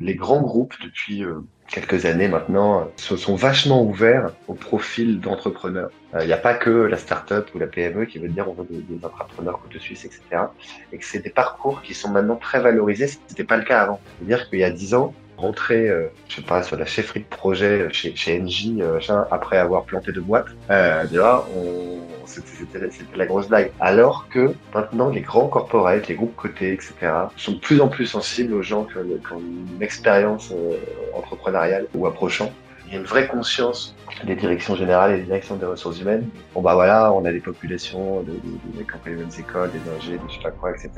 les grands groupes, depuis euh, quelques années maintenant, se sont vachement ouverts au profil d'entrepreneurs. Il n'y a pas que la start-up ou la PME qui veut dire on veut des, entrepreneurs de suisse, etc. Et que c'est des parcours qui sont maintenant très valorisés. C'était pas le cas avant. C'est-à-dire qu'il y a dix ans, rentrer, euh, je sais pas, sur la chefferie de projet chez, chez NJ, euh, après avoir planté deux boîtes, euh, c'était la grosse blague. Alors que maintenant, les grands corporates, les groupes cotés, etc., sont de plus en plus sensibles aux gens qui ont, une expérience euh, entrepreneuriale ou approchant une vraie conscience des directions générales et des directions des ressources humaines. Bon bah voilà, on a des populations de, de, les mêmes écoles, des ingés, des je sais pas quoi, etc.,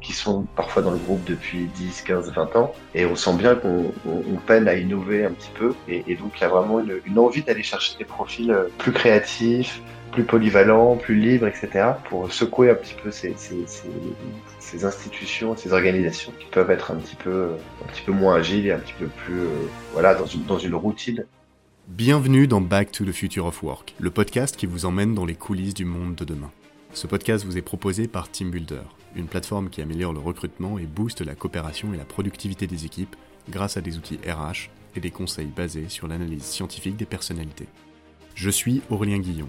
qui sont parfois dans le groupe depuis 10, 15, 20 ans, et on sent bien qu'on on, peine à innover un petit peu, et, donc il y a vraiment une, envie d'aller chercher des profils euh, plus créatifs, plus polyvalents, plus libres, etc., pour secouer un petit peu ces, ces, institutions, ces organisations qui peuvent être un petit peu, moins agiles et un petit peu plus, euh, dans une routine. Bienvenue dans Back to the Future of Work, le podcast qui vous emmène dans les coulisses du monde de demain. Ce podcast vous est proposé par Team Builder, une plateforme qui améliore le recrutement et booste la coopération et la productivité des équipes grâce à des outils RH et des conseils basés sur l'analyse scientifique des personnalités. Je suis Aurélien Guillon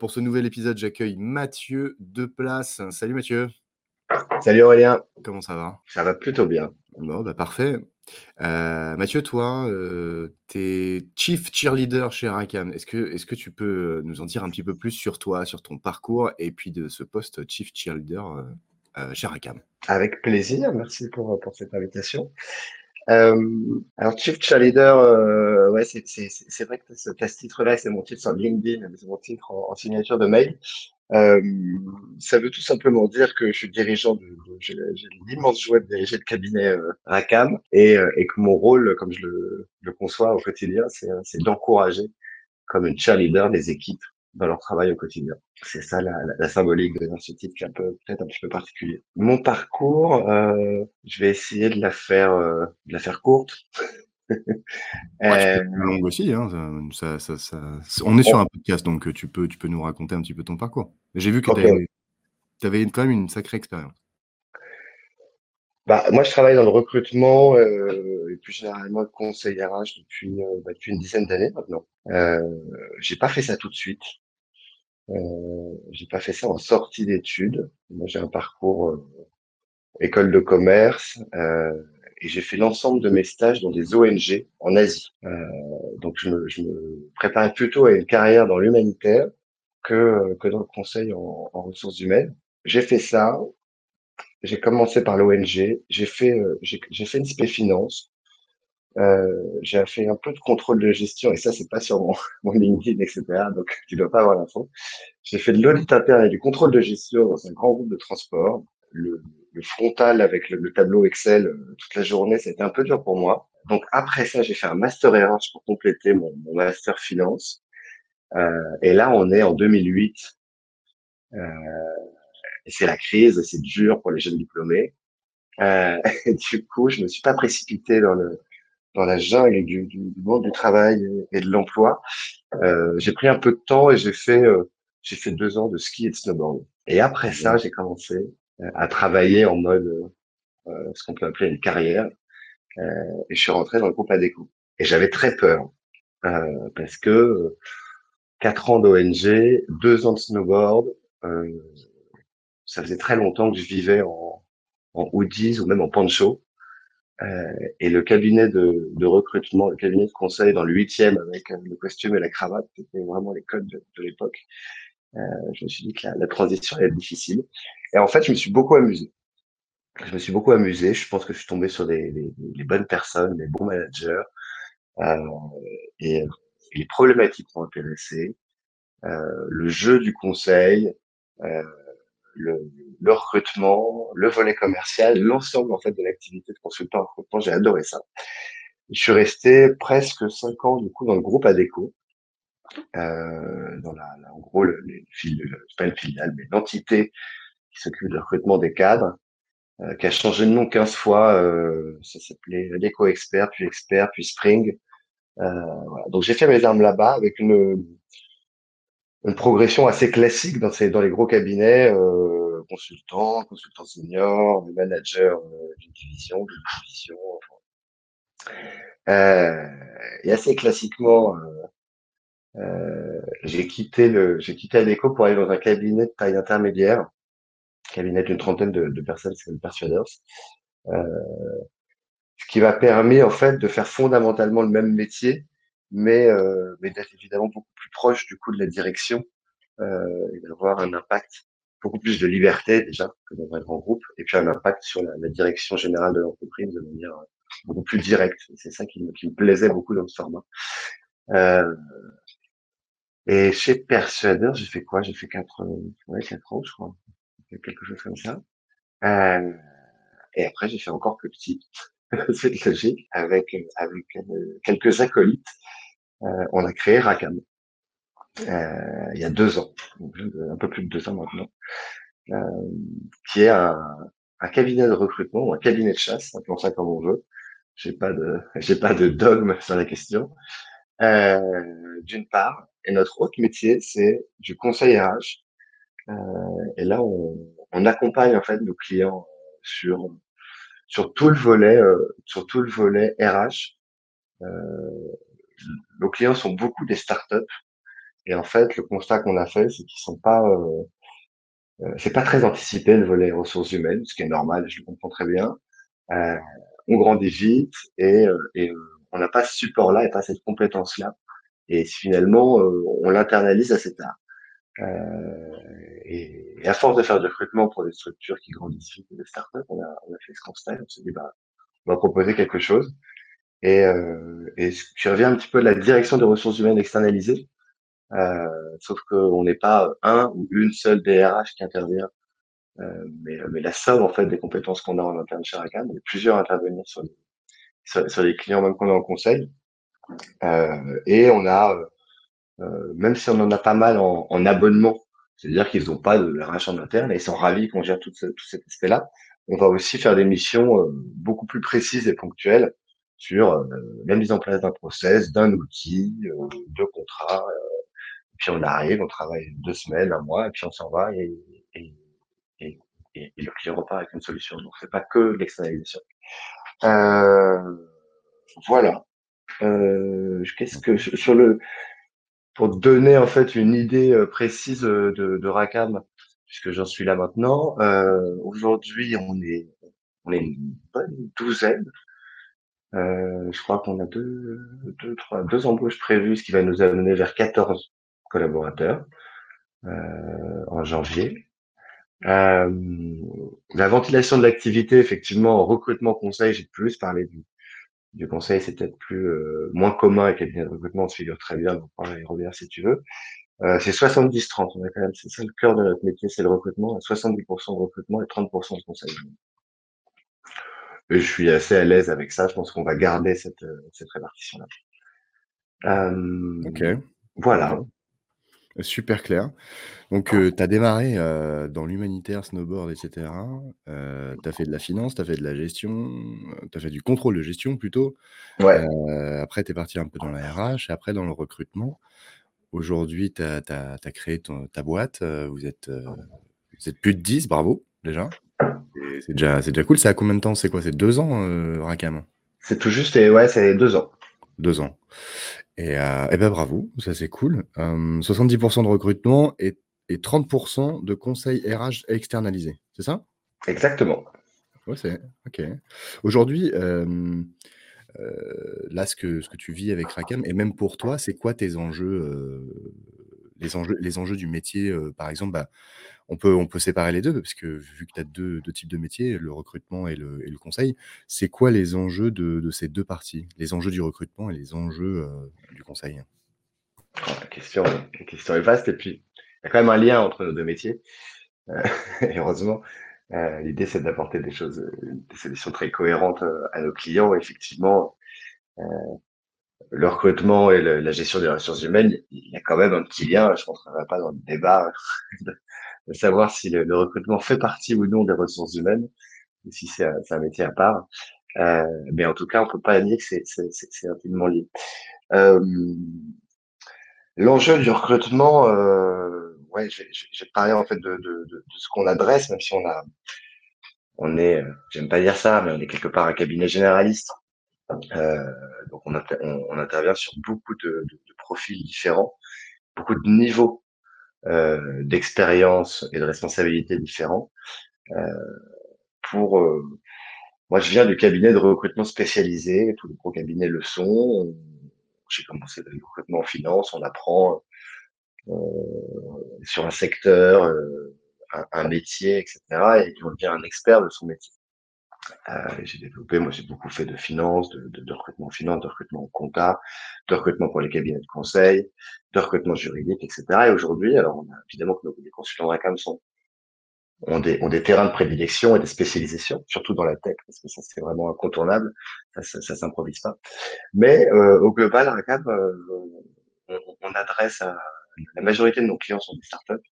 Pour ce nouvel épisode, j'accueille Mathieu Deplace. Salut Mathieu. Salut Aurélien. Comment ça va? Ça va plutôt bien. Bon, bah parfait. Euh, Mathieu, toi, euh, tu es Chief Cheerleader chez Racam. Est-ce que, est que tu peux nous en dire un petit peu plus sur toi, sur ton parcours et puis de ce poste Chief Cheerleader euh, chez Racam Avec plaisir, merci pour, pour cette invitation. Euh, alors, Chief Cheerleader, euh, ouais, c'est vrai que ce, ce titre-là, c'est mon titre sur LinkedIn, c'est mon titre en, signature de mail. Euh, ça veut tout simplement dire que je suis dirigeant, de, j'ai l'immense joie de diriger le cabinet euh, RACAM et, euh, et, que mon rôle, comme je le, le conçois au quotidien, c'est d'encourager comme une cheerleader les équipes dans leur travail au quotidien. C'est ça la, la, la symbolique de ce titre qui est un peu peut-être un petit peu particulier. Mon parcours, euh, je vais essayer de la faire euh, de la faire courte. ouais, euh, longue aussi, hein, ça, ça, ça, on est sur un podcast, donc tu peux, tu peux nous raconter un petit peu ton parcours. J'ai vu que okay. tu avais quand même une sacrée expérience. Bah, moi, je travaille dans le recrutement euh, et plus généralement le conseil RH depuis, euh, bah, depuis une dizaine d'années maintenant. Euh, j'ai pas fait ça tout de suite. Euh, j'ai pas fait ça en sortie d'études. Moi, j'ai un parcours euh, école de commerce euh, et j'ai fait l'ensemble de mes stages dans des ONG en Asie. Euh, donc, je me, je me préparais plutôt à une carrière dans l'humanitaire que, que dans le conseil en, en ressources humaines. J'ai fait ça. J'ai commencé par l'ONG. J'ai fait, euh, j'ai fait une spé finance. Euh, j'ai fait un peu de contrôle de gestion et ça c'est pas sur mon, mon LinkedIn etc donc tu dois pas avoir l'info j'ai fait de l'audit interne et du contrôle de gestion dans un grand groupe de transport le, le frontal avec le, le, tableau Excel euh, toute la journée c'était un peu dur pour moi donc après ça j'ai fait un master RH pour compléter mon, mon master finance euh, et là on est en 2008 euh, et c'est la crise c'est dur pour les jeunes diplômés euh, et du coup je me suis pas précipité dans le dans la jungle du, du, du monde du travail et de l'emploi. Euh, j'ai pris un peu de temps et j'ai fait euh, j'ai fait deux ans de ski et de snowboard. Et après ça, j'ai commencé euh, à travailler en mode euh, ce qu'on peut appeler une carrière. Euh, et je suis rentré dans le groupe Adeco. Et j'avais très peur euh, parce que quatre ans d'ONG, deux ans de snowboard, ça faisait très longtemps que je vivais en, en hoodies ou même en poncho. Euh, et le cabinet de, de, recrutement, le cabinet de conseil dans le huitième avec euh, le costume et la cravate, c'était vraiment les codes de, l'époque. Euh, je me suis dit que la, transition allait être difficile. Et en fait, je me suis beaucoup amusé. Je me suis beaucoup amusé. Je pense que je suis tombé sur des, des, les bonnes personnes, les bons managers. Euh, et, et, les problématiques m'ont intéressé. Euh, le jeu du conseil, le, le, recrutement, le volet commercial, l'ensemble en fait de l'activité de consultant en recrutement. J'ai adoré ça. Je suis resté presque cinq ans du coup dans le groupe Adeco, euh, dans la, en gros le, le, le, pas une filiale, mais l'entité qui s'occupe du recrutement des cadres, euh, qui a changé de nom 15 fois. Euh, ça s'appelait Adeco Expert, puis Expert, puis Spring. Euh, voilà. Donc j'ai fait mes armes là-bas avec une, une progression assez classique dans, ces, dans les gros cabinets, euh, consultant, consultant senior, manager euh, d'une division, d'une division. Euh, et assez classiquement, euh, j'ai quitté le, j'ai quitté pour aller dans un cabinet de taille intermédiaire, cabinet d'une trentaine de, personnes, c'est le Persuaders. Ce qui m'a permis en fait de faire fondamentalement le même métier, mais, euh, mais d'être évidemment beaucoup plus proche du coup de la direction euh, et d'avoir un impact, beaucoup plus de liberté déjà que dans un grand groupe, et puis un impact sur la, direction générale de l'entreprise de manière beaucoup plus directe. C'est ça qui qui me, plaisait beaucoup dans ce format. Euh, et chez Persuader, j'ai fait quoi? J'ai fait quatre, ouais, quatre ans, je crois, quelque chose comme ça. Euh, et après, j'ai fait encore plus petit. C'est logique. Avec avec euh, quelques acolytes, euh, on a créé Rakam euh, il y a deux ans, un peu plus de deux ans maintenant, qui est un, un, cabinet de recrutement ou un cabinet de chasse, appelons ça comme on veut. J'ai pas de j'ai pas de dogme sur la question. Euh, D'une part, et notre autre métier, c'est du conseil RH. Euh, et là, on, on, accompagne en fait nos clients sur sur tout le volet euh, sur tout le volet RH. nos clients sont beaucoup des startups et en fait, le constat qu'on a fait, c'est qu'ils sont pas, euh, euh, c'est pas très anticipé le volet ressources humaines, ce qui est normal, je le comprends très bien. Euh, on grandit vite et, euh, et on n'a pas ce support-là et pas cette compétence-là. Et finalement, on l'internalise assez tard. Et, et, à force de faire du recrutement pour des structures qui grandissent des startups, on a, on a fait ce constat. On s'est dit, bah, on va proposer quelque chose. Et, euh, et je reviens un petit peu de la direction des ressources humaines externalisées. Euh, sauf qu'on n'est pas un ou une seule DRH qui intervient, euh, mais, mais, la somme en fait des compétences qu'on a en interne chez Rakam, on est plusieurs à intervenir sur les, sur, sur les clients même qu'on a en conseil. Euh, et on a, euh, même si on en a pas mal en, en abonnement, c'est-à-dire qu'ils n'ont pas de RH en interne et ils sont ravis qu'on gère tout, ce, tout cet aspect-là, on va aussi faire des missions euh, beaucoup plus précises et ponctuelles sur euh, la mise en place d'un process, d'un outil, de contrats, puis on arrive, on travaille deux semaines, un mois, et puis on s'en va et, et, et, et, le client repart avec une solution. Donc c'est pas que l'externalisation. Euh, voilà. Euh, Qu'est-ce que sur le pour donner en fait une idée euh, précise de, de Rakam, puisque j'en suis là maintenant. Euh, Aujourd'hui, on est on est une bonne douzaine. Euh, je crois qu'on a deux, deux, trois, deux embauches prévues, ce qui va nous amener vers 14 collaborateurs euh, en janvier. Euh, la ventilation de l'activité, effectivement, en recrutement conseil, j'ai plus parlé du, du conseil, c'est peut-être plus euh, moins commun avec les cabinets de recrutement, on se figure très bien, donc on va y revenir si tu veux. Euh, c'est 70-30, on a quand même, c'est ça le cœur de notre métier, c'est le recrutement, 70% de recrutement et 30% de conseil. Et je suis assez à l'aise avec ça, je pense qu'on va garder cette, cette répartition-là. Euh, ok. Voilà. Super clair. Donc, euh, tu as démarré euh, dans l'humanitaire, snowboard, etc. Euh, tu as fait de la finance, tu as fait de la gestion, tu as fait du contrôle de gestion plutôt. Ouais. après, tu es parti un peu dans la RH, et après dans le recrutement. Aujourd'hui, tu as, créé ton, ta boîte. vous, êtes, vous êtes plus de 10, bravo déjà. C'est déjà, déjà cool. Ça a combien de temps? C'est quoi? C'est deux ans, Rakam C'est tout juste, et ouais, c'est deux ans. Deux ans. Et, euh, et ben bravo, ça c'est cool. 70% de recrutement et, et 30% de conseils RH externalisés, c'est ça? Exactement. Ouais, c'est ok. Aujourd'hui, euh, là, ce que, ce que tu vis avec Rakam, et même pour toi, c'est quoi tes enjeux, les enjeux, les enjeux du métier Par exemple, bah, on peut, on peut séparer les deux, parce que vu que tu as deux, deux, types de métiers, le recrutement et le, et le conseil, c'est quoi les enjeux de, de, ces deux parties? Les enjeux du recrutement et les enjeux euh, du conseil? Oh, la, question, question est vaste, et puis il y a quand même un lien entre nos deux métiers. heureusement. L'idée, c'est d'apporter des choses, des solutions très cohérentes à nos clients. Effectivement, le recrutement et la gestion des ressources humaines, il y a quand même un petit lien. Je ne rentrerai pas dans le débat de, savoir si le, recrutement fait partie ou non des ressources humaines, ou si c'est un, métier à part. Euh, mais en tout cas, on peut pas nier que c'est intimement lié. Euh, L'enjeu du recrutement, euh, ouais, j'ai parlé en fait de, ce qu'on adresse, même si on a, on est, j'aime pas dire ça, mais on est quelque part un cabinet généraliste. Euh, donc on, on, intervient sur beaucoup de, profils différents, beaucoup de niveaux euh, d'expérience et de responsabilité différents. Euh, pour moi, je viens du cabinet de recrutement spécialisé, tous les gros cabinets le sont. J'ai commencé le recrutement en finance, on apprend sur un secteur, un, métier, etc. Et on devient un expert de son métier. Euh, j'ai développé, moi j'ai beaucoup fait de finance, de, de, recrutement en finance, de recrutement en compta, de recrutement pour les cabinets de conseil, de recrutement juridique, etc. Et aujourd'hui, alors évidemment que nos, les consultants RACAM sont ont des, ont des terrains de prédilection et des spécialisations, surtout dans la tech, parce que ça c'est vraiment incontournable, ça, ça, ça s'improvise pas. Mais euh, au global, RACAM, euh, on, on, adresse à la majorité de nos clients sont des startups,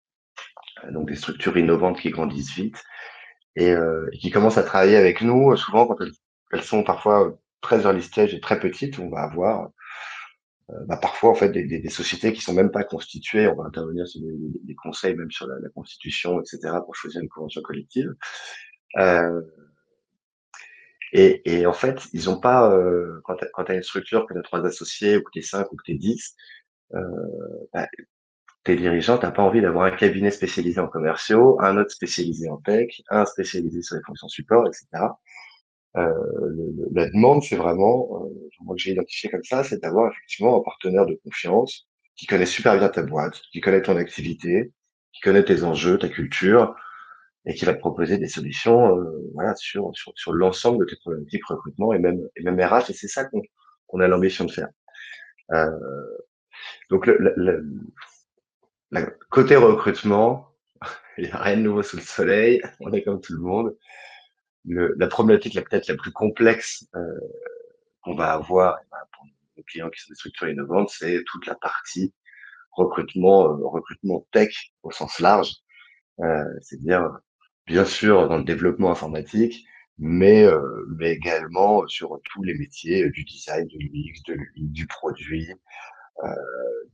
euh, donc des structures innovantes qui grandissent vite, euh, et, qui commencent à travailler avec nous, souvent quand elles, sont parfois très early stage et très petites, on va avoir euh, bah, parfois en fait des, sociétés qui sont même pas constituées, on va intervenir sur des, conseils même sur la, constitution, etc. pour choisir une convention collective. Euh, et, et, en fait, ils ont pas, euh, quand tu as une structure, que tu trois associés, ou que tu cinq, ou que tu dix, euh, bah, tes dirigeants, t'as pas envie d'avoir un cabinet spécialisé en commerciaux, un autre spécialisé en tech, un spécialisé sur les fonctions support, etc. Euh, la demande, c'est vraiment, euh, moi que j'ai identifié comme ça, c'est d'avoir effectivement un partenaire de confiance qui connaît super bien ta boîte, qui connaît ton activité, qui connaît tes enjeux, ta culture, et qui va te proposer des solutions, euh, sur l'ensemble de tes problématiques recrutement et même et même RH. Et c'est ça qu'on a l'ambition de faire. Donc Côté recrutement, il n'y a rien de nouveau sous le soleil. On est comme tout le monde. Le, la problématique la peut-être la plus complexe euh, qu'on va avoir eh ben, pour nos clients qui sont des structures innovantes, c'est toute la partie recrutement, euh, recrutement tech au sens large. Euh, C'est-à-dire, bien sûr, dans le développement informatique, mais, euh, mais également sur tous les métiers du design, de l'UX, du produit, euh,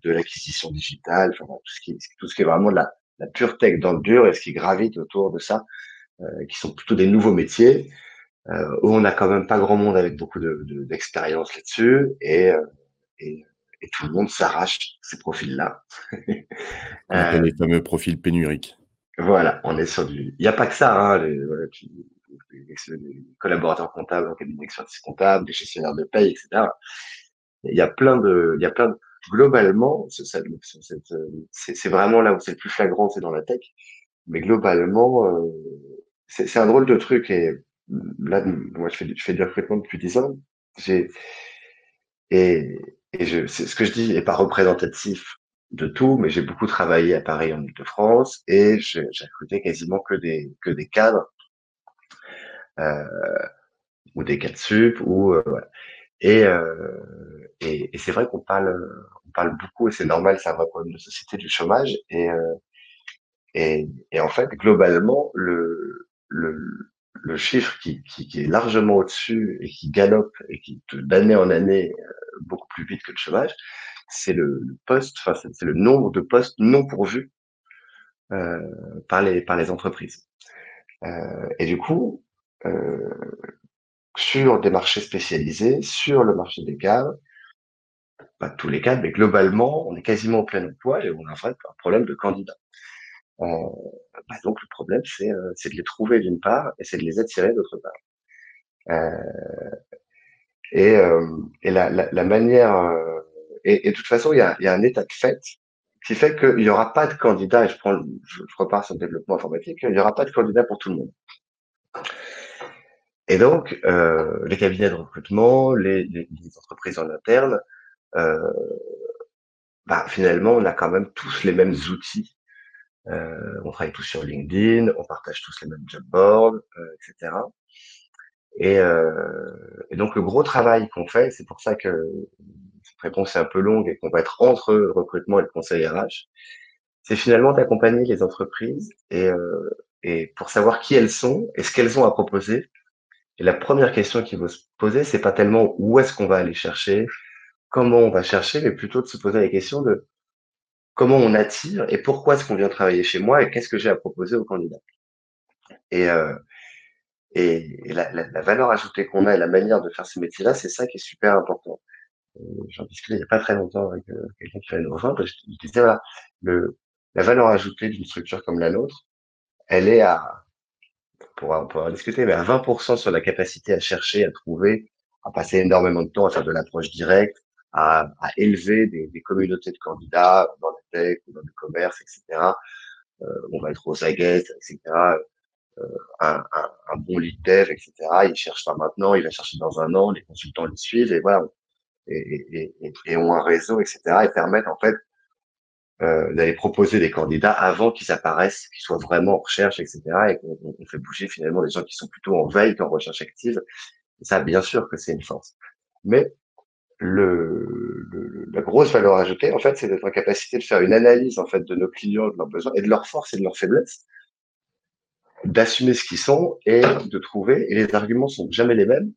de l'acquisition digitale, enfin, tout, ce qui, tout ce qui est vraiment de la, la, pure tech dans le dur et ce qui gravite autour de ça, euh, qui sont plutôt des nouveaux métiers, euh, où on n'a quand même pas grand monde avec beaucoup d'expérience de, là-dessus, et, euh, et, et, tout le monde s'arrache ces profils-là. euh, les fameux profils pénuriques. Voilà, on est sur du... Il n'y a pas que ça, hein, les, voilà, les, collaborateurs comptables en cabinet d'expertise comptable, des gestionnaires de paye, etc. Il y a plein de, il y a plein de, globalement, c'est vraiment là où c'est le plus flagrant, c'est dans la tech. Mais globalement, euh, c'est un drôle de truc. Et là, moi, je fais, je fais du recrutement depuis 10 ans. Et, et je, ce que je dis n'est pas représentatif de tout, mais j'ai beaucoup travaillé à Paris en Ile-de-France et j'ai recruté quasiment que des que des cadres euh, ou des cadres sup ou euh, et, euh, et, c'est vrai qu'on parle beaucoup, et c'est normal, c'est un vrai problème de société du chômage. Et, euh, en fait, globalement, le, chiffre qui, est largement au-dessus et qui galope et qui d'année en année euh, beaucoup plus vite que le chômage, c'est le, poste, enfin c'est le nombre de postes non pourvus par les entreprises. Et du coup, sur des marchés spécialisés, sur le marché des cadres, pas tous les cas, mais globalement, on est quasiment au plein emploi et on a un problème de candidats. Euh, bah donc le problème, c'est euh, de les trouver d'une part et c'est de les attirer d'autre part. Euh, et, la, manière, et, de toute façon, il y a, un état de fait qui fait qu'il n'y aura pas de candidat, et je, je, repars sur le développement informatique, il n'y aura pas de candidat pour tout le monde. Et donc, euh, les cabinets de recrutement, les, les, les entreprises en interne euh, bah, finalement, on a quand même tous les mêmes outils on travaille tous sur LinkedIn, on partage tous les mêmes job boards, etc. Et, et, donc le gros travail qu'on fait, c'est pour ça que cette réponse est un peu longue et qu'on va être entre recrutement et le conseil RH, c'est finalement d'accompagner les entreprises et, et pour savoir qui elles sont et ce qu'elles ont à proposer. Et la première question qu'il faut se poser, c'est pas tellement où est-ce qu'on va aller chercher, comment on va chercher, mais plutôt de se poser la question de comment on attire et pourquoi est-ce qu'on vient travailler chez moi et qu'est-ce que j'ai à proposer aux candidats. Et, euh, et, la, valeur ajoutée qu'on a et la manière de faire ce métier-là, c'est ça qui est super important. Euh, j'en discutais il n'y a pas très longtemps avec euh, quelqu'un qui va nous rejoindre. Je disais, voilà, le, la valeur ajoutée d'une structure comme la nôtre, elle est à, on pourra, discuter, mais à 20% sur la capacité à chercher, à trouver, à passer énormément de temps à faire de l'approche directe, à, à élever des, des, communautés de candidats dans la tech dans le commerce, etc. Euh, on va être aux aguettes, etc. Euh, un, un, un, bon lead dev, etc. Il cherche pas maintenant, il va chercher dans un an, les consultants le suivent et voilà, et, et, et ont un réseau, etc. et permettent en fait euh, d'aller proposer des candidats avant qu'ils apparaissent, qu'ils soient vraiment en recherche, etc. Et qu'on on fait bouger finalement des gens qui sont plutôt en veille qu'en recherche active. Ça, bien sûr que c'est une force. Mais le, le, la grosse valeur ajoutée, en fait, c'est d'être en capacité de faire une analyse en fait de nos clients, de leurs besoins et de leurs forces et de leurs faiblesses, d'assumer ce qu'ils sont et de trouver. Et les arguments sont jamais les mêmes.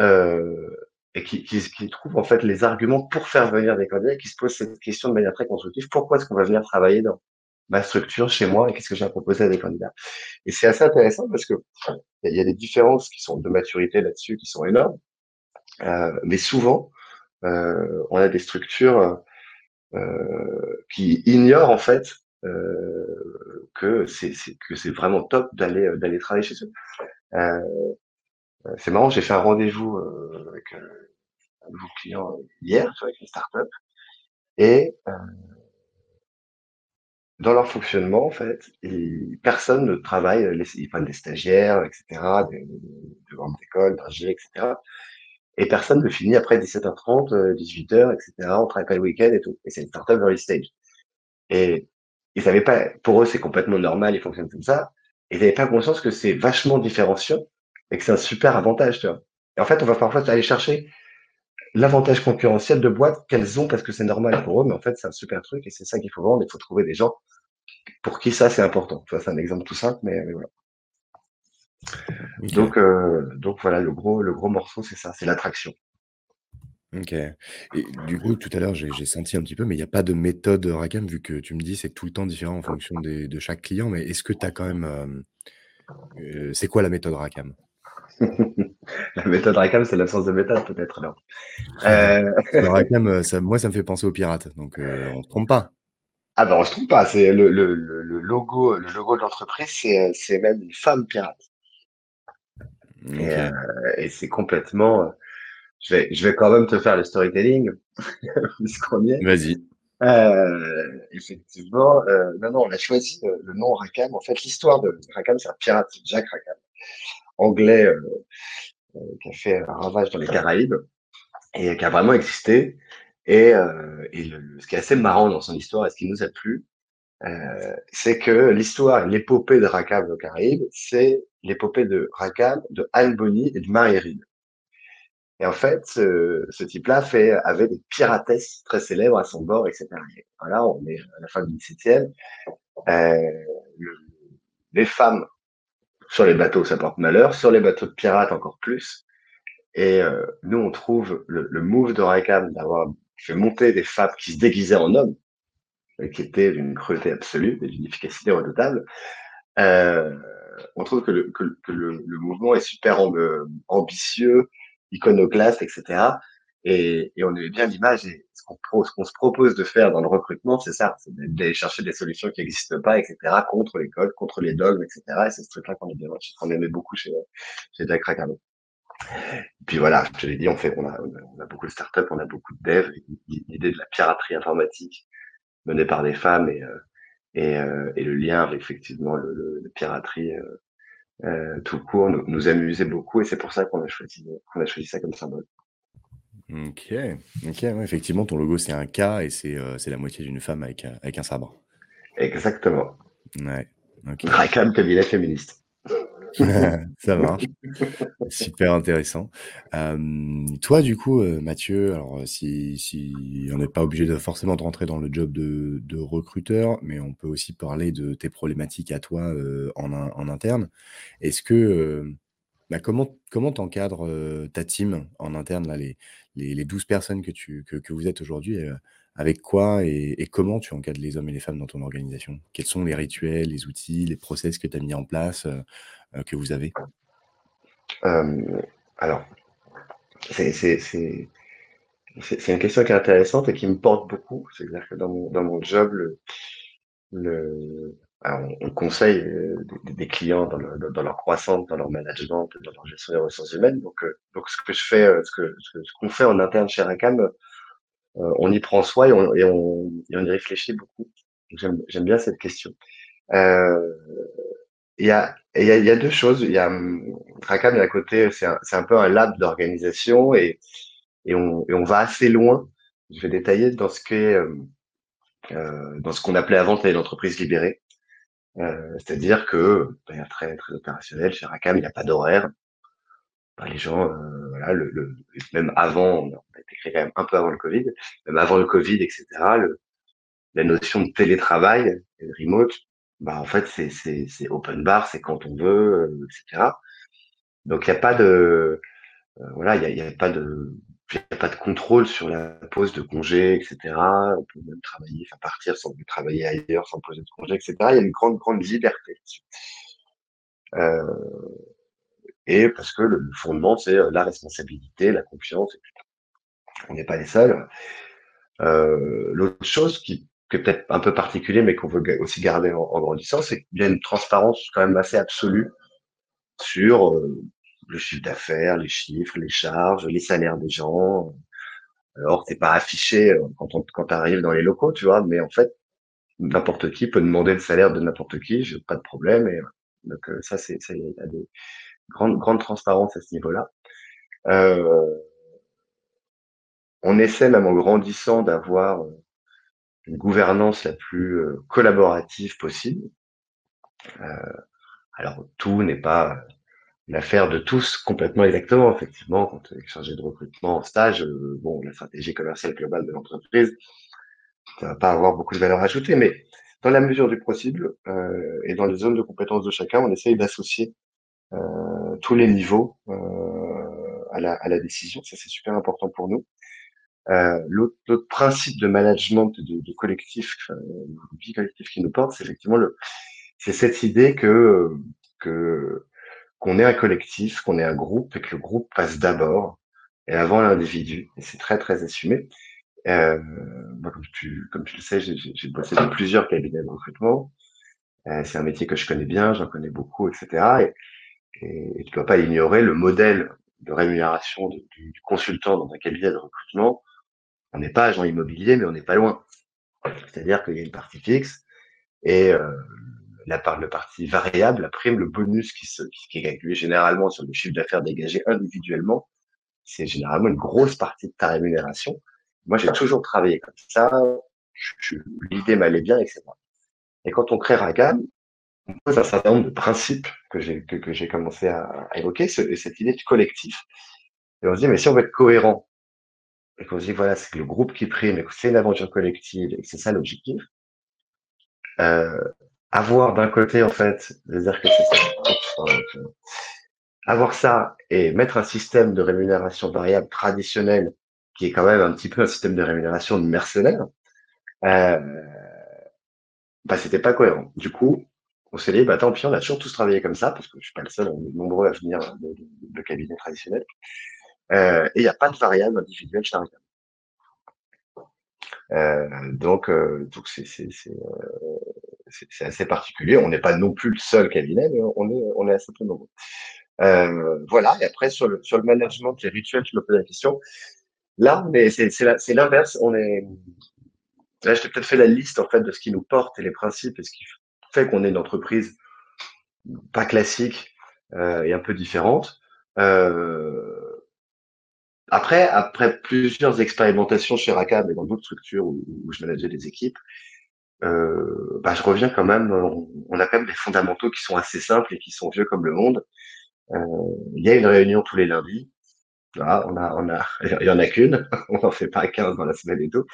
Euh, et qui, qui, qui trouvent en fait les arguments pour faire venir des candidats, qui se posent cette question de manière très constructive. Pourquoi est-ce qu'on va venir travailler dans ma structure chez moi et qu'est-ce que j'ai à proposer à des candidats? Et c'est assez intéressant parce que il y a des différences qui sont de maturité là-dessus qui sont énormes. Euh, mais souvent, euh, on a des structures euh, qui ignorent en fait euh, que c'est que c'est vraiment top d'aller d'aller travailler chez eux. Euh, c'est marrant, j'ai fait un rendez-vous euh, avec euh, un nouveau client hier, avec une startup, et euh, dans leur fonctionnement, en fait, personne ne travaille, ils prennent des stagiaires, etc., de, de, grandes écoles, d'ingé, etc. Et personne ne finit après 17h30, 18h, etc. On travaille pas le week-end et tout. Et c'est une startup early stage. Et ils savaient pas, pour eux, c'est complètement normal, ils fonctionnent comme ça. Ils n'avaient pas conscience que c'est vachement différenciant et que c'est un super avantage. Et en fait, on va parfois aller chercher l'avantage concurrentiel de boîtes qu'elles ont parce que c'est normal pour eux, mais en fait, c'est un super truc et c'est ça qu'il faut vendre. Il faut trouver des gens pour qui ça, c'est important. Vois, c'est un exemple tout simple, mais, voilà. Donc, euh, donc voilà, le gros, le gros morceau, c'est ça, c'est l'attraction. Ok. Et du coup, tout à l'heure, j'ai senti un petit peu, mais il n'y a pas de méthode Racam, vu que tu me dis c'est tout le temps différent en fonction des, de chaque client. Mais est-ce que tu as quand même. Euh, euh, c'est quoi la méthode Racam la méthode Rackham, c'est l'absence de méthode, peut-être. alors. Euh... Rackham, ça, moi, ça me fait penser aux pirates, donc euh, on se trompe pas. Ah ben, on se trompe pas. C'est le, le, le, logo, le logo de l'entreprise, c'est, c'est même une femme pirate. Et, euh, et c'est complètement. Je vais, je vais quand même te faire le storytelling, puisqu'on y est. Vas-y. Euh, effectivement, euh, non, non, on a choisi le, nom Rackham. En fait, l'histoire de Rackham, c'est un pirate, Jack Rackham anglais euh, euh, qui a fait un ravage dans les Caraïbes et qui a vraiment existé. Et, euh, ce qui est assez marrant dans son histoire et ce qui nous a plu, euh, c'est que l'histoire, l'épopée de Rackham aux Caraïbes, c'est l'épopée de Rackham, de Anne et de Marie Reed. Et en fait, ce, type-là avait des piratesses très célèbres à son bord, etc. Et voilà, on est à la fin du XVIIe. Euh, les femmes sur les bateaux, ça porte malheur. Sur les bateaux de pirates, encore plus. Et euh, nous, on trouve le, le move de Rackham d'avoir fait monter des femmes qui se déguisaient en hommes, qui étaient d'une cruauté absolue et d'une efficacité redoutable. Euh, on trouve que le, que, que le, mouvement est super ambitieux, iconoclaste, etc. Et, et on est bien l'image. Et ce qu'on qu se propose de faire dans le recrutement, c'est ça, c'est d'aller chercher des solutions qui n'existent pas, etc., contre les codes, contre les dogmes, etc. Et c'est ce truc-là qu'on qu'on aimait beaucoup chez, chez Jack Racano. Puis voilà, je l'ai dit, on fait, on a, on a beaucoup de startups, on a beaucoup de devs. L'idée de la piraterie informatique menée par des femmes et, euh, et, euh, et le lien avec effectivement le, le, le piraterie euh, euh, tout court nous, nous amusait beaucoup et c'est pour ça qu'on a choisi, qu'on a choisi ça comme symbole. Ok, ok, ouais, effectivement, ton logo c'est un K et c'est euh, c'est la moitié d'une femme avec, avec un sabre. Exactement. Ouais. Racam cabinet féministe. Ça marche. Super intéressant. toi, du coup, Mathieu, alors si, si on n'est pas obligé de forcément de rentrer dans le job de, de recruteur, mais on peut aussi parler de tes problématiques à toi en, en, interne. Est-ce que bah, comment comment t'encadres ta team en interne là, les, les, les 12 personnes que tu que, vous êtes aujourd'hui avec quoi et, comment tu encadres les hommes et les femmes dans ton organisation? Quels sont les rituels, les outils, les process que tu as mis en place euh, que vous avez? Euh, Alors, c'est une question qui est intéressante et qui me porte beaucoup. C'est-à-dire que dans mon, dans mon job, le, le, on conseille euh, des, clients dans, dans, leur croissance, dans leur management, dans leur gestion des ressources humaines. Donc, donc ce que je fais, ce que ce qu'on fait en interne chez Racam, on y prend soin et on, et on, et on y réfléchit beaucoup. J'aime bien cette question. Euh, il y a, y a, y a deux choses. Il y a Racam d'un côté, c'est un, un, peu un lab d'organisation et, et, on, et on va assez loin. Je vais détailler dans ce qu'est euh, euh dans ce qu'on appelait avant l'entreprise libérée. Euh, C'est-à-dire que ben, très très opérationnel chez Racam, il n'y a pas d'horaire. Ben, les gens, euh, voilà, le, le, même avant, on a été créé quand même un peu avant le Covid, même avant le Covid, etc. Le, la notion de télétravail et de remote, bah en fait c'est open bar, c'est quand on veut, euh, etc. Donc il y a pas de euh, voilà, il y a, y a pas de y a pas de contrôle sur la pose de congé, etc. On peut même travailler, enfin partir sans travailler ailleurs, sans poser de congé, etc. Il y a une grande grande liberté. Euh, et parce que le fondement c'est la responsabilité, la confiance, etc. On n'est pas les seuls. Euh, L'autre chose qui que peut-être un peu particulier, mais qu'on veut aussi garder en, grandissant, c'est qu'il y a une transparence quand même assez absolue sur euh, le chiffre d'affaires, les chiffres, les charges, les salaires des gens. Alors, c'est pas affiché euh, quand on quand arrive dans les locaux, tu vois, mais en fait, n'importe qui peut demander le salaire de n'importe qui, j'ai pas de problème. Et donc euh, ça, c'est ça, il y a des grandes grandes transparences à ce niveau-là. Euh, on essaie même en grandissant d'avoir une gouvernance la plus euh, collaborative possible. Euh, alors tout n'est pas l'affaire de tous complètement exactement. Effectivement, quand tu es chargé de recrutement en stage, euh, bon, la stratégie commerciale globale de l'entreprise, ça va pas avoir beaucoup de valeur ajoutée, mais dans la mesure du possible euh, et dans les zones de compétences de chacun, on essaye d'associer euh, tous les niveaux à la, à, la, décision. Ça, c'est super important pour nous. Euh, L'autre principe de management de, de collectif, euh, vie collective qui nous porte, c'est effectivement le, c'est cette idée que que qu'on est un collectif, qu'on est un groupe et que le groupe passe d'abord et avant l'individu. Et c'est très très assumé. Euh, moi, comme tu comme tu le sais, j'ai bossé dans plusieurs cabinets de recrutement. Euh, c'est un métier que je connais bien, j'en connais beaucoup, etc. Et, et, tu dois pas ignorer le modèle de rémunération du, du consultant dans un cabinet de recrutement on n'est pas agent immobilier, mais on n'est pas loin. C'est-à-dire qu'il y a une partie fixe et euh, la, part, le partie variable, la prime, le bonus qui, se, qui est calculé généralement sur le chiffre d'affaires dégagé individuellement, c'est généralement une grosse partie de ta rémunération. Moi, j'ai toujours travaillé comme ça. L'idée m'allait bien, etc. Et quand on crée Ragam, on pose un certain nombre de principes que j'ai que, que commencé à, évoquer, ce, cette idée de collectif. Et on se dit, mais si on veut être cohérent et qu'on se dit voilà, c'est le groupe qui prime et que c'est une aventure collective et que c'est ça l'objectif, euh, avoir d'un côté, en fait, dire que c'est ça, avoir ça et mettre un système de rémunération variable traditionnel qui est quand même un petit peu un système de rémunération de mercenaires, euh, bah, c'était pas cohérent. Du coup, on s'est dit, bah, tant pis, on a toujours tous travaillé comme ça, parce que je suis pas le seul, on est nombreux à venir de, cabinet traditionnel. Euh, et il n'y a pas de variable individuelle. Euh, donc, euh, donc c'est c'est c'est assez particulier. On n'est pas non plus le seul cabinet, mais on est on est assez peu nombreux. Euh, voilà. Et après sur le sur le management, les rituels, tu me poses la question. Là, c'est c'est l'inverse. On est là, je t'ai peut-être fait la liste en fait de ce qui nous porte et les principes et ce qui fait qu'on est une entreprise pas classique euh, et un peu différente. Euh, après, après plusieurs expérimentations chez Racam et dans d'autres structures où, je manageais des équipes, euh, bah, je reviens quand même, on, a quand même des fondamentaux qui sont assez simples et qui sont vieux comme le monde. Euh, il y a une réunion tous les lundis. On a, on a, il y en a qu'une, on n'en fait pas 15 dans la semaine et tout,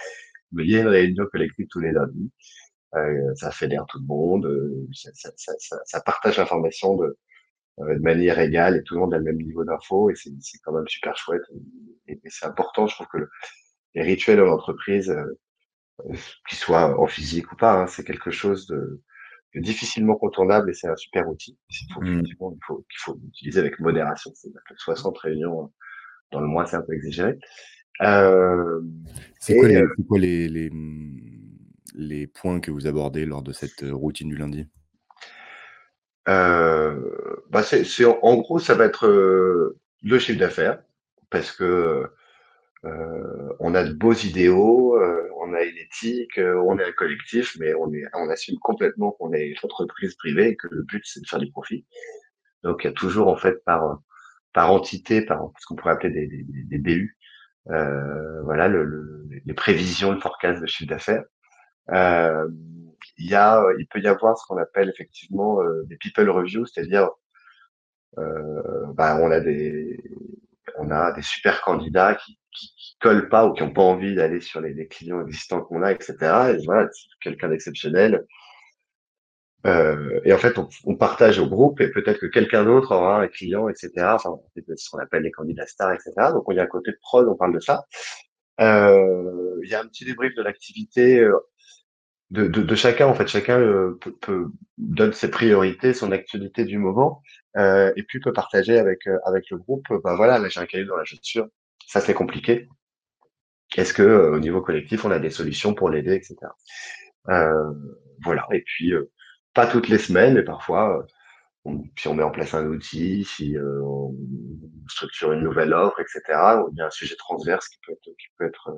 mais il y a une réunion collective tous les lundis. Euh, ça fédère tout le monde, euh, ça, ça, ça, ça partage l'information de, de manière égale et tout le monde a le même niveau d'info et c'est quand même super chouette et, et c'est important. Je trouve que les rituels en entreprise, euh, qu'ils soient en physique ou pas, hein, c'est quelque chose de, de, difficilement contournable et c'est un super outil. Il faut, mmh. il faut, il faut l'utiliser avec modération. C'est-à-dire que 60 réunions dans le mois, c'est un peu exagéré. Euh, c'est quoi, les, quoi les, les, les, points que vous abordez lors de cette routine du lundi? Euh, bah c'est, en gros, ça va être euh, le chiffre d'affaires parce que euh, on a de beaux idéaux, euh, on a une éthique, euh, on est un collectif, mais on, est, on assume complètement qu'on est une entreprise privée et que le but c'est de faire du profit. Donc il y a toujours en fait par par entité, par ce qu'on pourrait appeler des, des, des BU, euh, voilà le, les prévisions, le forecast de chiffre d'affaires. Euh, il y a, il peut y avoir ce qu'on appelle effectivement des people reviews, c'est-à-dire bah, on a des on a des super candidats qui, qui, collent pas ou qui n'ont pas envie d'aller sur les, les, clients existants qu'on a, etc. Et voilà, quelqu'un d'exceptionnel. Euh, et en fait, on, on, partage au groupe et peut-être que quelqu'un d'autre aura un client, etc. Enfin, c'est ce qu'on appelle les candidats stars, etc. Donc, il y a un côté prod, on parle de ça. Euh, il y a un petit débrief de l'activité euh, de, chacun. En fait, chacun euh, peut, peut, donne ses priorités, son actualité du moment, euh, et puis peut partager avec euh, le groupe. Ben voilà, là j'ai un cahier dans la chaussure, ça c'est compliqué. Est-ce que au niveau collectif, on a des solutions pour l'aider, etc. voilà. Et puis pas toutes les semaines, mais parfois. Si on met en place un outil, si on structure une nouvelle offre, etc., ou bien un sujet transverse qui peut être,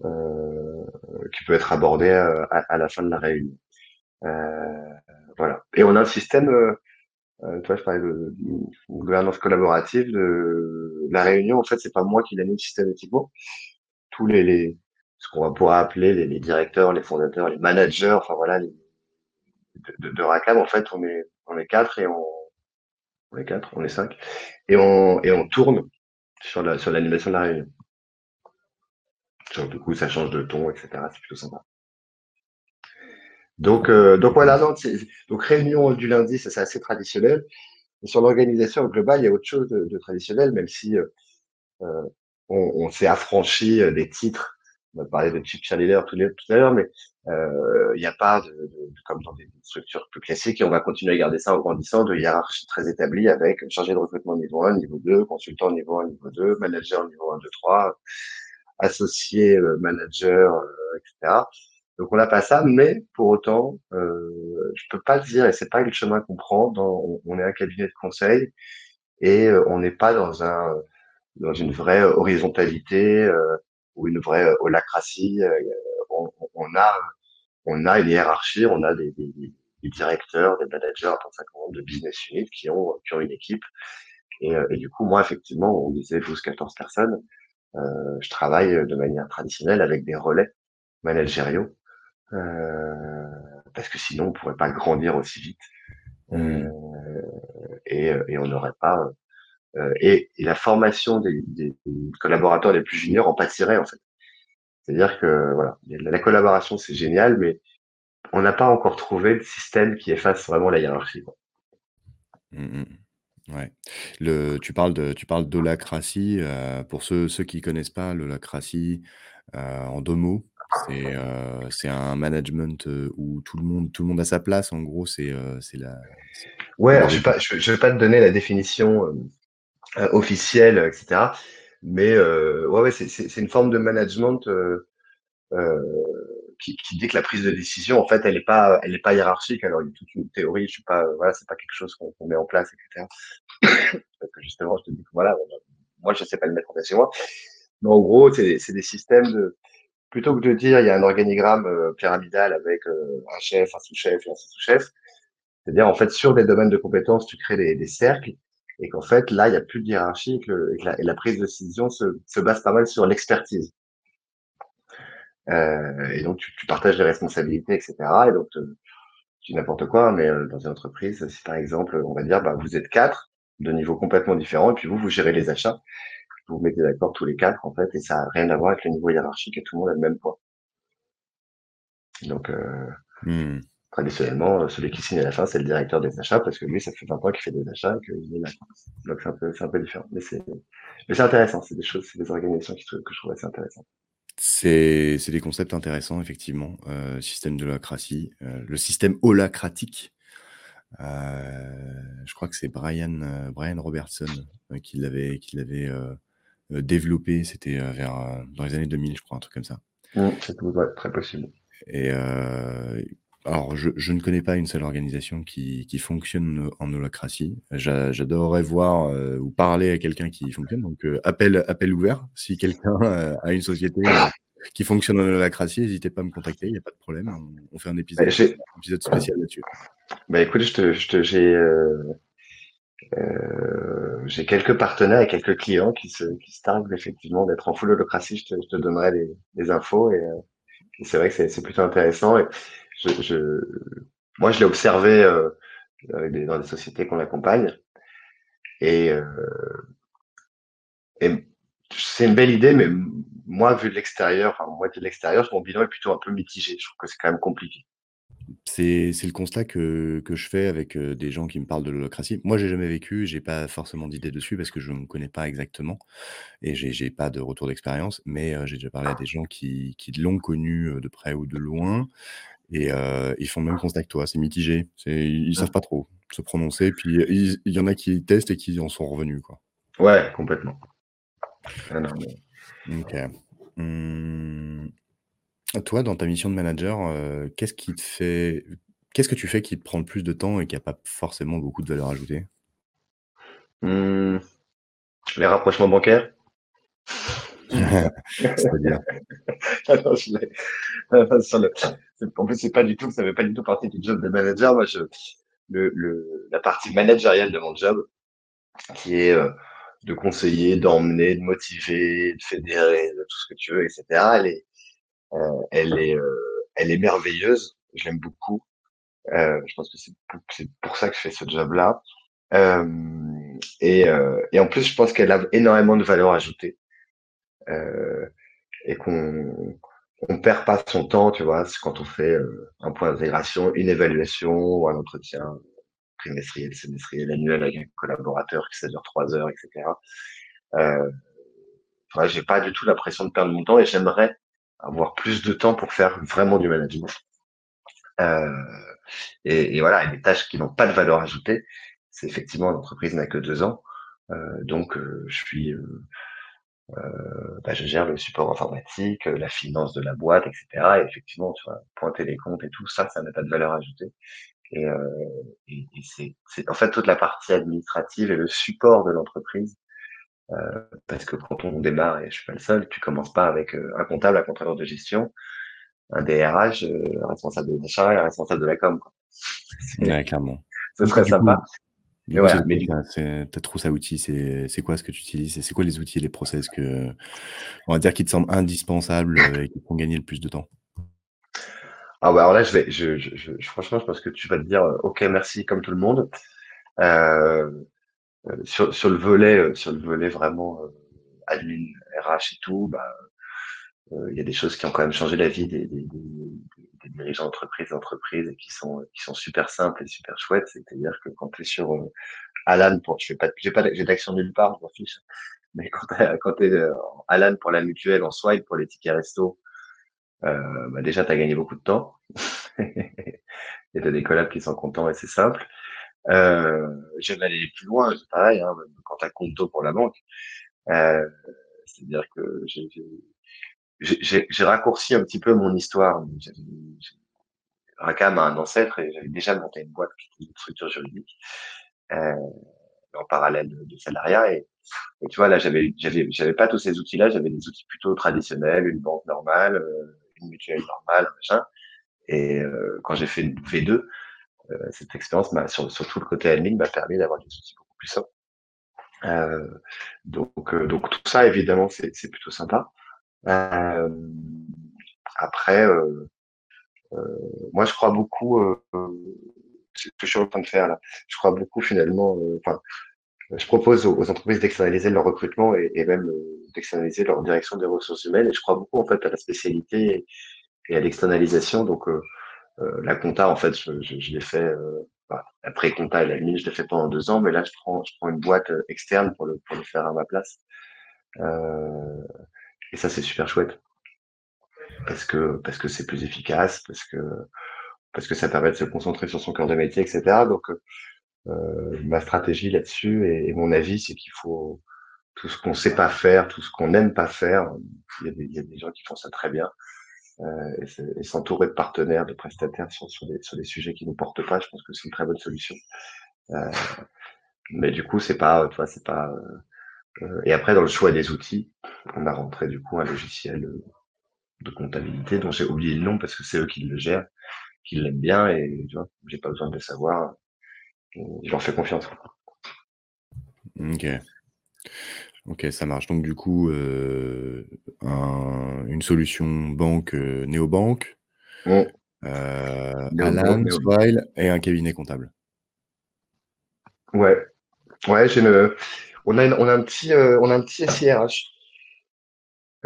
qui peut être abordé euh, à, à, la fin de la réunion. Euh, voilà. Et on a un système, euh, toi, je parlais de, gouvernance collaborative. De, la réunion, en fait, c'est pas moi qui l'anime systématiquement. Tous les, les ce qu'on va pouvoir appeler les, les, directeurs, les fondateurs, les managers, enfin voilà, les, de, de, de en fait, on est, on est quatre et on, on est quatre, on est cinq, et on, et on tourne sur la, sur l'animation de la réunion du coup, ça change de ton, etc. C'est plutôt sympa. Donc, euh, donc voilà, donc réunion du lundi, c'est assez traditionnel. Sur l'organisation globale, il y a autre chose de, traditionnel, même si euh, euh, on, s'est affranchi des titres. On a parlé de chip cheerleader tout, tout à l'heure, mais il n'y a pas, de, de, comme dans des structures plus classiques, et on va continuer à garder ça en grandissant, de hiérarchie très établie avec chargé de recrutement niveau 1, niveau 2, consultant niveau 1, niveau 2, manager niveau 1, 2, 3, associé, euh, manager, euh, etc. Donc on n'a pas ça, mais pour autant, euh, je peux pas le dire, et c'est pas le chemin qu'on prend. Dans, on est un cabinet de conseil et euh, on n'est pas dans un dans une vraie horizontalité euh, ou une vraie holacratie. On, on, a on a une hiérarchie, on a des, des, des directeurs, des managers, dans de business units qui ont qui ont une équipe. Et, et du coup, moi, effectivement, on disait 12-14 personnes. Euh, je travaille de manière traditionnelle avec des relais managériaux euh, parce que sinon on pourrait pas grandir aussi vite mmh. euh, et, et, on n'aurait pas et, et, la formation des, des, collaborateurs les plus juniors en pâtirait en fait. C'est-à-dire que voilà, la collaboration c'est génial, mais on n'a pas encore trouvé le système qui efface vraiment la hiérarchie. Mmh Ouais. Le tu parles de tu parles d'holacratie, heu, pour ceux ceux qui connaissent pas l'holacratie, heu, en deux mots, c'est, heu, c'est un management, heu, où tout le monde tout le monde a sa place. En gros, c'est, c'est la Ouais, alors je vais pas je je vais pas te donner la définition, euh, officielle, etc. Mais, ouais, ouais, c'est c'est c'est une forme de management, qui, qui, dit que la prise de décision, en fait, elle n'est pas, elle est pas hiérarchique. Alors, il y a toute une théorie. Je suis pas, voilà, c'est pas quelque chose qu'on met en place, etc. Parce que justement, je te dis que voilà, moi, je sais pas le mettre en place chez moi. Mais en gros, c'est des systèmes de, plutôt que de dire il y a un organigramme euh, pyramidal avec euh, un chef, un sous-chef et un sous-chef, c'est-à-dire en fait sur des domaines de compétences, tu crées des, cercles et qu'en fait là il n'y a plus de hiérarchie et que, la, et la, prise de décision se base pas mal sur l'expertise. Euh, et donc, tu, tu, partages les responsabilités, etc. Et donc, tu n'importe quoi, mais dans une entreprise, si par exemple, on va dire, bah, vous êtes quatre de niveaux complètement différents, et puis vous, vous gérez les achats, vous vous mettez d'accord tous les quatre, en fait, et ça n'a rien à voir avec le niveau hiérarchique, et tout le monde a le même poids. Donc, euh, mmh. traditionnellement, celui qui signe à la fin, c'est le directeur des achats, parce que lui, ça fait 20 ans qu'il fait des achats et qu'il est là. Donc, c'est un, peu, un peu différent. Mais c'est, mais c'est intéressant. C'est des choses, c'est des organisations qui, que je trouve assez intéressantes. C'est, des concepts intéressants, effectivement. Euh, système de holacratie, euh, le système holacratique. Euh, je crois que c'est Brian, euh, Brian Robertson qui l'avait, développé. C'était vers dans les années 2000, je crois, un truc comme ça. Mmh, c'est très possible. Et alors, je, je, ne connais pas une seule organisation qui, qui fonctionne en holacratie. J'adorerais voir euh, ou parler à quelqu'un qui fonctionne. Donc, euh, appel, appel ouvert. Si quelqu'un a une société qui fonctionne en holacratie, n'hésitez pas à me contacter. Il n'y a pas de problème. On, fait un épisode, bah, un épisode spécial là-dessus. Bah écoute, je je j'ai j'ai quelques partenaires et quelques clients qui se, qui se targuent effectivement d'être en full holacratie. Je te, je te donnerai les, les infos et c'est vrai que c'est plutôt intéressant. Et je, je, moi, je l'ai observé euh, dans des sociétés qu'on accompagne. Et, euh, et c'est une belle idée, mais moi, vu de l'extérieur, enfin, moi de l'extérieur, mon bilan est plutôt un peu mitigé. Je trouve que c'est quand même compliqué. C'est le constat que, que, je fais avec des gens qui me parlent de l'holocratie. Moi, j'ai jamais vécu, j'ai pas forcément d'idée dessus parce que je ne connais pas exactement et j'ai pas de retour d'expérience, mais j'ai déjà parlé à des gens qui, qui l'ont connu de près ou de loin et ils font le même constat que toi, c'est mitigé. Ils, savent pas trop se prononcer, puis il y en a qui testent et qui en sont revenus. Quoi. Ouais, complètement. Ah ok. Mmh. Toi, dans ta mission de manager, euh, qu'est-ce qui te fait qu'est-ce que tu fais qui te prend le plus de temps et qui a pas forcément beaucoup de valeur ajoutée? Mmh. Les rapprochements bancaires. C'est-à-dire? en plus, c'est pas du tout ça fait pas du tout partie du job de manager. Moi, je le le la partie managériale de mon job, qui est, euh, de conseiller, d'emmener, de motiver, de fédérer, de tout ce que tu veux etc. elle est euh, elle est, euh, elle est merveilleuse. Je l'aime beaucoup. Je pense que c'est pour, pour ça que je fais ce job-là. et, et en plus, je pense qu'elle a énormément de valeur ajoutée et qu'on on perd pas son temps, tu vois, quand on fait un point d'intégration, une évaluation ou un entretien trimestriel, semestriel, annuel avec un collaborateur qui ça dure trois heures, etc. Euh, ouais, j'ai pas du tout l'impression de perdre mon temps et j'aimerais avoir plus de temps pour faire vraiment du management. Euh, et, voilà, et des tâches qui n'ont pas de valeur ajoutée, c'est effectivement l'entreprise n'a que deux ans, euh, donc euh, je suis, euh, euh, bah, je gère le support informatique, la finance de la boîte, etc. Et effectivement, tu vois, pointer les comptes et tout ça, ça n'a pas de valeur ajoutée. Et, et, et c'est en fait toute la partie administrative et le support de l'entreprise euh, parce que quand on démarre, et je suis pas le seul, tu commences pas avec euh, un comptable, un contrôleur de gestion, un DRH, euh, un responsable de l'achat et un responsable de la com. Quoi. Ouais, clairement. Ce serait sympa. Mais voilà, mais ta trousse à outils, c'est quoi ce que tu utilises? C'est quoi les outils et les process que, on va dire, qui te semblent indispensables et qui font gagner le plus de temps? Ah bah alors là, je vais, je, je, je, franchement, je pense que tu vas te dire, ok, merci, comme tout le monde. Euh, euh, sur, sur, le volet, euh, sur le volet vraiment euh, admin, RH et tout, bah, il y a des choses qui ont quand même changé la vie des, des, des, des dirigeants d'entreprise, et qui sont qui sont super simples et super chouettes. C'est-à-dire que quand tu es sur Alan, pour, je fais pas, j'ai pas, j'ai d'action nulle part, je m'en fiche. Mais quand quand es Alan pour la mutuelle, en swipe pour les tickets resto, euh, bah déjà tu as gagné beaucoup de temps. et tu as des collabs qui sont contents et c'est simple. Euh, J'aime aller plus loin, c'est pareil, hein, quand tu as Conto pour la banque. Euh, C'est-à-dire que j'ai raccourci un petit peu mon histoire. Racam a un ancêtre et j'avais déjà monté une boîte qui était une structure juridique euh, en parallèle de, de salariat. Et, et, tu vois, là, j'avais j'avais pas tous ces outils-là. J'avais des outils plutôt traditionnels, une banque normale, euh, une mutuelle normale, machin. Et euh, quand j'ai fait une V2, euh, cette expérience sur, tout le côté admin m'a permis d'avoir des outils beaucoup plus simples. Euh, donc, euh, donc tout ça évidemment c'est plutôt sympa. Après, moi, je crois beaucoup, ce que je suis en train de faire là. Je crois beaucoup finalement, enfin, je propose aux, entreprises d'externaliser leur recrutement et, même d'externaliser leur direction des ressources humaines. Et je crois beaucoup en fait à la spécialité et à l'externalisation. Donc euh, euh, la compta, en fait, je, l'ai fait euh, après compta et la mine, je l'ai fait pendant deux ans, mais là je prends une boîte externe pour le faire à ma place. Euh, et ça c'est super chouette parce que parce que c'est plus efficace, parce que parce que ça permet de se concentrer sur son cœur de métier, etc. Donc euh, ma stratégie là-dessus et, mon avis, c'est qu'il faut tout ce qu'on sait pas faire, tout ce qu'on n'aime pas faire. Il y, a des, gens qui font ça très bien. Euh, et s'entourer de partenaires, de prestataires sur, sur, des, sur des sujets qui nous portent pas, je pense que c'est une très bonne solution. Euh, mais du coup, c'est pas, c'est pas. Euh, et après, dans le choix des outils, on a rentré du coup un logiciel de comptabilité dont j'ai oublié le nom parce que c'est eux qui le gèrent, qui l'aiment bien et tu vois, j'ai pas besoin de le savoir. Je leur fais confiance. Ok. Ok, ça marche. Donc du coup, euh, un, une solution banque euh, néobanque, mmh. euh, Alan, Swile et un cabinet comptable. Ouais, ouais, j'ai une, on a, un petit, euh, SIRH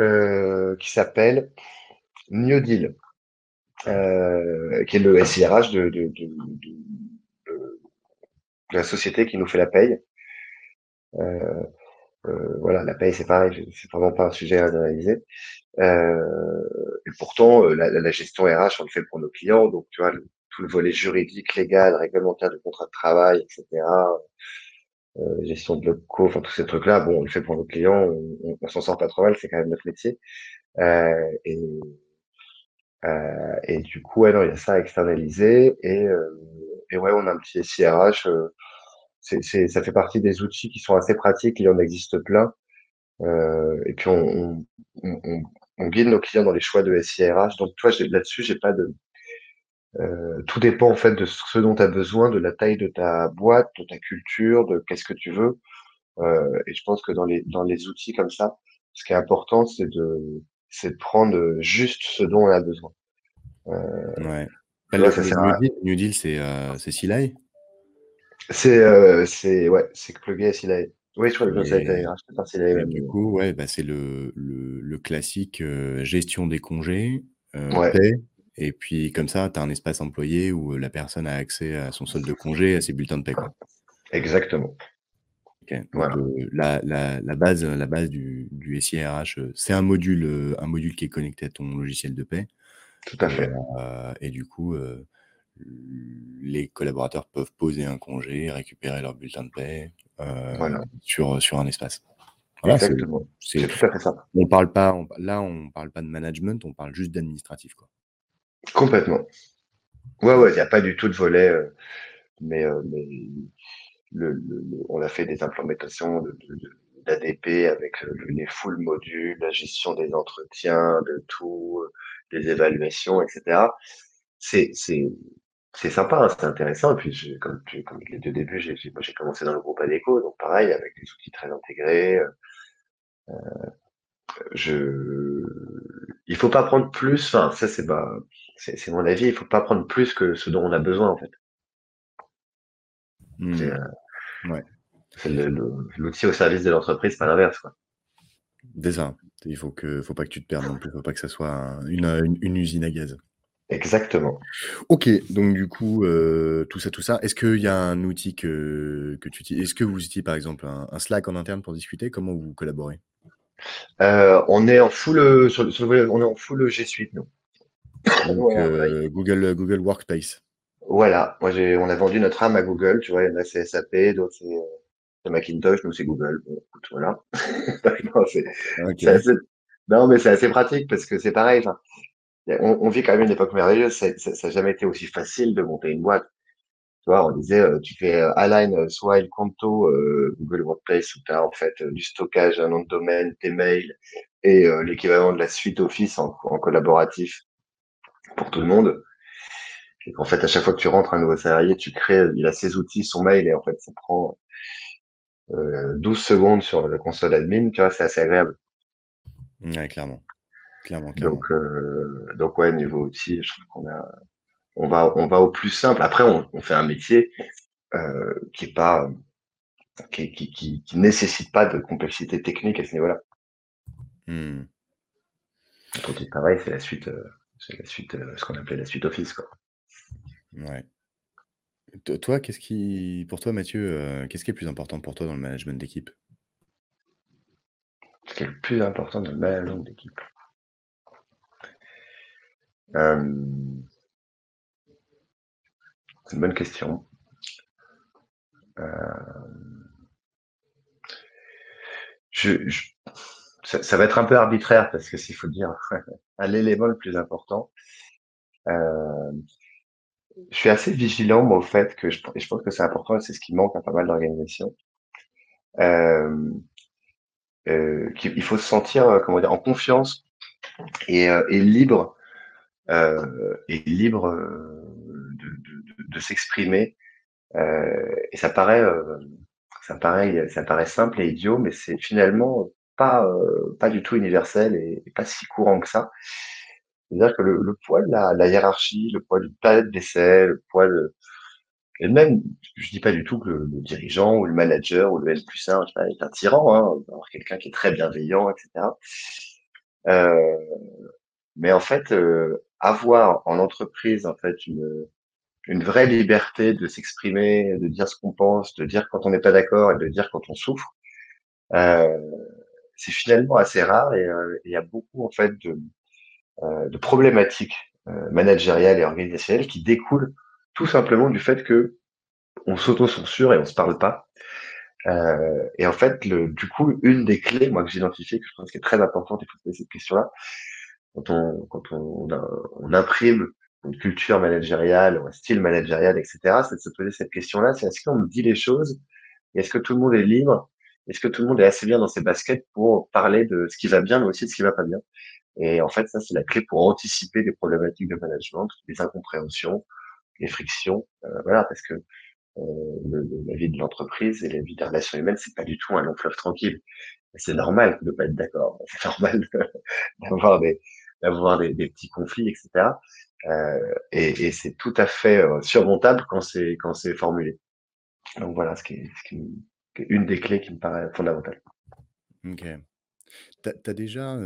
euh, qui s'appelle New Deal, euh, qui est le SIRH de, la société qui nous fait la paye. Euh, euh, voilà, la paye, c'est pareil, c'est vraiment pas un sujet à analyser. Euh, et pourtant, euh, la, gestion RH, on le fait pour nos clients, donc tu vois, tout le volet juridique, légal, réglementaire de contrat de travail, etc. Euh, gestion de locaux, enfin tous ces trucs-là, bon, on le fait pour nos clients, on, s'en sort pas trop mal, c'est quand même notre métier. Euh, et, euh, et du coup, non, il y a ça à externaliser. Et, et ouais, on a un petit SIRH c'est, ça fait partie des outils qui sont assez pratiques. Il y en existe plein. Euh, et puis on, on, on, on, guide nos clients dans les choix de SIRH. Donc toi, là-dessus, j'ai pas de. Euh, tout dépend en fait de ce dont tu as besoin, de la taille de ta boîte, de ta culture, de qu'est-ce que tu veux. Euh, et je pense que dans les dans les outils comme ça, ce qui est important, c'est de c'est de prendre juste ce dont on a besoin. Euh, ouais. Là, ça New, Deal, New Deal, c'est euh, c'est Silai? C'est euh, c'est ouais, c'est plugué à Silai. Oui, je crois que ça a été racheté par Silai. Même. Du coup, ouais, bah, c'est le, le, le, classique euh, gestion des congés, euh, ouais. paie, et puis comme ça, tu as un espace employé où la personne a accès à son solde de congé, à ses bulletins de paie. Quoi. Exactement. Okay. Donc, voilà. euh, la, la, la, base, la base du, du SIRH, c'est un module, un module qui est connecté à ton logiciel de paie. Tout à fait. Et, et du coup, les collaborateurs peuvent poser un congé, récupérer leur bulletin de paie euh, voilà. sur, sur un espace. Voilà, Exactement. C'est tout à fait ça. On parle pas, on, là, on parle pas de management, on parle juste d'administratif. quoi. Complètement. Ouais, ouais, il n'y a pas du tout de volet, euh, mais, euh, mais le, le, on a fait des implémentations d'ADP avec les full modules, la gestion des entretiens, de tout, des évaluations, etc. C'est, sympa, hein, c'est intéressant. Et puis, comme, tu, comme je l'ai dit au début, j'ai, j'ai commencé dans le groupe ADECO, donc pareil, avec des outils très intégrés. Euh, je, il faut pas prendre plus. Enfin, ça, c'est pas, c'est, mon avis. Il faut pas prendre plus que ce dont on a besoin, en fait. Mmh. C'est, euh, ouais. l'outil au service de l'entreprise, pas l'inverse, quoi. Ça. Il faut que, faut pas que tu te perdes non plus. Faut pas que ça soit une, une, une usine à gaz. Exactement. Ok, donc du coup, euh, tout ça, tout ça. Est-ce qu'il y a un outil que, que tu utilises Est-ce que vous utilisez par exemple un, un, Slack en interne pour discuter? Comment vous collaborez? Euh, On est en full sur, sur le, on est en full G Suite nous. Donc, euh, Google Google Workspace. Voilà, moi j'ai, on a vendu notre âme à Google. Tu vois, il y en a c'est SAP, d'autres c'est, Macintosh, nous c'est Google. Bon, écoute, voilà. non, c'est, okay. assez, non, mais c'est assez pratique parce que c'est pareil. On, on, vit quand même une époque merveilleuse. Ça n'a jamais été aussi facile de monter une boîte. Tu vois, on disait, euh, tu fais euh, Align, euh, Swile, Conto, euh, Google Workplace, où tu as en fait euh, du stockage, un nom de domaine, tes mails et euh, l'équivalent de la suite Office en, en, collaboratif pour tout le monde. Et qu'en fait, à chaque fois que tu rentres un nouveau salarié, tu crées, il a ses outils, son mail, et en fait, ça prend 12 secondes sur la console admin. Tu vois, c'est assez agréable. Ouais, clairement. Clairement, Donc, donc ouais, niveau outil, je trouve qu'on a, on va, on va au plus simple. Après, on, on fait un métier qui est pas, qui, qui, qui, qui, nécessite pas de complexité technique à ce niveau-là. Mmh. Quand tu travailles, c'est la suite, c'est la suite, ce qu'on appelait la suite Office, quoi. Ouais. Toi, qu'est-ce qui, pour toi, Mathieu, qu'est-ce qui est le plus important pour toi dans le management d'équipe? Ce qui est le plus important dans le management d'équipe. C'est une bonne question. Je, ça, va être un peu arbitraire parce que s'il faut dire à l'élément le plus important, euh, je suis assez vigilant moi, au fait que je, pense que c'est important et c'est ce qui manque à pas mal d'organisations. Euh, euh, qu'il faut se sentir euh, comment dire en confiance et, euh, libre euh, et libre de, s'exprimer et ça paraît ça paraît ça paraît simple et idiot mais c'est finalement pas pas du tout universel et, pas si courant que ça c'est-à-dire que le, poids de la, hiérarchie, le poids du palette d'essai, le poids de... Et même, je dis pas du tout que le, dirigeant ou le manager ou le L plus 1 est un tyran, hein, avoir quelqu'un qui est très bienveillant, etc. Euh, mais en fait, euh, avoir en entreprise en fait une, une vraie liberté de s'exprimer, de dire ce qu'on pense, de dire quand on n'est pas d'accord et de dire quand on souffre, euh, c'est finalement assez rare et euh, il y a beaucoup en fait de, euh, de problématiques euh, managériales et organisationnelles qui découlent tout simplement du fait que on s'auto-censure et on se parle pas. Euh, et en fait, le, du coup, une des clés, moi, que j'identifie, que je pense qui est très importante, et faut poser cette question-là, quand on, quand on, on, imprime une culture managériale, un style managérial, etc., c'est de se poser cette question-là, c'est est-ce qu'on me dit les choses, est-ce que tout le monde est libre, est-ce que tout le monde est assez bien dans ses baskets pour parler de ce qui va bien, mais aussi de ce qui va pas bien? Et en fait, ça, c'est la clé pour anticiper des problématiques de management, les incompréhensions, les frictions. Euh, voilà, parce que euh, la vie de l'entreprise et la vie des relations humaines, c'est pas du tout un long fleuve tranquille. C'est normal de pas être d'accord. C'est normal d'avoir des d'avoir des, des, petits conflits, etc. Euh, et, et c'est tout à fait euh, surmontable quand c'est quand c'est formulé. Donc voilà, ce qui, est, ce qui est une des clés qui me paraît fondamentale. Ok. Tu as déjà,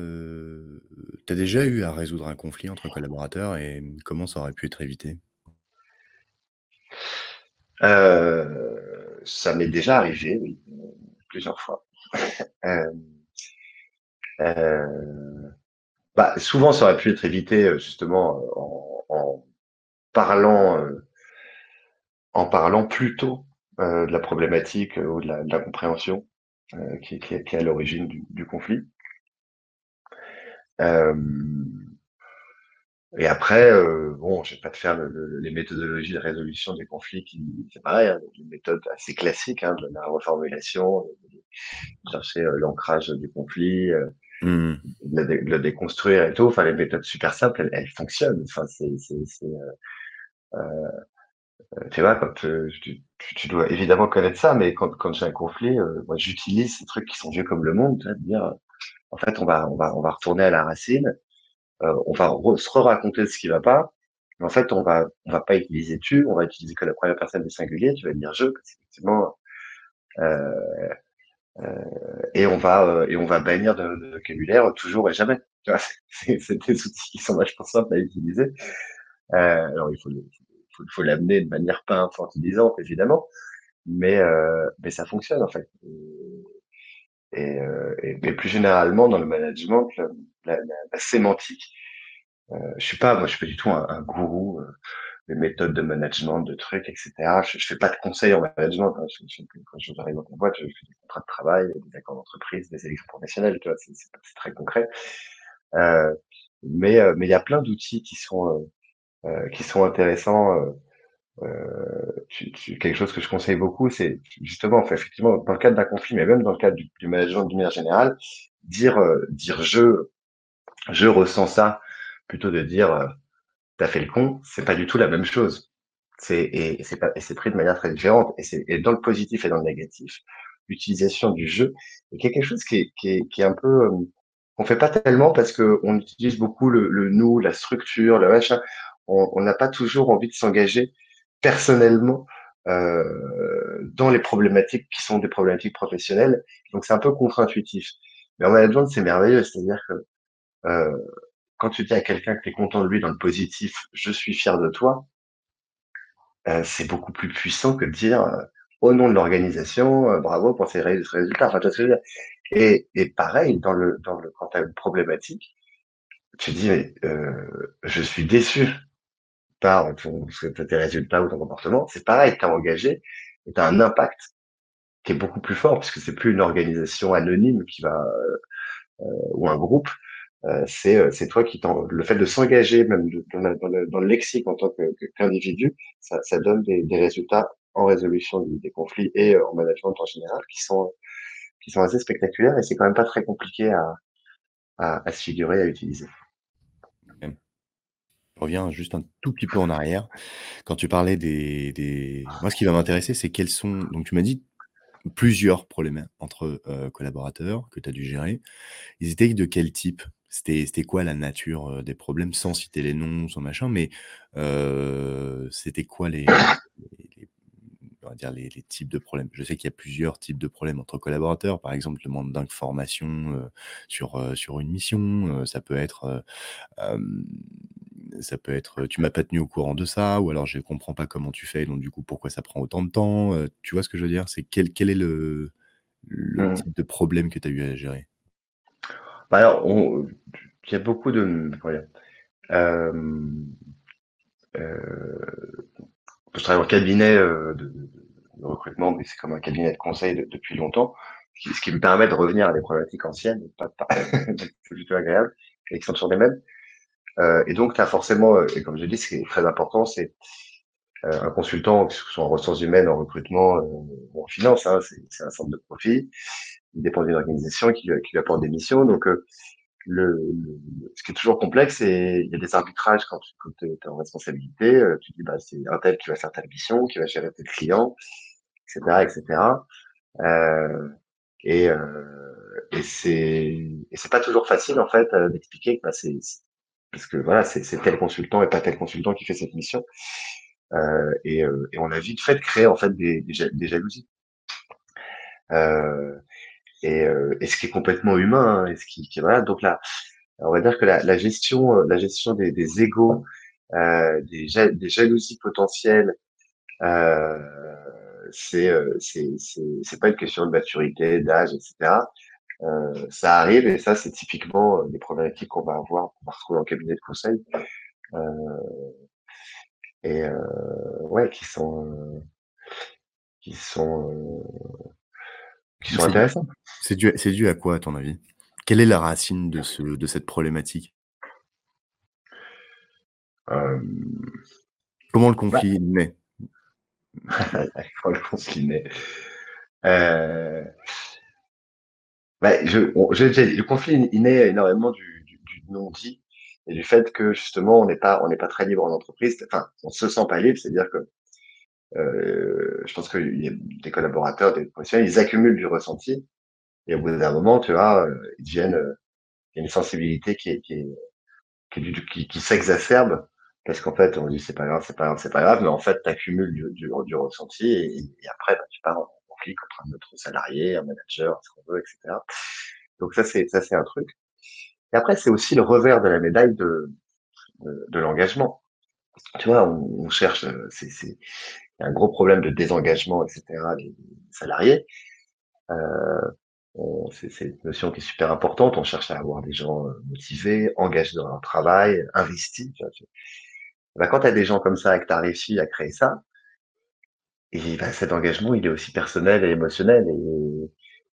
déjà eu à résoudre un conflit entre collaborateurs et comment ça aurait pu être évité? ça m'est déjà arrivé, oui, plusieurs fois. bah, souvent, ça aurait pu être évité, justement, en en parlant, en parlant plus tôt, de la problématique, ou de la compréhension, qui est à l'origine du conflit. Euh, et après, euh, bon, je vais pas te faire le, les méthodologies de résolution des conflits, qui c'est pareil, hein, des méthodes assez classiques, hein, de la reformulation, de, chercher euh, l'ancrage du conflit, euh, mmh. de, le déconstruire et tout. Enfin, les méthodes super simples, elles, fonctionnent. Enfin, c'est, c'est euh, tu vois, quand tu, tu, dois évidemment connaître ça, mais quand, quand j'ai un conflit, moi, j'utilise ces trucs qui sont vieux comme le monde, tu vois, de dire en fait, on va, on va, on va retourner à la racine. Euh, on va se re-raconter ce qui va pas. En fait, on va, on va pas utiliser tu, on va utiliser que la première personne du singulier. Tu vas dire je, effectivement. Euh, euh, et on va, euh, et on va bannir de, de, vocabulaire toujours et jamais. C'est des outils qui sont vachement simples à utiliser. Euh, alors il faut, faut, faut l'amener de manière pas infantilisante évidemment, mais mais ça fonctionne en fait. Et, euh, et, mais plus généralement dans le management, la, la, la sémantique. Euh, je suis pas, moi, je suis pas du tout un, un gourou euh, des méthodes de management, de trucs, etc. Je, je fais pas de conseils en management. Hein. Je, je, arrive dans une boîte, je fais des contrats de travail, des accords d'entreprise, des élections professionnelles. C'est, très concret. Euh, mais euh, mais il y a plein d'outils qui sont euh, qui sont intéressants quelque chose que je conseille beaucoup, c'est justement, enfin, effectivement, dans le cadre d'un conflit, mais même dans le cadre du, management d'une manière générale, dire, dire je, je ressens ça, plutôt de dire t'as fait le con, c'est pas du tout la même chose. C'est et c'est pas et c'est pris de manière très différente. Et c'est et dans le positif et dans le négatif, l'utilisation du jeu est quelque chose qui est qui est, qui est un peu on fait pas tellement parce que on utilise beaucoup le, le nous, la structure, le machin. On n'a pas toujours envie de s'engager personnellement euh, dans les problématiques qui sont des problématiques professionnelles. Donc c'est un peu contre-intuitif. Mais en management, c'est merveilleux, c'est-à-dire que euh, quand tu dis à quelqu'un que tu es content de lui dans le positif, je suis fier de toi, euh, c'est beaucoup plus puissant que de dire euh, au nom de l'organisation, euh, bravo pour ces résultats. Enfin, vois dire? Et, et pareil, dans le, dans le, quand tu as une problématique, tu dis, mais, je suis déçu par ton, tes résultats ou ton comportement. C'est pareil, tu as engagé et tu as un impact qui est beaucoup plus fort puisque c'est plus une organisation anonyme qui va ou un groupe euh, c'est euh, c'est toi qui le fait de s'engager même dans, le, lexique en tant qu'individu, ça, donne des, résultats en résolution des, conflits et euh, en management en général qui sont qui sont assez spectaculaires et c'est quand même pas très compliqué à, à, se figurer, à utiliser. Je reviens juste un tout petit peu en arrière. Quand tu parlais des, des... moi, ce qui va m'intéresser, c'est quels sont. Donc, tu m'as dit plusieurs problèmes entre euh, collaborateurs que tu as dû gérer. Ils étaient de quel type? C'était quoi la nature des problèmes, sans citer les noms, sans machin, mais c'était quoi les, les, on va dire les, types de problèmes? Je sais qu'il y a plusieurs types de problèmes entre collaborateurs. Par exemple, le manque d'informations sur, sur une mission. ça peut être, ça peut être, tu m'as pas tenu au courant de ça, ou alors je comprends pas comment tu fais, donc du coup pourquoi ça prend autant de temps. tu vois ce que je veux dire? C'est quel, quel est le, le mmh. type de problème que tu as eu à gérer? Bah, alors, il y a beaucoup de, euh, euh, je cabinet euh, de, recrutement, mais c'est comme un cabinet de conseil depuis longtemps, ce qui, me permet de revenir à des problématiques anciennes, pas, pas c'est plutôt agréable, et qui sont toujours les mêmes. Euh, et donc, tu as forcément, et comme je dis, ce qui est très important, c'est euh, un consultant, que ce soit en ressources humaines, en recrutement, ou en finance, hein, c'est un centre de profit il dépend d'une organisation qui, lui apporte des missions. Donc, euh, le, ce qui est toujours complexe, c'est il y a des arbitrages quand tu es en responsabilité. Euh, tu dis, bah, c'est un tel qui va faire telle mission, qui va gérer tel client, etc., etc. Euh, et, euh, et c'est pas toujours facile en fait euh, d'expliquer que bah, c'est parce que voilà, c'est tel consultant et pas tel consultant qui fait cette mission. Euh, et, et, on a vite fait de créer en fait des, des, des jalousies. Euh, et, euh, et ce qui est complètement humain. Hein, et ce qui, qui, voilà. Donc là, on va dire que la, la gestion, euh, la gestion des, des égaux, euh, des, des, jalousies potentielles, euh, c'est c'est c'est pas une question de maturité, d'âge, etc. Euh, ça arrive et ça c'est typiquement des problématiques qu'on va avoir, qu'on va retrouver en cabinet de conseil. Euh, et euh, ouais, qui sont qui sont qui sont intéressants. C'est dû, c'est dû à quoi, à ton avis? Quelle est la racine de, ce, de cette problématique? Euh... Comment le conflit bah... naît? Comment le conflit naît? Euh... bah, je, on, je, Le conflit il naît énormément du, du, du non-dit et du fait que justement on n'est pas on n'est pas très libre en entreprise. Enfin, on se sent pas libre, c'est-à-dire que euh, je pense que des collaborateurs, des professionnels, ils accumulent du ressenti. Et au bout d'un moment, tu vois, euh, ils deviennent, euh, il y a une sensibilité qui est, qui est, qui, s'exacerbe parce qu'en fait, on dit c'est pas grave, c'est pas grave, c'est pas grave, mais en fait, tu accumules du, ressenti et, après, bah, tu pars en conflit contre un autre salarié, un manager, ce qu'on veut, etc. Donc ça, c'est ça, c'est un truc. Et après, c'est aussi le revers de la médaille de, de, l'engagement. Tu vois, on, on cherche, c'est, il y a un gros problème de désengagement, etc. des salariés. Euh, c'est une notion qui est super importante. On cherche à avoir des gens euh, motivés, engagés dans leur travail, investis. Ben, quand tu as des gens comme ça et que tu as réussi à créer ça, et ben, cet engagement, il est aussi personnel et émotionnel.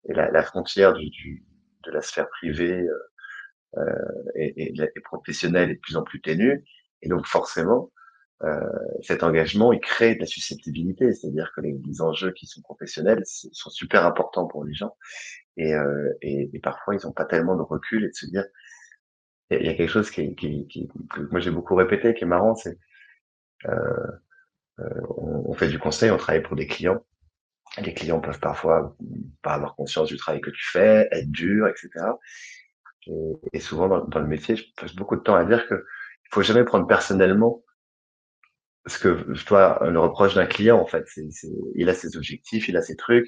Et, la, la, frontière du, du, de la sphère privée euh, euh et, et, et, professionnelle est de plus en plus ténue. Et donc forcément, cet engagement, il crée de la susceptibilité, c'est-à-dire que les, enjeux qui sont professionnels sont super importants pour les gens, et, euh, et, et parfois ils n'ont pas tellement de recul et de se dire, il y, a quelque chose qui, qui, qui que moi j'ai beaucoup répété, qui est marrant, c'est euh, euh, on, fait du conseil, on travaille pour des clients. Les clients peuvent parfois pas avoir conscience du travail que tu fais, être dur, etc. Et, souvent dans, le métier, je passe beaucoup de temps à dire que il faut jamais prendre personnellement ce que toi le reproche d'un client en fait. C'est, il a ses objectifs, il a ses trucs.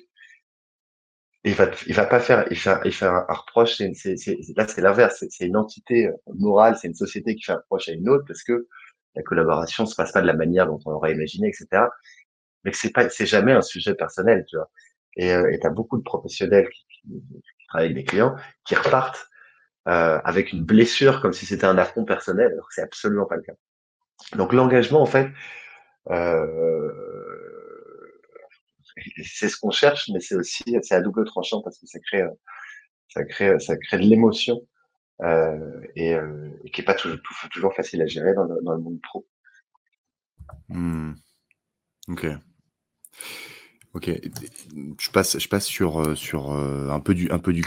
il va, il va pas faire, il fait, il fait un, reproche. C'est, là, c'est l'inverse. C'est, une entité morale, c'est une société qui fait un reproche à une autre parce que la collaboration se passe pas de la manière dont on aurait imaginé, etc. Mais c'est pas, c'est jamais un sujet personnel, tu vois. Et euh, tu as beaucoup de professionnels qui, qui, travaillent avec des clients qui repartent euh, avec une blessure comme si c'était un affront personnel, alors que c'est absolument pas le cas. Donc l'engagement, en fait, euh, c'est ce qu'on cherche, mais c'est aussi c'est à double tranchant parce que ça crée ça crée ça crée de l'émotion euh, et, euh, et, qui est pas toujours, toujours facile à gérer dans le, monde pro. Mmh. Ok. Ok. Je passe, je passe sur, sur un peu du, un peu du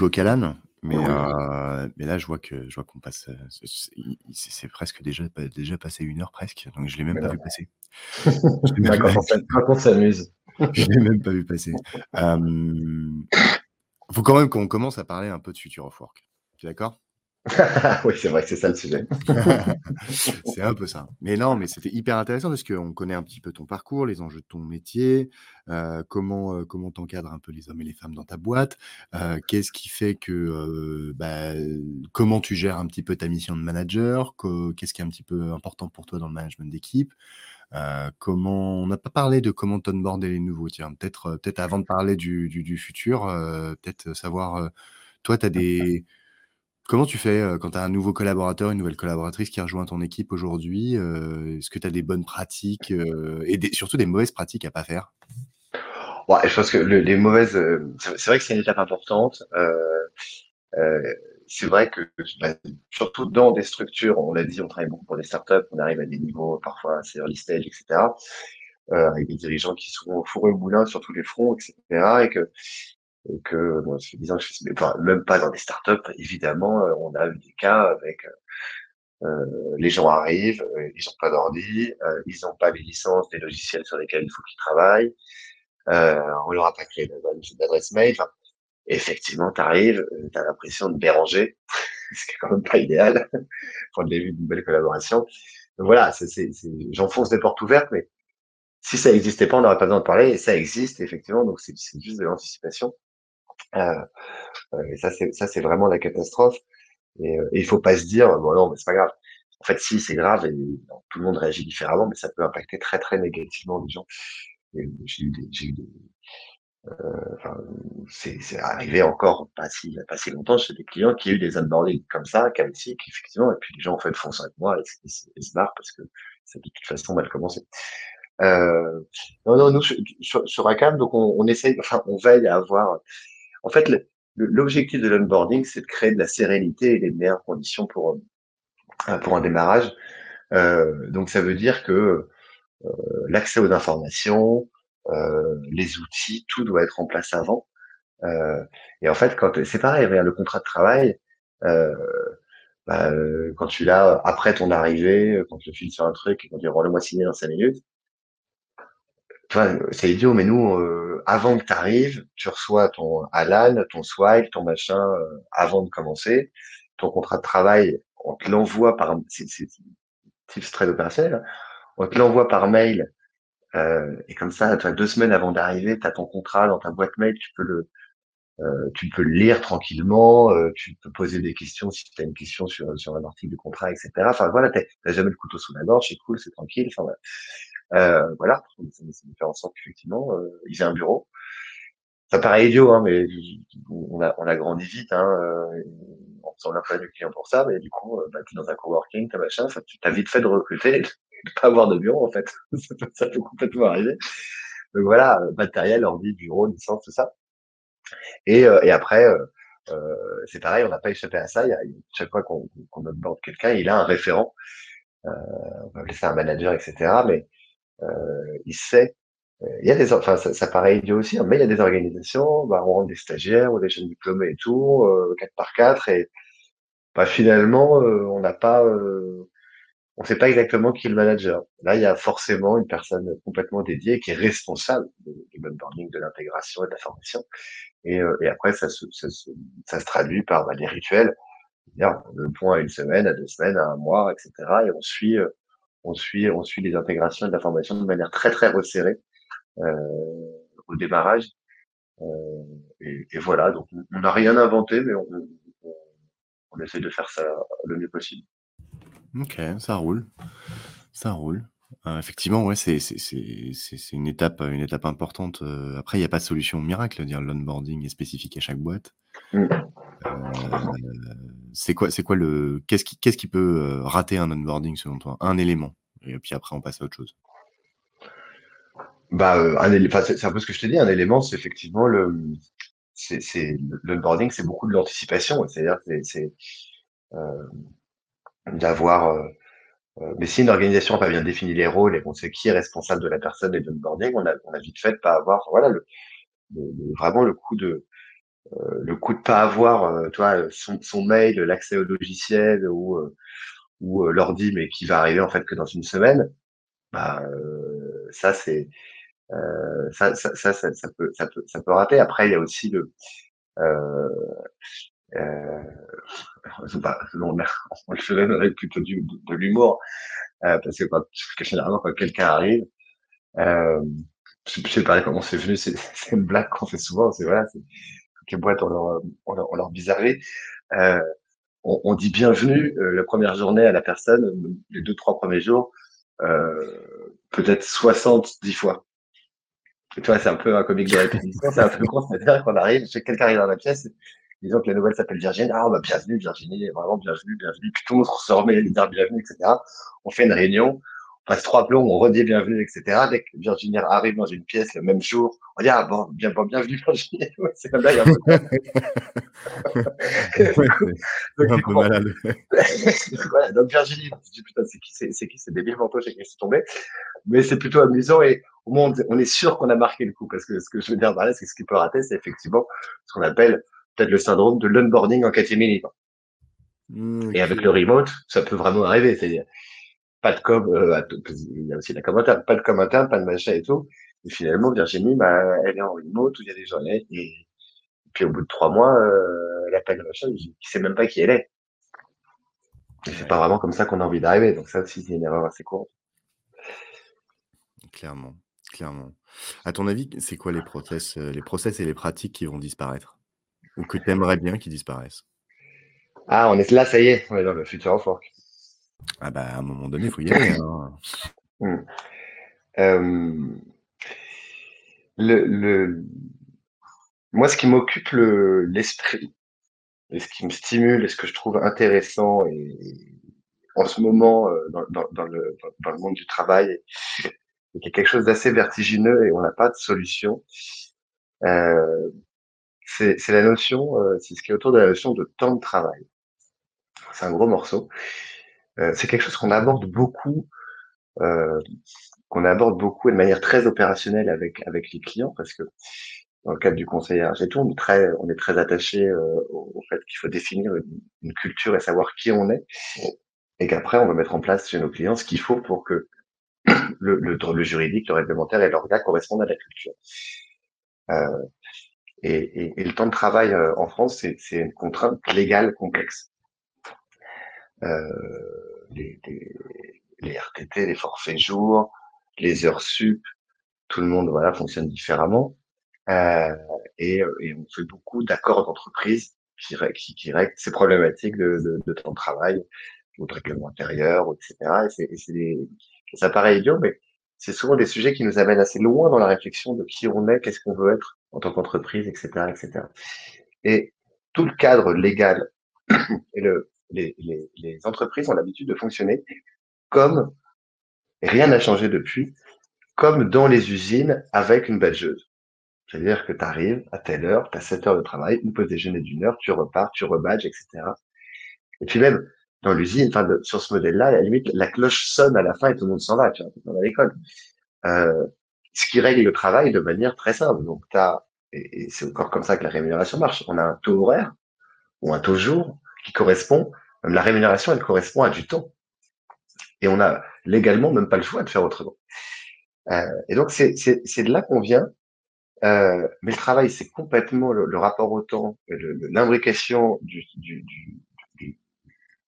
mais, euh, mais là, je vois que je vois qu'on passe. C'est presque déjà, déjà passé une heure presque, donc je l'ai même pas vu passer. quand on s'amuse. Je l'ai même pas vu passer. Il faut quand même qu'on commence à parler un peu de Future of Work. Tu es d'accord? oui, c'est vrai que c'est ça le sujet. c'est un peu ça. Mais non, mais c'était hyper intéressant parce qu'on connaît un petit peu ton parcours, les enjeux de ton métier, euh, comment euh, comment t'encadres un peu les hommes et les femmes dans ta boîte, euh, qu'est-ce qui fait que bah, comment tu gères un petit peu ta mission de manager, qu'est-ce qui est un petit peu important pour toi dans le management d'équipe. comment on n'a pas parlé de comment t'onboarder les nouveaux tiens peut-être peut-être avant de parler du, du, du futur peut-être savoir toi tu as des Comment tu fais quand tu as un nouveau collaborateur, une nouvelle collaboratrice qui rejoint ton équipe aujourd'hui Est-ce que tu as des bonnes pratiques et surtout des mauvaises pratiques à pas faire? Ouais, Je pense que les mauvaises, c'est vrai que c'est une étape importante. c'est vrai que bah, surtout dans des structures, on l'a dit, on travaille beaucoup pour des startups, on arrive à des niveaux parfois assez early stage, etc. avec des dirigeants qui sont au four et au moulin sur tous les fronts, etc. Et que que bon, ça fait 10 ans que je même pas dans des startups, évidemment, euh, on a eu des cas avec euh, euh les gens arrivent, euh, ils n'ont pas d'ordi, euh, ils n'ont pas les licences des logiciels sur lesquels il faut qu'ils travaillent, euh, on leur a pas créé d'adresse mail. Enfin, effectivement, tu arrives, tu as l'impression de déranger, ce qui est quand même pas idéal pour le début d'une belle collaboration. Donc voilà, j'enfonce des portes ouvertes, mais si ça n'existait pas, on n'aurait pas besoin de parler, et ça existe effectivement, donc c'est, juste de l'anticipation. Euh, euh, et ça, c'est c'est vraiment la catastrophe. Et, euh, et, il faut pas se dire, bon non, mais c'est pas grave. En fait, si c'est grave, et tout le monde réagit différemment, mais ça peut impacter très très négativement les gens. J'ai eu des, eu enfin, c'est, c'est arrivé encore pas si, pas si longtemps chez des clients qui ont eu des onboarding comme ça, chaotiques, effectivement, et puis les gens en fait font ça avec moi et, et, se barrent parce que ça de toute façon mal commencé. Euh, non, non, nous, sur, sur Acam, donc on, on essaye, enfin, on veille à avoir en fait, l'objectif de l'onboarding, c'est de créer de la sérénité et les meilleures conditions pour, euh, pour un démarrage. Euh, donc, ça veut dire que euh, l'accès aux informations, les outils, tout doit être en place avant. et en fait, quand c'est pareil, le contrat de travail, bah, quand tu l'as après ton arrivée, quand tu files sur un truc et quand tu rends le mois signé dans cinq minutes, c'est idiot, mais nous, euh, avant que tu arrives, tu reçois ton Alan, ton Swipe, ton machin, euh, avant de commencer. Ton contrat de travail, on te l'envoie par, c'est très opérationnel, hein. on te l'envoie par mail. Euh, et comme ça, deux semaines avant d'arriver, tu as ton contrat dans ta boîte mail, tu peux le, tu peux le lire tranquillement, tu peux poser des questions si tu as une question sur, sur un article du contrat, etc. Enfin voilà, tu n'as jamais le couteau sous la gorge, c'est cool, c'est tranquille. Enfin, voilà. Euh, voilà, ça me fait en sorte qu'effectivement, euh, il a un bureau. Ça paraît idiot, hein, mais on a, on a grandi vite. Hein, on n'a pas du client pour ça, mais du coup, euh, bah, tu es dans un coworking, t'as machin, ça, tu t'as vite fait de recruter, de pas avoir de bureau en fait. ça, peut, complètement arriver. Donc voilà, matériel, ordi, bureau, licence, tout ça. Et, et après, euh, c'est pareil, on n'a pas échappé à ça. Il y a, chaque fois qu'on qu'on onboard quelqu'un, il a un référent. Euh, on va appeler ça un manager, etc. Mais il sait. Euh, il y a des, enfin, ça, ça paraît idiot aussi, hein, mais il y a des organisations, bah, on rentre des stagiaires ou des jeunes diplômés et tout, euh, 4 par 4 et bah, finalement, euh, on n'a pas, euh, on sait pas exactement qui est le manager. Là, il y a forcément une personne complètement dédiée qui est responsable du onboarding, de l'intégration et de la formation. Et, et après, ça se, ça, se, ça se traduit par bah, des rituels. le point à une semaine, à deux semaines, à un mois, etc. Et on suit, on suit, on suit les intégrations et la formation de manière très très resserrée au démarrage. Et, et, voilà, donc on n'a rien inventé, mais on, on, on essaie de faire ça le mieux possible. Ok, ça roule, ça roule. Euh, effectivement, ouais, c'est c'est c'est c'est une étape, une étape importante, euh, après il y a pas de solution miracle, dire l'onboarding est spécifique à chaque boîte. Euh, c'est quoi c'est quoi le qu'est-ce qui qu'est-ce qui peut, rater un onboarding selon toi? Un élément et puis après on passe à autre chose. Bah, un enfin, c'est un peu ce que je t'ai dit, un élément, c'est effectivement le c'est l'onboarding, c'est beaucoup de l'anticipation. C'est-à-dire c'est c'est, d'avoir, euh, mais si une organisation n'a pas bien défini les rôles et qu'on sait qui est responsable de la personne et de l'onboarding, on a, on a vite fait de pas avoir, voilà, vraiment le coup de, euh, le coup de pas avoir, euh, toi, son, son mail, l'accès au logiciel ou, ou l'ordi, mais qui va arriver en fait que dans une semaine. Bah, ça c'est, ça, ça, ça, ça, peut, ça peut, ça peut rater. Après, il y a aussi le, euh, euh, on, le ferait plutôt du, de, l'humour, euh, parce que quand, généralement quand quelqu'un arrive, euh, je sais pas comment c'est venu, c'est une blague qu'on fait souvent, c'est voilà, les boîtes on leur, on leur, on leur bizarrerie. Euh, on, on, dit bienvenue euh, la première journée à la personne, les deux trois premiers jours, euh, peut-être 70 fois. Et toi, c'est un peu un comique de répétition, c'est un peu con, c'est-à-dire qu'on arrive, quelqu'un arrive dans la pièce, disons que la nouvelle s'appelle Virginie, ah bah bienvenue Virginie, vraiment bienvenue, bienvenue, puis tout le monde se remet à dire bienvenue, etc. On fait une réunion, on passe trois plombs, on redit bienvenue, etc. Dès que Virginie arrive dans une pièce le même jour, on dit ah bon, bien, bon bienvenue Virginie, c'est comme là, il y a un peu donc, un peu malade. voilà, donc Virginie, putain, c'est qui, c'est qui, c'est débile manteau, j'ai laissé tomber. Mais c'est plutôt amusant et au moins on est sûr qu'on a marqué le coup parce que ce que je veux dire par là, c'est ce qui peut rater, c'est effectivement ce qu'on appelle peut-être le syndrome de l'onboarding en catimini. Mmh, Et avec le remote, ça peut vraiment arriver. C'est-à-dire, pas de com, euh, il y a aussi la com interne, pas de com interne, pas de machin et tout. Et finalement, Virginie, bah, elle est en remote où il y a des journées. Et, puis au bout de trois mois, euh, elle appelle machin, il sait même pas qui elle est. Et c'est pas vraiment comme ça qu'on a envie d'arriver. Donc ça aussi, c'est une erreur assez courte. Clairement, clairement. À ton avis, c'est quoi les process, euh, les process et les pratiques qui vont disparaître? Ou que tu aimerais bien qu'ils disparaissent? Ah, on est là, ça y est, on est dans le futur of work. Ah bah à un moment donné, il faut y aller. Hein. Hmm. Euh, le, Moi, ce qui m'occupe l'esprit, et ce qui me stimule, et ce que je trouve intéressant, et en ce moment, euh, dans, dans, le, dans le monde du travail, il y a quelque chose d'assez vertigineux et on n'a pas de solution. Euh, c'est la notion, euh, c'est ce qui est autour de la notion de temps de travail. C'est un gros morceau. Euh, c'est quelque chose qu'on aborde beaucoup, euh, qu'on aborde beaucoup et de manière très opérationnelle avec avec les clients, parce que dans le cadre du conseil tout, on est très, on est très attaché au, fait qu'il faut définir une, culture et savoir qui on est, et qu'après on va mettre en place chez nos clients ce qu'il faut pour que le, le, le, juridique, le réglementaire et l'organe correspondent à la culture. Euh, et, et, le temps de travail euh, en France, c'est une contrainte légale complexe. Euh, les, les, les, RTT, les forfaits jours, les heures sup, tout le monde voilà fonctionne différemment. Euh, et, et, on fait beaucoup d'accords d'entreprise qui, qui, qui règlent ces problématiques de, de, de, temps de travail, ou de règlement intérieur, etc. Et, c'est ça paraît idiot, mais c'est souvent des sujets qui nous amènent assez loin dans la réflexion de qui on est, qu'est-ce qu'on veut être en tant qu'entreprise, etc., etc. Et tout le cadre légal et le, les, entreprises ont l'habitude de fonctionner comme rien n'a changé depuis, comme dans les usines avec une badgeuse. C'est-à-dire que tu arrives à telle heure, tu as 7 heures de travail, une pause déjeuner d'une heure, tu repars, tu rebadges, etc. Et puis même, dans l'usine, enfin, sur ce modèle-là, à la limite, la cloche sonne à la fin et tout le monde s'en va, tu vois, dans l'école. Euh, ce qui règle le travail de manière très simple. Donc, as, et, et c'est encore comme ça que la rémunération marche. On a un taux horaire ou un taux jour qui correspond, même la rémunération, elle correspond à du temps. Et on a légalement même pas le choix de faire autrement. Euh, et donc, c'est de là qu'on vient. Euh, mais le travail, c'est complètement le, rapport au temps, l'imbrication du, du, du,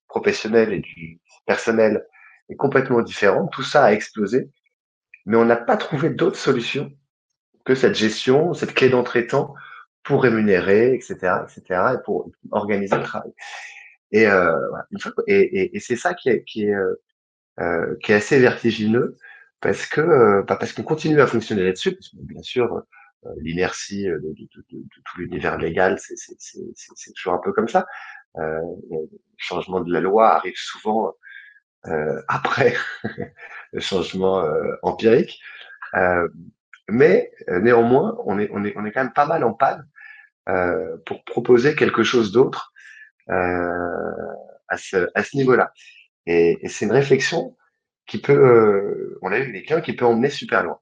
professionnel et du personnel est complètement différent. Tout ça a explosé, mais on n'a pas trouvé d'autres solutions que cette gestion, cette clé d'entrée temps pour rémunérer, etc., etc., et pour organiser le travail. Et, euh, et, et, et c'est ça qui est, qui est, euh, euh qui est assez vertigineux parce que euh, bah parce qu'on continue à fonctionner là-dessus. Parce que, bien sûr, euh, l'inertie de, de, de, de, tout l'univers légal, c'est toujours un peu comme ça. Euh, le changement de la loi arrive souvent euh, après le changement empirique. mais néanmoins, on est, on, est, on est quand même pas mal en panne pour proposer quelque chose d'autre à ce, à ce niveau-là. Et, et c'est une réflexion qui peut, on a eu des clients qui peut emmener super loin.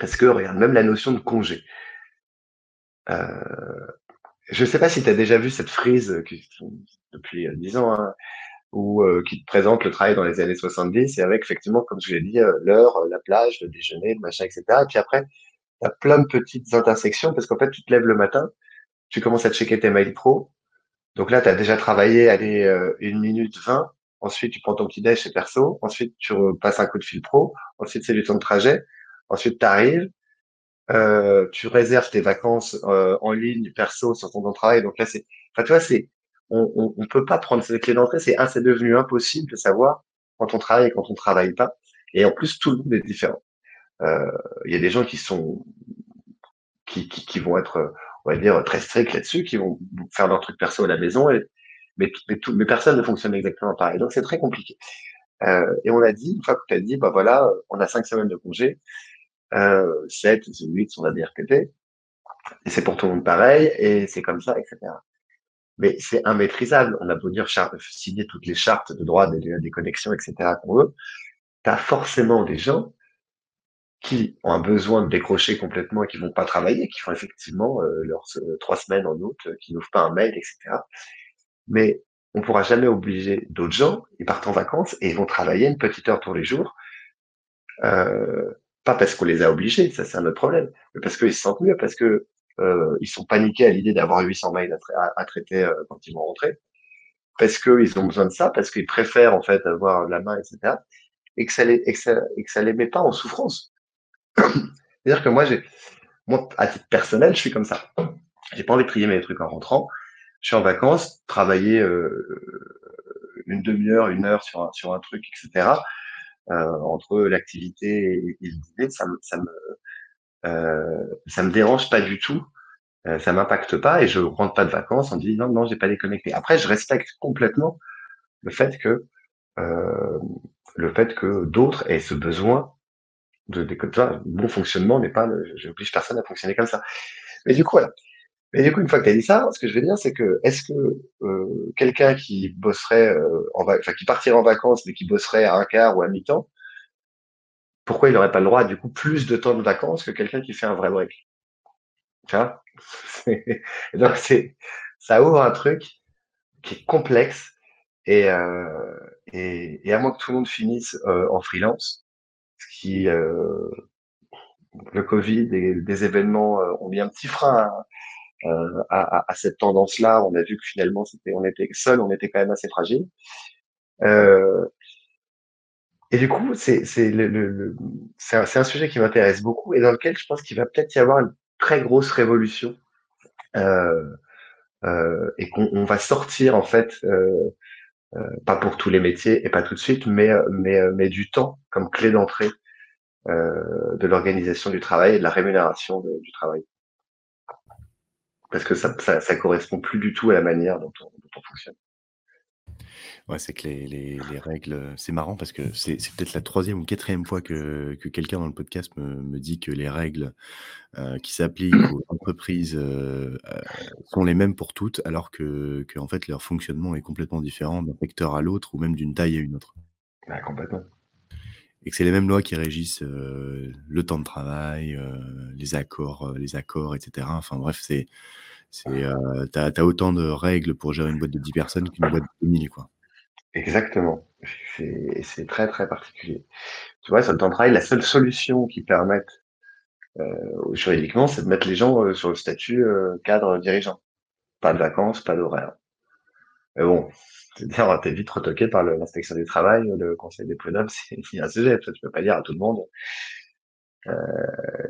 Parce que, regarde, même la notion de congé. Euh, je ne sais pas si tu as déjà vu cette frise qui, depuis euh, dix ans, hein, ou euh, qui te présente le travail dans les années 70, et avec effectivement, comme je l'ai dit, euh, l'heure, la plage, le déjeuner, le machin, etc. Et puis après, tu as plein de petites intersections, parce qu'en fait, tu te lèves le matin, tu commences à checker tes mails pro. Donc là, tu as déjà travaillé, allez, une minute vingt. Ensuite, tu prends ton petit déj chez perso. Ensuite, tu passes un coup de fil pro. Ensuite, c'est du temps de trajet. Ensuite, tu arrives, euh, tu réserves tes vacances euh, en ligne, perso, sur ton temps de travail. Donc là, c'est, enfin, tu vois, c'est, on, on, on, peut pas prendre cette clé d'entrée. C'est un, c'est devenu impossible de savoir quand on travaille et quand on travaille pas. Et en plus, tout le monde est différent. Euh, il y a des gens qui sont, qui, qui, qui, vont être, on va dire, très stricts là-dessus, qui vont faire leur truc perso à la maison, et, mais, mais, tout, mais personne ne fonctionne exactement pareil. Donc c'est très compliqué. Euh, et on a dit, une fois que tu as dit, bah voilà, on a cinq semaines de congé, euh, 7 ou 8 sont la DRPP, et c'est pour tout le monde pareil, et c'est comme ça, etc. Mais c'est immaîtrisable. On a beau dire signer toutes les chartes de droit des, des connexions, etc. qu'on veut, tu as forcément des gens qui ont un besoin de décrocher complètement et qui vont pas travailler, qui font effectivement euh, leurs euh, trois semaines en août, euh, qui n'ouvrent pas un mail, etc. Mais on pourra jamais obliger d'autres gens, ils partent en vacances et ils vont travailler une petite heure tous les jours. Euh, pas parce qu'on les a obligés, ça c'est un autre problème, mais parce qu'ils se sentent mieux, parce que ils sont paniqués à l'idée d'avoir 800 mails à, à, traiter quand ils vont rentrer, parce qu'ils ont besoin de ça, parce qu'ils préfèrent en fait avoir la main, etc. Et que ça les, et que ça, et que ça les met pas en souffrance. C'est-à-dire que moi, j'ai, moi, à titre personnel, je suis comme ça. J'ai pas envie de trier mes trucs en rentrant. Je suis en vacances, travailler euh, une demi-heure, une heure sur un, sur un truc, etc euh, entre l'activité et, le dîner, ça me, ça me, euh, ça me dérange pas du tout. Euh, ça m'impacte pas et je rentre pas de vacances en disant non, non, j'ai pas déconnecté. Après, je respecte complètement le fait que euh, le fait que d'autres aient ce besoin de déconnecter. Bon fonctionnement n'est pas, j'oblige personne à fonctionner comme ça. Mais du coup, voilà. Mais du coup, une fois que tu as dit ça, ce que je veux dire, c'est que est-ce que euh, quelqu'un qui bosserait, euh, en enfin qui partirait en vacances, mais qui bosserait à un quart ou à mi-temps, pourquoi il n'aurait pas le droit, du coup, plus de temps de vacances que quelqu'un qui fait un vrai break? Tu vois? Donc, c'est, ça ouvre un truc qui est complexe et, euh, et, et, à moins que tout le monde finisse euh, en freelance, ce qui, euh, le Covid des événements euh, ont mis un petit frein à, euh, à, cette tendance-là. On a vu que finalement, on était seul, on était quand même assez fragile. Et du coup, c'est un, sujet qui m'intéresse beaucoup et dans lequel je pense qu'il va peut-être y avoir une très grosse révolution et qu'on va sortir en fait, pas pour tous les métiers et pas tout de suite, mais du temps comme clé d'entrée de l'organisation du travail et de la rémunération de, du travail parce que ça, ça, ça, correspond plus du tout à la manière dont on, dont on fonctionne. Ouais, c'est que les, les, les règles, c'est marrant parce que c'est peut-être la troisième ou quatrième fois que, que quelqu'un dans le podcast me, me, dit que les règles euh, qui s'appliquent aux entreprises euh, euh, sont les mêmes pour toutes, alors que, que, en fait leur fonctionnement est complètement différent d'un secteur à l'autre ou même d'une taille à une autre. Ouais, complètement. Et que c'est les mêmes lois qui régissent euh, le temps de travail, euh, les accords, les accords, etc. Enfin bref, c'est c'est, euh, t'as, as autant de règles pour gérer une boîte de 10 personnes qu'une boîte de 1000, quoi. Exactement. C'est, c'est très, très particulier. Tu vois, sur le temps de travail, la seule solution qui permette, euh, juridiquement, c'est de mettre les gens euh, sur le statut euh, cadre dirigeant. Pas de vacances, pas d'horaire. Mais bon, c'est-à-dire, t'es vite retoqué par l'inspection du travail, le conseil des prud'hommes, c'est un sujet. Tu peux pas dire à tout le monde euh,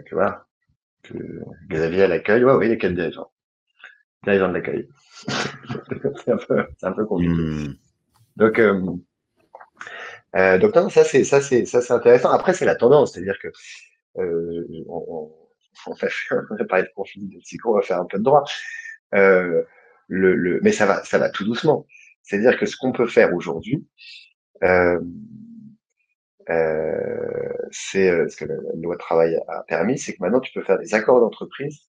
que voilà, que Xavier à l'accueil, ouais, oui, il est quel dirigeant Dirigeant de l'accueil. c'est un peu, c'est un peu compliqué. Hmm. Donc, euh, euh, donc non, ça c'est ça c'est ça c'est intéressant. Après, c'est la tendance, c'est-à-dire que euh, on, on, va, on va parler de conflit de psycho, on va faire un peu de droit. Euh, le, le, mais ça va, ça va tout doucement. C'est-à-dire que ce qu'on peut faire aujourd'hui, euh, euh, c'est euh, ce que la loi de travail a permis, c'est que maintenant tu peux faire des accords d'entreprise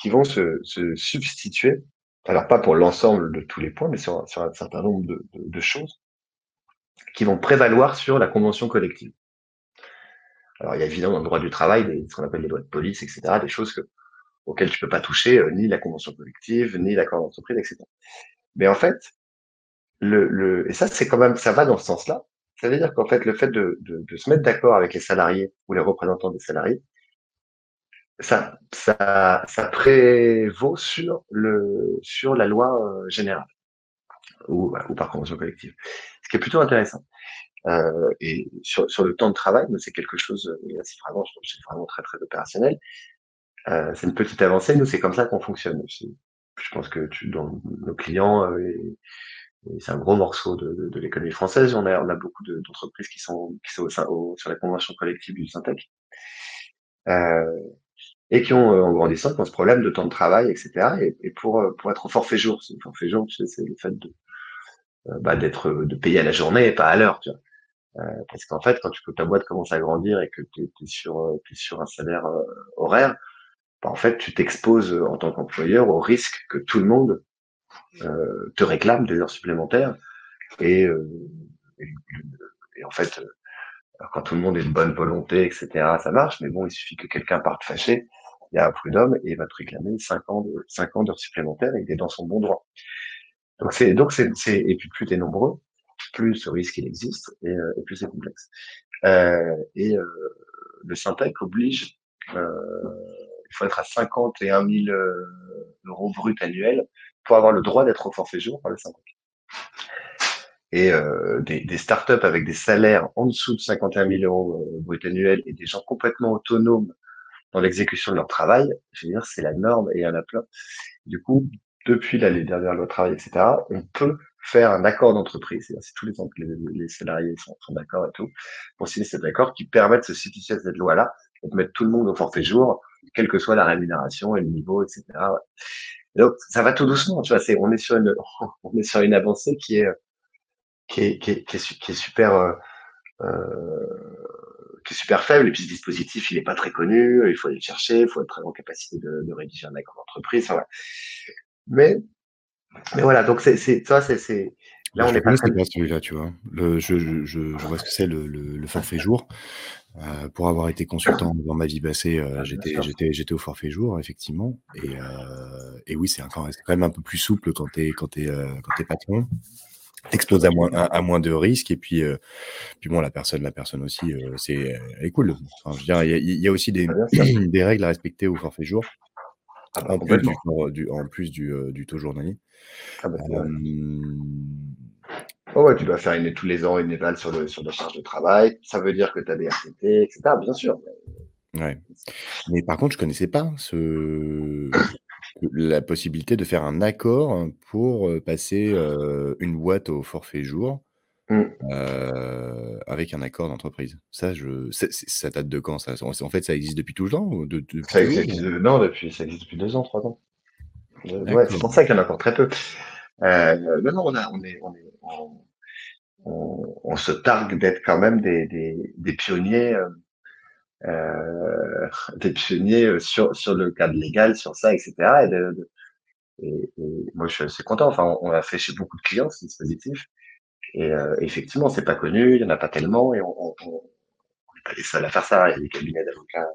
qui vont se, substituer, alors pas pour l'ensemble de tous les points, mais sur, un certain nombre de, choses, qui vont prévaloir sur la convention collective. Alors il y a évidemment dans le droit du travail ce qu'on appelle les lois de police, etc., des choses que, auxquelles tu peux pas toucher, ni la convention collective, ni l'accord d'entreprise, etc. Mais en fait, le, le, et ça c'est quand même, ça va dans ce sens-là, ça veut dire qu'en fait, le fait de, de, se mettre d'accord avec les salariés ou les représentants des salariés, ça, ça, ça prévaut sur, le, sur la loi euh, générale ou, ou par convention collective. Ce qui est plutôt intéressant. Euh, et sur, sur le temps de travail, c'est quelque chose, euh, c'est vraiment, c'est vraiment très très opérationnel. Euh, c'est une petite avancée. Nous, c'est comme ça qu'on fonctionne. Je pense que tu, dans nos clients, euh, c'est un gros morceau de, de, de l'économie française. On a, on a beaucoup d'entreprises qui sont, qui sont au, sur la convention collective du Syntec. Euh, et qui ont, euh, en grandissant, qui ont ce problème de temps de travail, etc. Et, et pour, euh, pour être au forfait jour, c'est forfait jour, c'est le fait de, euh, bah, d'être, de payer à la journée et pas à l'heure. Euh, parce qu'en fait, quand tu, ta boîte commence à grandir et que tu es, sur, sur un salaire horaire, bah, en fait, tu t'exposes en tant qu'employeur au risque que tout le monde te réclame des heures supplémentaires. Et, euh, en fait, euh, quand tout le monde est de bonne volonté, etc., ça marche. Mais bon, il suffit que quelqu'un parte fâché, il y a un prud'homme et il va te réclamer 5 ans de 5 ans d'heures supplémentaires et il est dans son bon droit. Donc c'est donc c'est et plus t'es nombreux, plus ce risque il existe et, plus c'est complexe. Euh, et euh, le Syntec oblige, euh, il faut être à 51 000 euros brut annuels pour avoir le droit d'être au forfait jour par le syndicat. Et euh, des, des startups avec des salaires en dessous de 51 000 euros euh, brut annuels et des gens complètement autonomes dans l'exécution de leur travail, je veux dire, c'est la norme et il y en a plein. Du coup, depuis l'année dernière, le travail, etc., on peut faire un accord d'entreprise, c'est-à-dire si tous les, les, salariés sont, d'accord et tout, pour signer cet accord qui permet de se situer cette loi-là et de mettre tout le monde au forfait jour, quelle que soit la rémunération et le niveau, etc donc ça va tout doucement, tu vois. C'est, on est sur une, on est sur une avancée qui est, qui est, qui est, qui est, super, euh, euh, qui est super faible. Et puis ce dispositif, il est pas très connu. Il faut aller le chercher. Il faut être en capacité de, de rédiger un accord d'entreprise. Enfin, Mais, mais voilà. Donc c'est, c'est, ça, c'est, c'est. Là, on est pas, celui-là, tu vois. Le, je, je, je, vois ce que c'est le, le, le forfait jour. Euh, pour avoir été consultant dans ma vie passée, euh, ah, j'étais, au forfait jour, effectivement. Et, euh, et oui, c'est, quand même un peu plus souple quand tu es, quand quand patron. T'exploses à moins, à, moins de risques. Et puis, puis bon, la personne, la personne aussi, c'est, elle est cool. Enfin, il y, y, a aussi des, des règles à respecter au forfait jour. Ah bah, en, plus du, du, en plus du, du taux journalier. Ah bah, Oh ouais, tu dois faire une, tous les ans une éval sur, le, sur la charge de travail. Ça veut dire que tu as des RTT, etc. Bien sûr. Ouais. Mais par contre, je connaissais pas ce... la possibilité de faire un accord pour euh, passer euh, une boîte au forfait jour mmh. euh, avec un accord d'entreprise. Ça, je... ça date de quand ça? En fait, ça existe depuis tout le temps ou de, depuis ça existe, Non, depuis, ça existe depuis deux ans, trois ans. Ouais, c'est pour ça qu'il y en a encore très peu. Euh, non, non, on, a, on est, on est, on, on, se targue d'être quand même des, des, des pionniers, euh, euh des pionniers sur, sur le cadre légal, sur ça, etc. Et, de, et, et moi, je suis content. Enfin, on, l'a fait chez beaucoup de clients, ce dispositif. Et euh, effectivement, c'est pas connu, il y en a pas tellement, et on, n'est pas les seuls à faire ça. Il y a des cabinets d'avocats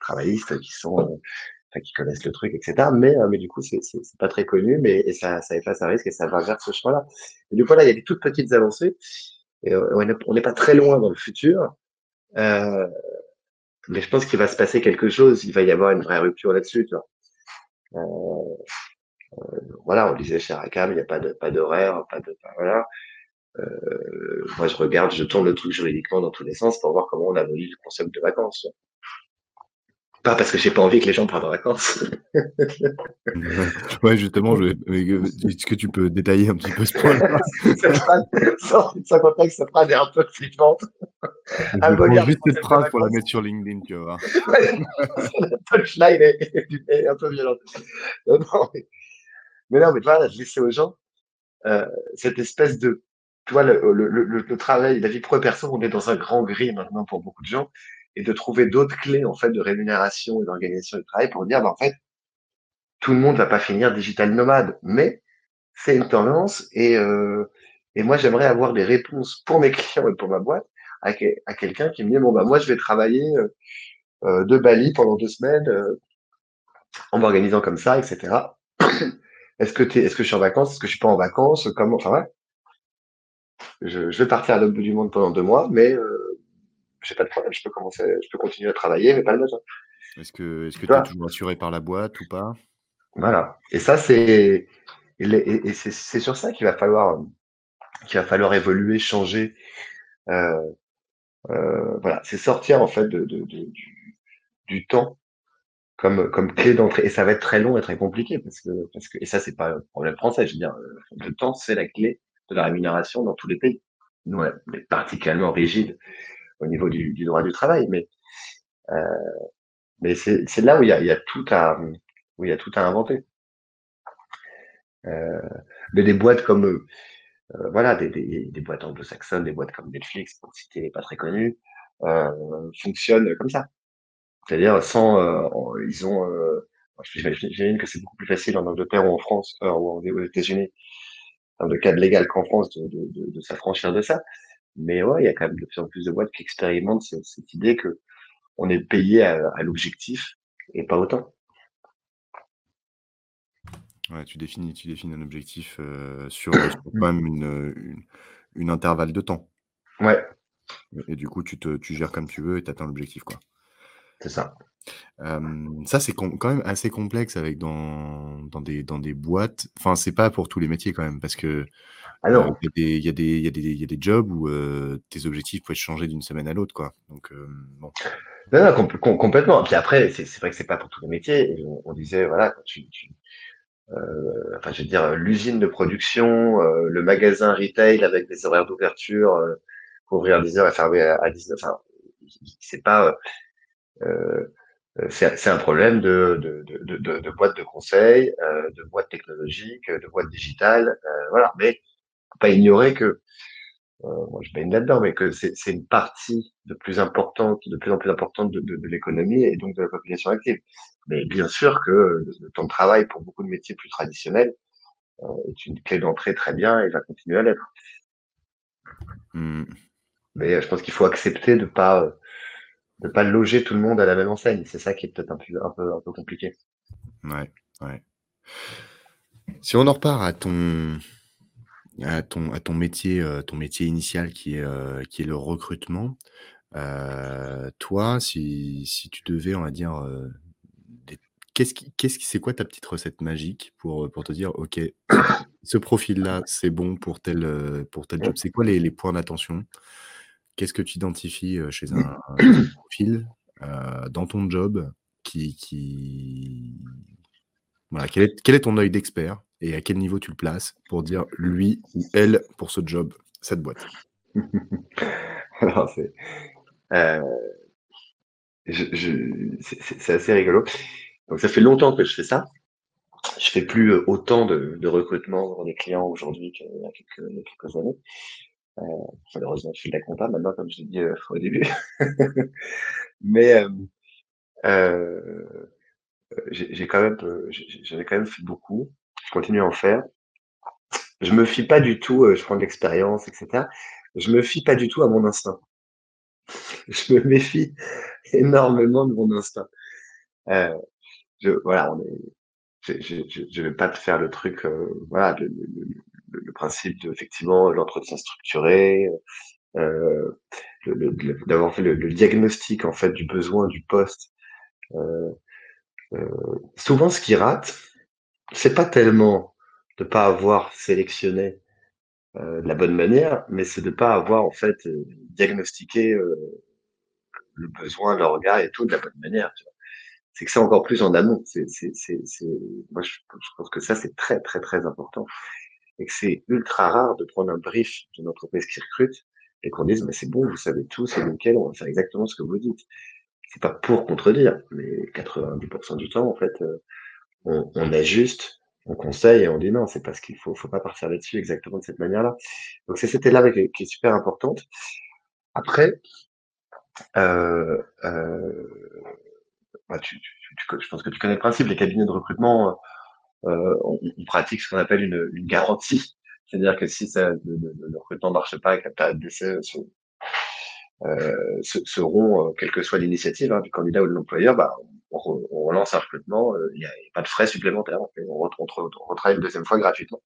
travaillistes qui sont qui connaissent le truc, etc. Mais, euh, mais du coup, c'est pas très connu, mais ça, ça efface un risque et ça va vers ce chemin-là. Du coup, là, il y a des toutes petites avancées. Euh, on n'est pas très loin dans le futur. Euh, mais je pense qu'il va se passer quelque chose. Il va y avoir une vraie rupture là-dessus. Voilà, on disait chez Rakam, il n'y a pas de pas d'horaire, pas de voilà. Moi, je regarde, je tourne le truc juridiquement dans tous les sens pour voir comment on aboli le concept de vacances. Pas parce que j'ai pas envie que les gens prennent en vacances. ouais, justement, je... est-ce que tu peux détailler un petit peu ce point-là Sans contexte, cette phrase est un peu flippante. Je juste cette phrase pour la mettre sur LinkedIn, tu vois. la punchline est, un peu violente. Non, non, mais... mais non, mais voilà, je laissais aux gens euh, cette espèce de tu vois, le, le, le, le, travail, la vie pro et perso, on est dans un grand gris maintenant pour beaucoup de gens et de trouver d'autres clés en fait de rémunération et d'organisation du travail pour dire bah, en fait tout le monde va pas finir digital nomade. Mais c'est une tendance et euh, et moi j'aimerais avoir des réponses pour mes clients et pour ma boîte à, à quelqu'un qui me dit bon bah moi je vais travailler euh, euh de Bali pendant deux semaines euh, en m'organisant comme ça etc est-ce que es, est-ce que je suis en vacances? Est-ce que je suis pas en vacances? Comment enfin ouais je, je vais partir à l'autre bout du monde pendant deux mois mais euh, j'ai pas de problème, je peux commencer, je peux continuer à travailler, mais pas le matin. Est-ce que tu es toujours assuré par la boîte ou pas? Voilà. Et ça, c'est et, c'est sur ça qu'il va falloir qu'il va falloir évoluer, changer. Euh, euh, voilà, c'est sortir en fait de, de, du, du, temps comme comme clé d'entrée. Et ça va être très long et très compliqué parce que parce que et ça c'est pas un problème français. Je veux dire, le temps c'est la clé de la rémunération dans tous les pays. Nous, on est particulièrement rigide au niveau du, droit du travail, mais euh, mais c'est là où il y a, tout à où il y a tout à inventer. Euh, mais des boîtes comme euh, voilà des, boîtes anglo-saxonnes, des boîtes comme Netflix pour citer les pas très connues, fonctionnent comme ça. C'est-à-dire sans ils ont j'imagine que c'est beaucoup plus facile en Angleterre ou en France ou aux États-Unis dans le cadre légal qu'en France de, de s'affranchir de ça. Mais ouais, il y a quand même de plus en plus de boîtes qui expérimentent cette, cette idée que on est payé à, à l'objectif et pas autant. Ouais, tu définis, tu définis un objectif euh, sur, sur, quand même une, une, une, intervalle de temps. Ouais. Et du coup, tu, te, tu gères comme tu veux et tu atteins l'objectif, quoi. C'est ça. Euh, ça, c'est quand même assez complexe avec dans, dans, des, dans des boîtes. Enfin, c'est pas pour tous les métiers quand même, parce que alors, il y, y, y, y, a des jobs où euh, tes objectifs peuvent changer d'une semaine à l'autre, quoi. Donc, euh, bon. Non, non, com complètement. Puis après, c'est vrai que c'est pas pour tous les métiers. On, on, disait, voilà, quand tu, tu euh, enfin, je veux dire, l'usine de production, euh, le magasin retail avec des horaires d'ouverture, euh, pour ouvrir à 10 heures et fermer à, 19. Enfin, c'est pas, c'est un problème de, de, de, de, de boîtes de conseil, de boîtes technologiques, de boîtes digitales, voilà. Mais pas ignorer que, euh, moi je baigne là-dedans, mais que c'est une partie de plus importante, de plus en plus importante de, de, de l'économie et donc de la population active. Mais bien sûr que le temps de travail pour beaucoup de métiers plus traditionnels euh, est une clé d'entrée très bien et va continuer à l'être. Mmh. Mais euh, je pense qu'il faut accepter de pas de pas loger tout le monde à la même enseigne. C'est ça qui est peut-être un peu, un peu un peu compliqué. Ouais, ouais. Si on en repart à ton à ton, à ton métier, euh, ton métier initial qui est, euh, qui est le recrutement. Euh, toi, si, si tu devais, on va dire, qu'est-ce qui, qu'est-ce qui, c'est quoi ta petite recette magique pour, pour te dire, ok, ce profil-là, c'est bon pour tel, pour tel job? C'est quoi les, les points d'attention? Qu'est-ce que tu identifies chez un, un profil dans ton job qui, qui... Voilà, quel est, quel est ton œil d'expert? Et à quel niveau tu le places pour dire lui ou elle pour ce job, cette boîte? Alors, c'est, euh, c'est assez rigolo. Donc, ça fait longtemps que je fais ça. Je fais plus euh, autant de, de recrutement des clients aujourd'hui qu'il y a quelques, années. Euh, malheureusement, je fais de la compta maintenant, comme je l'ai dit au début. Mais j'ai quand même, j'avais quand même fait beaucoup continue à en faire. Je me fie pas du tout, euh, je prends de l'expérience, etc. Je me fie pas du tout à mon instinct. Je me méfie énormément de mon instinct. Euh, je, voilà, on est, je, je, vais pas te faire le truc, euh, voilà, le, le, le, principe de l'entretien structuré, d'avoir fait le, diagnostic en fait du besoin du poste. Souvent, ce qui rate, c'est pas tellement de pas avoir sélectionné euh, de la bonne manière, mais c'est de pas avoir en fait euh, diagnostiqué euh, le besoin, le regard et tout de la bonne manière. C'est que c'est encore plus en amont. C'est, c'est, c'est, moi, je, pense que ça, c'est très, très, très important. Et que c'est ultra rare de prendre un brief d'une entreprise qui recrute et qu'on dise, mais c'est bon, vous savez tout, c'est nickel, on va faire exactement ce que vous dites. C'est pas pour contredire, mais 90% du temps, en fait, on, on ajuste on conseille et on dit non, c'est parce qu'il faut, faut pas partir là-dessus exactement de cette manière-là. Donc c'est cette étape qui, qui est super importante. Après, euh, euh, bah, tu, tu, je pense que tu connais le principe. Les cabinets de recrutement, euh, on, pratique ce qu'on appelle une, une garantie. C'est-à-dire que si ça, le, le, recrutement ne marche pas que la période d'essai euh, seront, quelle que soit l'initiative hein, du candidat ou de l'employeur, bah, on, on, relance un recrutement, il n'y a, pas de frais supplémentaires. On, on, retravaille une deuxième fois gratuitement.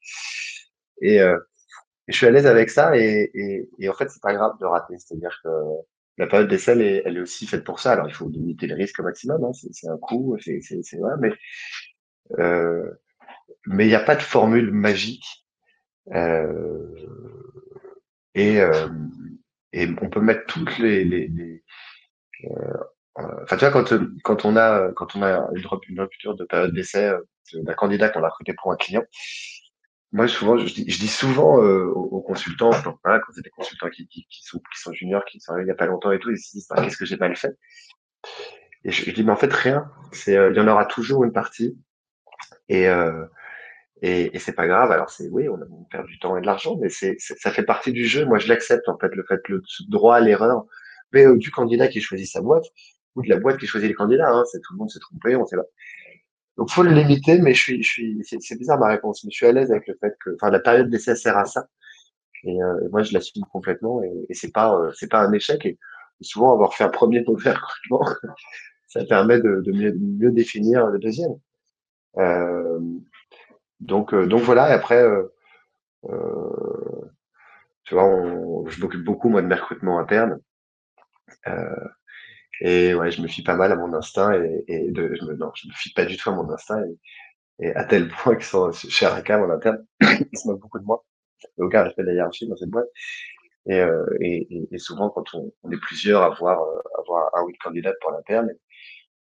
Et, euh, je suis à l'aise avec ça et, et, et en fait, c'est pas grave de rater. C'est-à-dire que la période d'essai, elle, elle est aussi faite pour ça. Alors, il faut limiter le risque au maximum. Hein. C'est un coût, c'est vrai, mais euh, mais il n'y a pas de formule magique. Euh, et, euh, et on peut mettre toutes les, les euh, Enfin, tu vois, quand, quand on a, quand on a une, rupture de période d'essai euh, d'un candidat qu'on a recruté pour un client, moi, souvent, je dis, je dis souvent euh, aux, consultants, quand c'est des consultants qui, sont, qui sont juniors, qui sont arrivés il n'y a pas longtemps et tout, ils se disent, bah, qu'est-ce que j'ai mal fait? Et je, dis, mais en fait, rien. C'est, euh, il y en aura toujours une partie. Et, euh, et, et c'est pas grave. Alors, c'est, oui, on, on perd du temps et de l'argent, mais c'est, ça fait partie du jeu. Moi, je l'accepte, en fait, le fait, le droit à l'erreur mais, du candidat qui choisit sa boîte ou de la boîte qui choisit les candidats. Hein. C'est tout le monde s'est trompé, on sait pas. Donc faut le limiter, mais je suis, je suis, c'est bizarre ma réponse, mais je suis à l'aise avec le fait que, enfin, la période d'essai sert à ça. Et euh, moi, je l'assume complètement, et, et c'est pas, euh, c'est pas un échec. Et, souvent, avoir fait un premier mauvais recrutement, ça permet de, de, mieux, mieux, définir le deuxième. Euh, donc, euh, donc voilà. Et après, euh, tu vois, on, je m'occupe beaucoup moi de mes recrutements internes. Euh, et ouais, je me fie pas mal à mon instinct et, et de, je me, non, je me fie pas du tout à mon instinct et, et à tel point que sont, chez Aracam en interne, ils se moquent beaucoup de moi. Aucun respect de la hiérarchie dans cette boîte. Et, euh, et, et, souvent, quand on, on, est plusieurs à voir, euh, avoir un ou une candidate pour l'interne,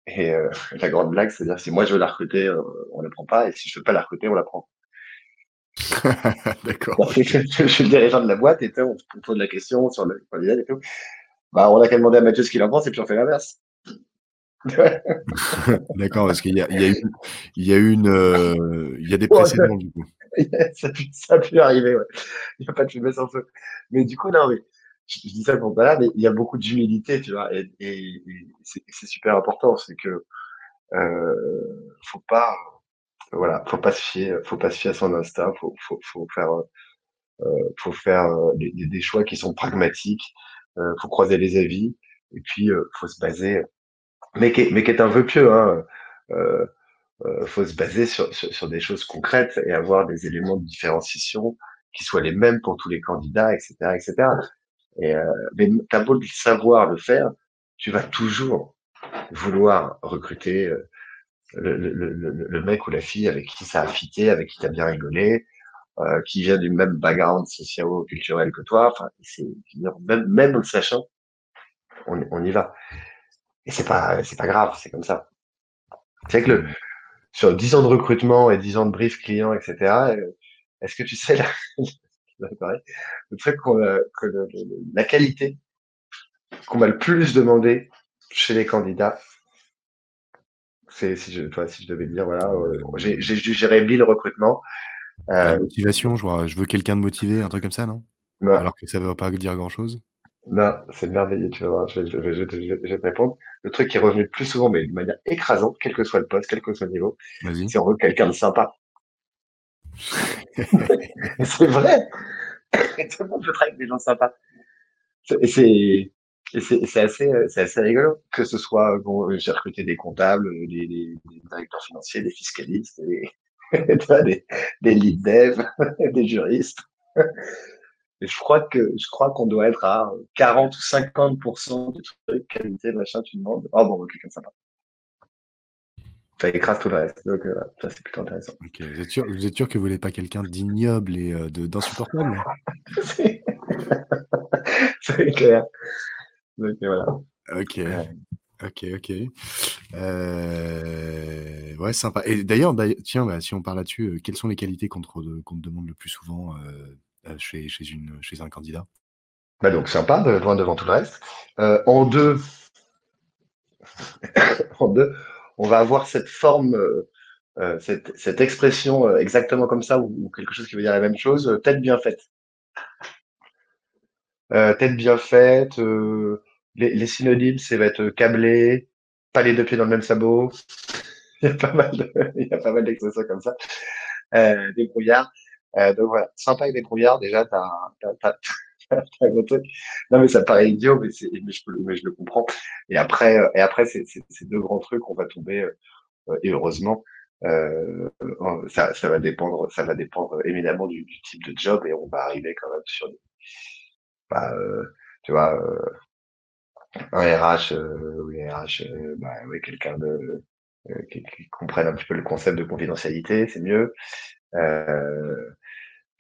et, euh, la grande blague, c'est-à-dire si moi je veux la recruter, euh, on la prend pas, et si je veux pas la recruter, on la prend. D'accord. je, je, suis le dirigeant de la boîte et on se pose la question sur le candidat et tout. Bah, on a qu'à demander à Mathieu ce qu'il en pense et puis on fait l'inverse. D'accord, parce qu'il y a, il y a eu, il y a une, euh, il y a des précédents du coup. ça, ça, a pu arriver, ouais. Il n'y a pas de fumée sans feu. Mais du coup, non, mais je, dis ça pas là, mais il y a beaucoup d'humilité, tu vois, et, c'est super important, c'est que euh, faut pas, voilà, faut pas se fier, faut pas se fier à son instinct, faut, faut, faut faire, euh, faut faire euh, des, choix qui sont pragmatiques, euh, faut croiser les avis et puis euh, faut se baser, mais qui mais qui est un vœu pieux, hein, euh, euh, faut se baser sur, sur, sur, des choses concrètes et avoir des éléments de différenciation qui soient les mêmes pour tous les candidats, etc., etc. Et euh, mais t'as beau le savoir le faire, tu vas toujours vouloir recruter euh, le, le, le, le, mec ou la fille avec qui ça a fité, avec qui t'as bien rigolé, euh, qui vient du même background socio-culturel que toi. Enfin, même même en le sachant, on, on y va. Et c'est pas c'est pas grave, c'est comme ça. C'est que le sur 10 ans de recrutement et 10 ans de brief client, etc. Euh, est-ce que tu sais la, le truc qu'on que le, la qualité qu'on m'a le plus demandé chez les candidats, c'est si je, toi, si je devais dire, voilà, euh, j'ai gérer 1000 recrutements. La euh, motivation, je, vois, je veux quelqu'un de motivé, un truc comme ça, non, non. Alors que ça ne veut pas dire grand-chose? Non, c'est merveilleux, tu vas voir, je vais, te répondre. Le truc qui est revenu le plus souvent, mais de manière écrasante, quel que soit le poste, quel que soit le niveau, c'est on veut quelqu'un de sympa. c'est vrai. Tout le monde veut travailler avec des gens sympas. C'est assez, c'est assez rigolo que ce soit bon, j'ai recruté des comptables, des, des, directeurs financiers, des fiscalistes, des, des, des lead dev, des juristes. Je crois que je crois qu'on doit être à 40 ou 50 de trucs qualité machin tu demandes. Oh bon, quelqu'un sympa. Ça écrase tout le reste. Donc, euh, ça, c'est plutôt intéressant. Vous, êtes sûr, vous êtes sûr que vous voulez pas quelqu'un d'ignoble et euh, d'insupportable? C'est clair. Donc, voilà. Ok. Ok, ok. Euh, ouais, sympa. Et d'ailleurs, tiens, bah, si on parle là-dessus, quelles sont les qualités qu'on te, te, demande le plus souvent chez, chez, une, chez un candidat? Bah donc sympa, de, loin devant tout le reste. en deux, en deux, on va avoir cette forme, euh, euh, cette, expression euh, exactement comme ça, ou, quelque chose qui veut dire la même chose, tête bien faite. tête bien faite, les, synonymes, c'est va être câblé, pas les deux pieds dans le même sabot. il y a pas mal mal d'expressions comme ça. des brouillards. donc voilà, sympa avec des brouillards, déjà, t'as, non, mais ça paraît idiot, mais, je, le comprends. Et après, et après c'est ces deux grands trucs, on va tomber, euh, et heureusement, euh, ça, va dépendre, ça évidemment du, type de job, et on va arriver quand même sur des, bah, euh, tu vois, euh, un RH, euh, oui, RH, euh, bah, quelqu'un de qui, comprenne un petit peu le concept de confidentialité, c'est mieux.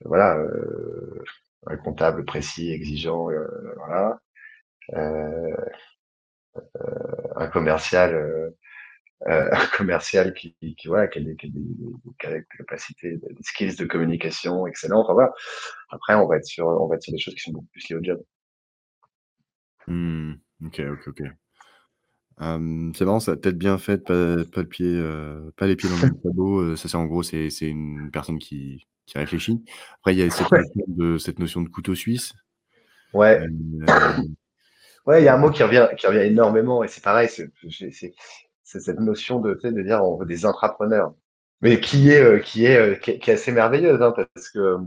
voilà, précis, exigeant, euh, voilà. Euh, euh, un commercial, un commercial qui, voilà, a des, a capacités, des skills de communication excellents. Voilà. Après, on va être sur, on va être sur des choses qui sont beaucoup plus liées au job. Mmh. Ok, ok, ok. c'est marrant, ça tête bien faite, pas, pas les pieds dans le tableau. ça, c'est en gros, c'est une personne qui, qui réfléchit. Après, il y a cette, notion, de, cette notion de couteau suisse. Ouais. Euh, ouais, il y a un mot qui revient, qui revient énormément, et c'est pareil, c'est cette notion de, de dire on veut des entrepreneurs, mais qui est, euh, qui est, euh, qui est, assez merveilleuse, hein, parce que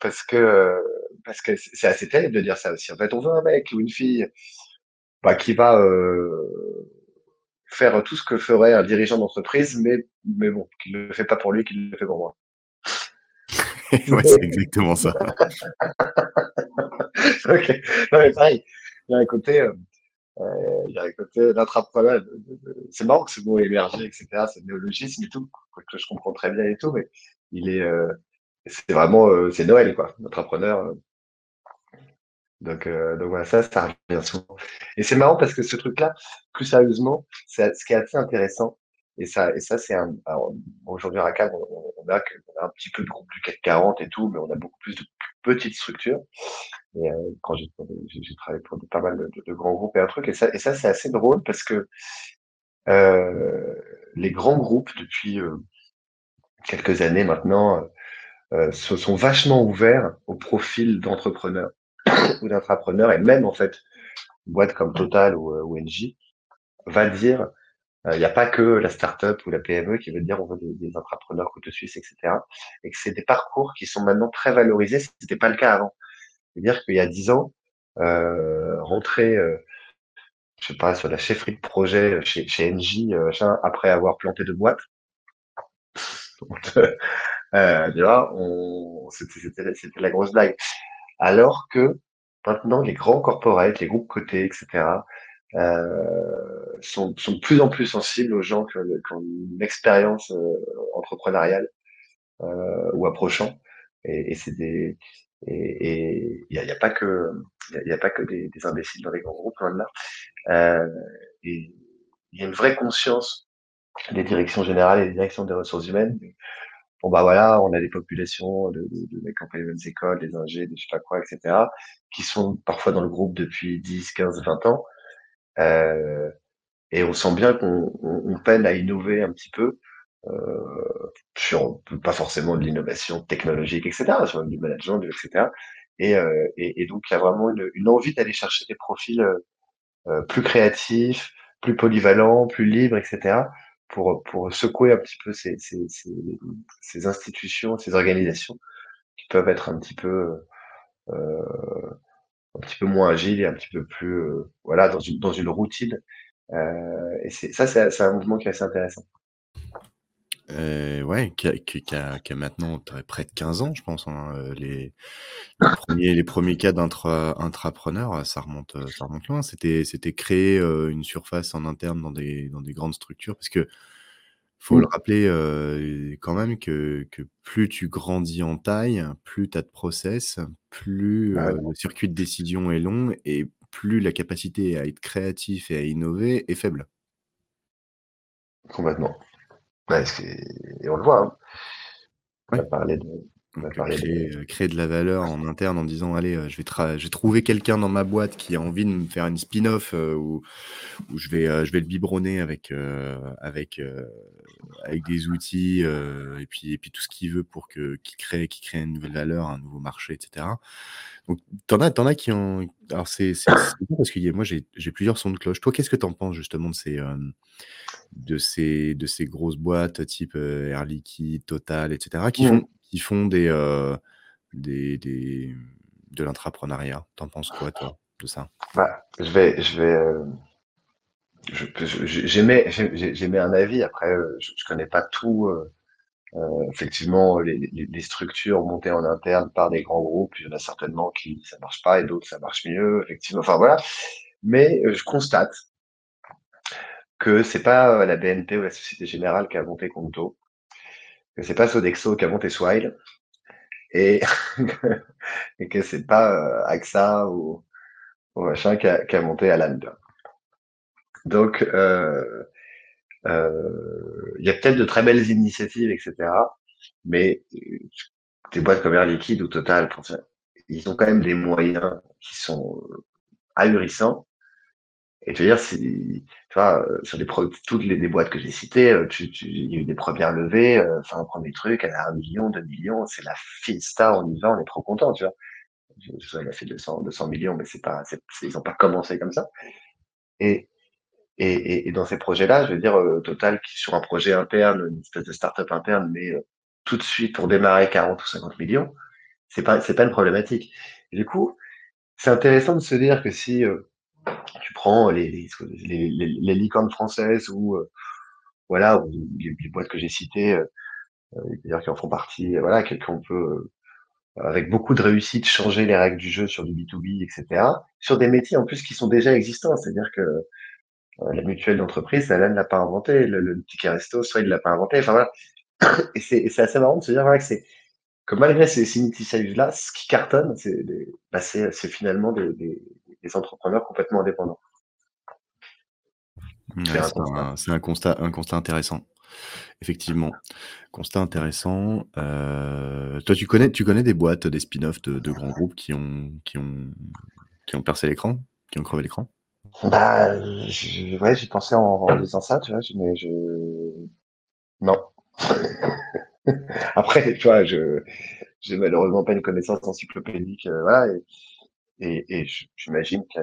parce que parce que c'est assez terrible de dire ça aussi. En fait, on veut un mec ou une fille bah, qui va euh, faire tout ce que ferait un dirigeant d'entreprise, mais mais bon, qui ne le fait pas pour lui, qui le fait pour moi. c'est exactement ça. ok. Non, mais pareil, il y a un côté, euh, euh il y a un côté d'entrepreneur. C'est marrant que ce mot émergé, etc. C'est néologisme et tout, que je comprends très bien et tout, mais il est, euh, c'est vraiment, euh, c'est Noël, quoi, entrepreneur. Donc, donc voilà, ça, ça revient souvent. Et c'est marrant parce que ce truc-là, plus sérieusement, ce qui est assez intéressant, et ça, et ça c'est un. Aujourd'hui, à RACAB, on, a, un petit peu de groupe du CAC 40 et tout, mais on a beaucoup plus de petites structures. Et euh, quand j'ai travaillé pour pas mal de, grands groupes et un truc, et ça, c'est assez drôle parce que euh, les grands groupes, depuis euh, quelques années maintenant, se sont vachement ouverts au profil d'entrepreneurs ou d'intrapreneurs, et même en fait, une boîte comme Total ou, ou NJ va dire il euh, n'y a pas que la start-up ou la PME qui veut dire on veut des, des entrepreneurs couteau suisse, etc. Et que c'est des parcours qui sont maintenant très valorisés. Ce n'était pas le cas avant. C'est-à-dire qu'il y a dix ans, euh, rentrer, euh, je sais pas, sur la chefferie de projet chez, NJ, après avoir planté deux boîtes, c'était, la grosse blague. Alors que maintenant, les grands corporates, les groupes cotés, etc., euh, sont, sont, de plus en plus sensibles aux gens qui ont une expérience euh, entrepreneuriale euh, ou approchant. Et, et c'est des et il n'y a, y a, pas que il y, a pas que des, des, imbéciles dans les grands groupes loin de là. Euh, et il y a une vraie conscience des directions générales et des directions des ressources humaines. Bon bah voilà, on a des populations de, de, de mecs les mêmes écoles, des ingés, des je sais pas quoi, etc., qui sont parfois dans le groupe depuis 10, 15, 20 ans, euh, et on sent bien qu'on on, peine à innover un petit peu euh, sur pas forcément de l'innovation technologique, etc., sur du management, etc. Et, euh, et, donc il y a vraiment une, une envie d'aller chercher des profils euh, plus créatifs, plus polyvalents, plus libres, etc. pour pour secouer un petit peu ces, ces, ces, ces institutions, ces organisations qui peuvent être un petit peu euh, un petit peu moins agile et un petit peu plus euh, voilà dans une dans une routine. Euh, et ça, c'est un mouvement qui est assez intéressant. Euh, ouais, qui a, qui, a, maintenant près de 15 ans, je pense. Hein. Euh, les, premiers, les premiers cas d'intrapreneurs, ça remonte, ça remonte loin. C'était, c'était créer une surface en interne dans des, dans des grandes structures parce que faut le rappeler quand même que, que, plus tu grandis en taille, plus tu as de process, plus bah le circuit de décision est long et plus la capacité à être créatif et à innover est faible. Complètement. et on le voit. Hein. On va parler de, créer, créer, de la valeur en interne en disant allez, je vais, je vais trouver quelqu'un dans ma boîte qui a envie de me faire une spin-off où, où, je, vais, je vais le biberonner avec, avec, avec des outils et, puis, et puis tout ce qu'il veut pour que, qu'il crée, crée une nouvelle valeur, un nouveau marché, etc. Donc, t'en as, en as qui ont. Alors, c'est parce que moi, j'ai plusieurs sons de cloche. Toi, qu'est-ce que tu en penses justement de ces, de ces, de ces grosses boîtes type Air Liquide, Total, etc., qui font qui font des, euh, des, des, de l'intrapreneuriat. T'en penses quoi, toi, de ça? Bah, Je vais. Je vais euh, J'émets un avis. Après, euh, je, je connais pas tout. Euh, effectivement, les, les, les, structures montées en interne par des grands groupes, il y en a certainement qui ça marche pas et d'autres ça marche mieux. Effectivement, enfin voilà. Mais je constate que c'est pas la BNP ou la Société Générale qui a monté Conto, que c'est pas Sodexo qui a monté Swile et, et que c'est pas euh, AXA ou, ou, machin qui a, monté Alan. Donc, euh, euh, il y a peut-être de très belles initiatives, etc. Mais des boîtes comme Air Liquide ou Total, ils ont quand même des moyens qui sont ahurissants et veux dire, tu vois, euh, sur toutes les boîtes que j'ai citées, euh, il y a eu des premières levées, euh, enfin, un premier truc, elle a un million, deux millions, c'est la fiesta, on y va, on est trop content, tu vois. Je, elle a fait 200, 200 millions, mais c'est pas, ils ont pas commencé comme ça. Et, et, et, dans ces projets-là, je veux dire, Total, qui sur un projet interne, une espèce de start-up interne, mais tout de suite pour démarrer 40 ou 50 millions, c'est pas, c'est pas une problématique. du coup, c'est intéressant de se dire que si tu prends les, les, licornes françaises ou euh, voilà les, boîtes que j'ai citées, euh, euh d'ailleurs qui en font partie, voilà, qu'on peut avec beaucoup de réussite changer les règles du jeu sur du B2B, etc. Sur des métiers en plus qui sont déjà existants, c'est-à-dire que la mutuelle d'entreprise, elle ne l'a pas inventé, le, le ticket resto, soit il l'a pas inventé, enfin voilà. Et c'est assez marrant de se dire voilà, que c'est que malgré ces, ces initiatives-là, ce qui cartonne, c'est bah finalement des, des entrepreneurs complètement indépendants. c'est un, constat, un constat intéressant. Effectivement, constat intéressant. Euh, toi, tu connais, tu connais des boîtes, des spin-offs de, grands groupes qui ont, qui ont, qui ont percé l'écran, qui ont crevé l'écran? Bah, ouais, j'ai pensé en, disant ça, tu vois, mais je, non. Après, tu vois, je, j'ai malheureusement pas une connaissance encyclopédique, euh, voilà, et, et, et j'imagine qu'il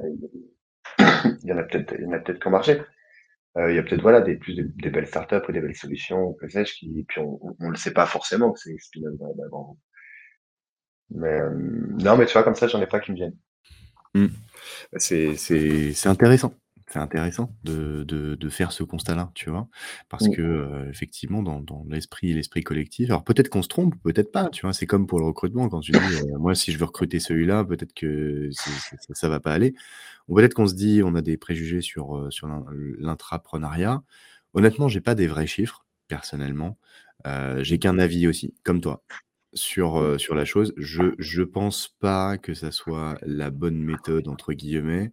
y en a peut-être, il y en a peut-être qui marché. Euh, il y a peut-être voilà des plus des, belles startups ou des belles solutions, que sais-je, qui puis on, on, le sait pas forcément que c'est spin-off. Mais euh, non, mais tu vois comme ça, j'en ai pas qui me viennent. Mmh. C'est c'est intéressant c'est intéressant de, de, de, faire ce constat-là, tu vois, parce que euh, effectivement dans, dans l'esprit l'esprit collectif, alors peut-être qu'on se trompe, peut-être pas, tu vois, c'est comme pour le recrutement quand tu dis euh, moi si je veux recruter celui-là, peut-être que ça, ça va pas aller, ou peut-être qu'on se dit on a des préjugés sur euh, sur l'intrapreneuriat. Honnêtement, j'ai pas des vrais chiffres personnellement, j'ai qu'un avis aussi, comme toi sur, sur la chose. Je je pense pas que ça soit la bonne méthode, entre guillemets,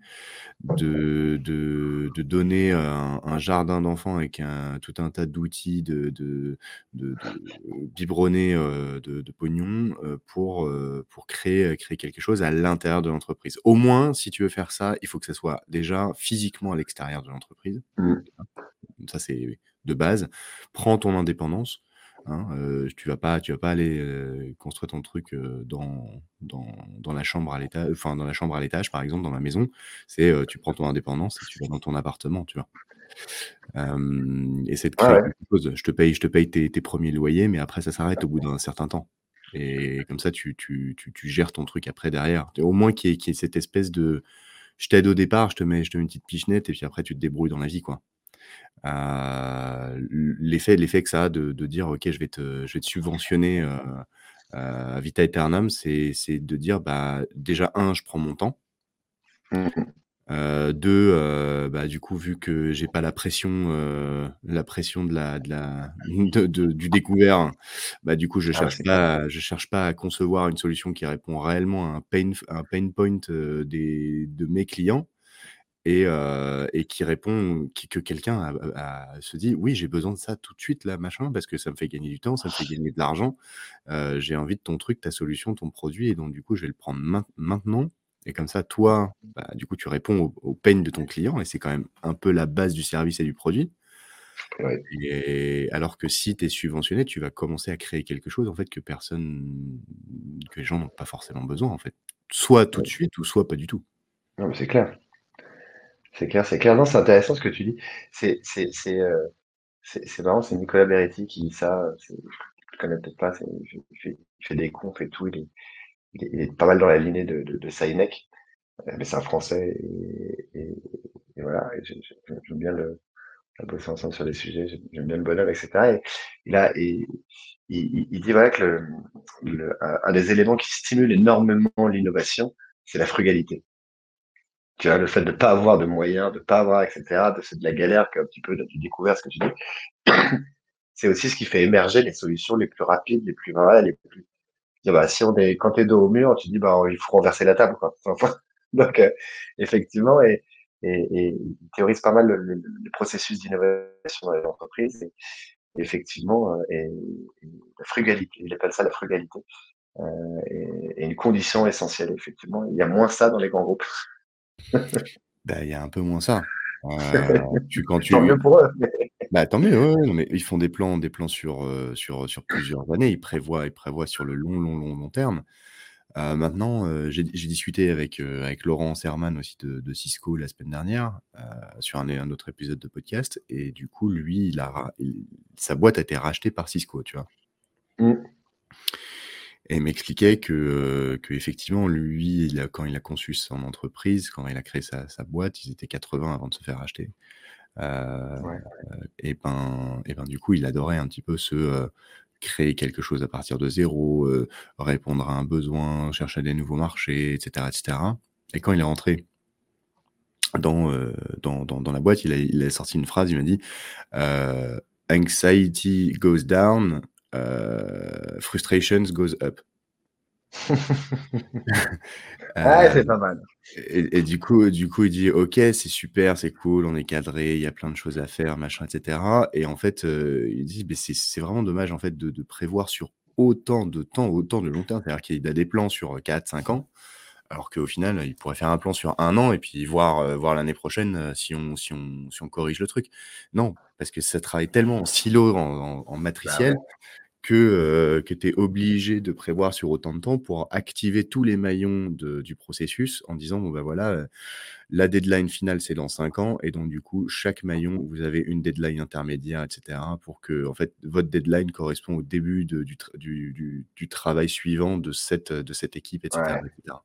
de de de donner un jardin d'enfants avec un tout un tas d'outils de de de de de pognon, pour, pour créer, créer quelque chose à l'intérieur de l'entreprise. Au moins, si tu veux faire ça, il faut que ça soit déjà physiquement à l'extérieur de l'entreprise. Mmh. Ça, c'est de base. Prends ton indépendance. Hein, tu vas pas, tu vas pas aller construire ton truc dans, dans, dans, la chambre à l'étage, enfin dans la chambre à l'étage par exemple dans ma maison. C'est tu prends ton indépendance et tu vas dans ton appartement, tu vois. et c'est de créer quelque chose. Je te paye, je te paye tes, tes, premiers loyers, mais après ça s'arrête au bout d'un certain temps. Et comme ça, tu, tu, tu, tu, gères ton truc après derrière. Au moins qu'il y, qu ait cette espèce de, je t'aide au départ, je te mets, je te mets une petite pichenette et puis après tu te débrouilles dans la vie, quoi. Euh, l'effet, l'effet que ça a de, de, dire ok je vais te, je vais te subventionner euh, euh, vita aeternam, c'est, c'est de dire bah déjà un je prends mon temps. Mmh Euh, deux, euh, bah, du coup, vu que j'ai pas la pression, euh, la pression de la, de la, de, de, du découvert, bah, du coup, je Ah, cherche pas, je cherche pas à concevoir une solution qui répond réellement à un pain, un pain point des, de mes clients et, euh, et qui répond, qui, que quelqu'un se dit, oui, j'ai besoin de ça tout de suite, là, machin, parce que ça me fait gagner du temps, ça me fait gagner de l'argent. Euh, j'ai envie de ton truc, ta solution, ton produit, et donc, du coup, je vais le prendre main- maintenant. Et comme ça, toi, bah, du coup, tu réponds au, au pain de ton client, et c'est quand même un peu la base du service et du produit. Ouais. Et alors que si tu es subventionné, tu vas commencer à créer quelque chose en fait que personne, que les gens n'ont pas forcément besoin en fait. Soit tout de suite, ou soit pas du tout. Non, mais c'est clair. C'est clair, c'est clair. Non, c'est intéressant ce que tu dis. C'est, c'est, c'est, euh, c'est, c'est marrant, c'est Nicolas Beretti qui dit ça. Je connais peut-être pas. Il fait, des confs et tout. Il est, il est, il est pas mal dans la lignée de, de, de Sinek, euh, mais c'est un Français et, voilà. J'aime bien le, on a bossé ensemble sur des sujets. J'aime bien le bonhomme, etc. Et a, et, il, il- il dit voilà que le, le- un des éléments qui stimule énormément l'innovation, c'est la frugalité. Tu vois, le fait de pas avoir de moyens, de pas avoir, etc., de, c'est de la galère, qu'un petit peu, tu découvert ce que tu dis. c'est aussi ce qui fait émerger les solutions les plus rapides, les plus vraies, les plus, bah, si on est, quand t'es dos au mur, tu dis, bah, il faut renverser la table, quoi. Donc, euh, effectivement, et, et, et il théorise pas mal le, le, le processus d'innovation dans les entreprises, et, effectivement, euh, et, et la frugalité, il appelle ça la frugalité, euh, est une condition essentielle, effectivement. Il y a moins ça dans les grands groupes. Bah, il y a un peu moins ça. Euh, tu, quand tu, Tant mieux pour eux. bah, tant mieux, ouais, ouais, non, mais ils font des plans, des plans sur, euh, sur, sur plusieurs années. Ils prévoient, ils prévoient sur le long, long, long, long terme. Euh, maintenant, j'ai discuté avec, avec Laurent Serman aussi de, de Cisco la semaine dernière sur un, un autre épisode de podcast. Et du coup, lui, il a, ra- il- sa boîte a été rachetée par Cisco, tu vois. Mm. Et il m'expliquait que, que effectivement, lui, il a- quand il a conçu son entreprise, quand il a créé sa, sa boîte, ils étaient 80 avant de se faire. Euh, Ouais. et ben, et ben, du coup, il adorait un petit peu se euh, créer quelque chose à partir de zéro, euh, répondre à un besoin, chercher des nouveaux marchés, etc., etc. Et quand il est rentré dans, dans, dans, dans la boîte, il a, il a sorti une phrase, il m'a dit Anxiety goes down, frustrations goes up. Ah, Euh, c'est pas mal. et, et du coup, du coup, il dit OK, c'est super, c'est cool, on est cadré, il y a plein de choses à faire, machin, etc. Et en fait, euh, il dit mais c'est vraiment dommage en fait de, de prévoir sur autant de temps, autant de long terme. C'est-à-dire qu'il a des plans sur 4, 5 ans, alors qu'au final, il pourrait faire un plan sur un an et puis voir, euh, voir l'année prochaine euh, si on, si, on, si on corrige le truc. Non, parce que ça travaille tellement en silo, en, en- en Bah matriciel, ouais. Que, euh, que tu es obligé de prévoir sur autant de temps pour activer tous les maillons de- du processus en disant, bon ben voilà, euh, la deadline finale, c'est dans 5 ans, et donc du coup, chaque maillon, vous avez une deadline intermédiaire, etc., pour que en fait, votre deadline correspond au début de- du, tra- du, du- du travail suivant de cette, de cette équipe, etc. Ouais. etc.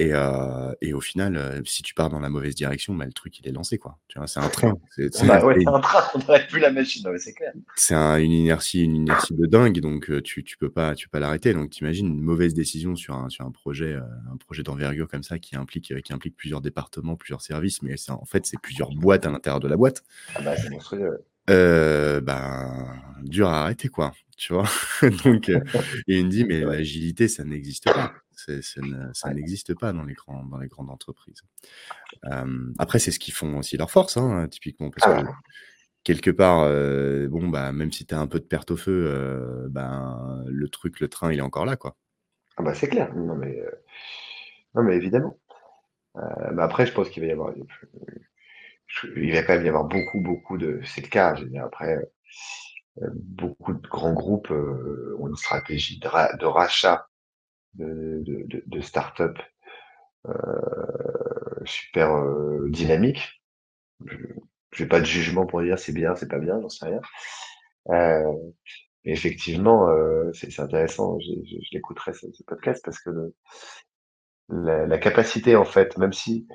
Et, euh, et au final, euh, si tu pars dans la mauvaise direction, bah, le truc, il est lancé, quoi. Tu vois, c'est un train. C'est c'est- On a, ouais, c'est- c'est un train, on n'arrête plus la machine, non, mais c'est clair. c'est un- une inertie, une inertie de dingue, donc euh, tu, tu peux pas, tu peux pas l'arrêter. Donc t'imagines une mauvaise décision sur un, sur un projet, euh, un projet d'envergure comme ça qui implique, qui implique plusieurs départements, plusieurs services, mais en fait c'est plusieurs boîtes à l'intérieur de la boîte. Ah bah, c'est monstrueux. ouais. Euh, ben dur à arrêter quoi, tu vois. donc et il me dit mais l'agilité ça n'existe pas, ne- ça n'existe pas dans les grands, dans les grandes entreprises. Euh, après c'est ce qui font aussi leur force, hein, typiquement parce Ah que quelque part, euh, bon, bah, même si tu as un peu de perte au feu, euh, ben, le truc, le train, il est encore là, quoi. Ah bah, c'est clair. Non, mais, non, mais évidemment. Mais après, je pense qu'il va y avoir, il va quand même y avoir beaucoup, beaucoup de, c'est le cas, je veux dire, après, beaucoup de grands groupes euh, ont une stratégie de, ra- de rachat de, de, start-up euh, super euh, dynamique. Je n'ai pas de jugement pour dire c'est bien, c'est pas bien, j'en sais rien. Euh, effectivement, c'est intéressant. Je, l'écouterai ce, podcast parce que la capacité, en fait, même si,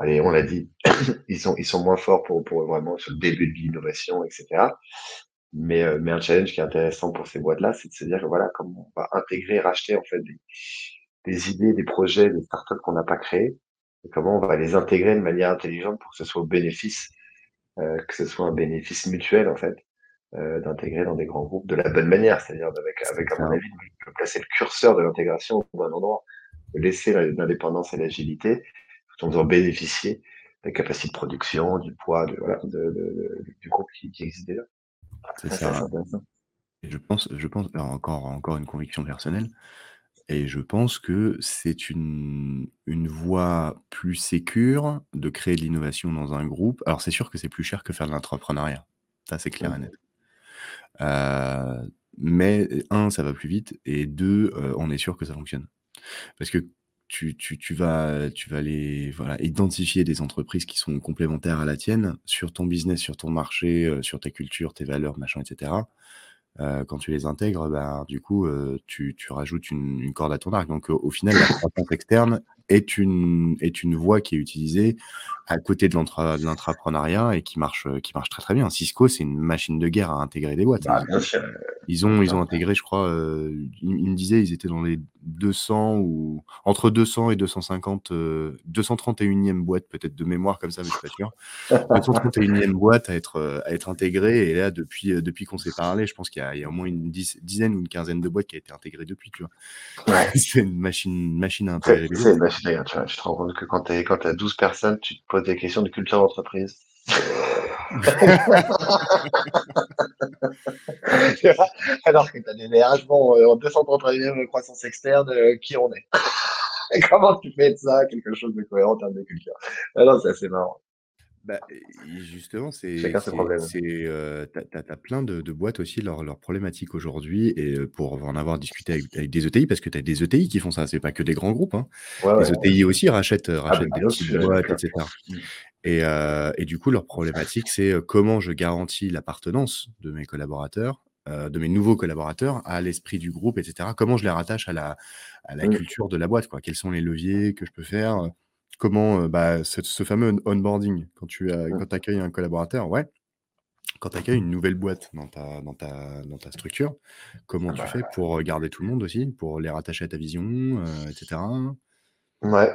allez, on l'a dit, ils sont, ils sont moins forts pour, pour vraiment sur le début de l'innovation, etc. Mais, euh, mais un challenge qui est intéressant pour ces boîtes-là, c'est de se dire voilà, comment on va intégrer, racheter en fait des, des idées, des projets, des startups qu'on n'a pas créés comment on va les intégrer de manière intelligente pour que ce soit au bénéfice, euh, que ce soit un bénéfice mutuel en fait, euh, d'intégrer dans des grands groupes de la bonne manière, c'est-à-dire avec, avec à mon avis, de placer le curseur de l'intégration au bon endroit, de laisser l'indépendance et l'agilité, tout en faisant bénéficier de la capacité de production, du poids, de, voilà, de, de, du groupe qui, qui existe déjà. C'est ça. Et je pense, je pense, encore, encore une conviction personnelle, et je pense que c'est une, une voie plus sécure de créer de l'innovation dans un groupe. Alors, c'est sûr que c'est plus cher que faire de l'entrepreneuriat. Ça, c'est clair et net. Euh, mais un, ça va plus vite, et deux, euh, on est sûr que ça fonctionne. Parce que tu, tu, tu vas, tu vas les, voilà, identifier des entreprises qui sont complémentaires à la tienne sur ton business, sur ton marché, euh, sur ta culture, tes valeurs, machin, etc. Euh, quand tu les intègres, ben, du coup, euh, tu, tu, rajoutes une, une, corde à ton arc. Donc, au final, la croissance externe est une, est une voie qui est utilisée à côté de l'entrepreneuriat et qui marche, qui marche très très bien. Cisco, c'est une machine de guerre à intégrer des boîtes. Bah, ils ont, ils ont intégré, je crois, euh, ils, me disaient, ils étaient dans les 200 ou entre 200 et 250, euh, 231e boîte peut-être de mémoire comme ça, mais je suis pas sûr. 231e boîte à être, à être intégrée. Et là, depuis, euh, depuis qu'on s'est parlé, je pense qu'il y, y, a au moins une dizaine ou une quinzaine de boîtes qui a été intégrée depuis. Tu vois. Ouais. c'est une machine, machine à intégrer. C'est une machine à guerre. Tu, vois, tu te rends compte que quand tu as 12 personnes, tu te poses des questions de culture d'entreprise. Alors que tu as des bon, euh, en 231 de croissance externe, euh, qui on est comment tu fais de ça quelque chose de cohérent en termes de culture? Alors, c'est assez marrant. Bah, justement, c'est. Chacun ses problèmes. Euh, tu as, plein de, de, boîtes aussi, leurs leur problématiques aujourd'hui, et pour en avoir discuté avec, avec des ETI, parce que tu as des ETI qui font ça, c'est pas que des grands groupes. Hein. Ouais, les ETI aussi rachètent, ah, rachètent ah, des petites boîtes, etc. Et, euh, et, du coup, leur problématique, c'est comment je garantis l'appartenance de mes collaborateurs, euh, de mes nouveaux collaborateurs, à l'esprit du groupe, etc. Comment je les rattache à la, à la mmh. culture de la boîte, quoi. Quels sont les leviers que je peux faire Comment, bah, ce, ce, fameux onboarding, quand tu mmh. quand accueilles un collaborateur, ouais, quand tu accueilles une nouvelle boîte dans ta, dans ta, dans ta structure, comment ah tu fais bah pour garder tout le monde aussi, pour les rattacher à ta vision, euh, etc. Ouais,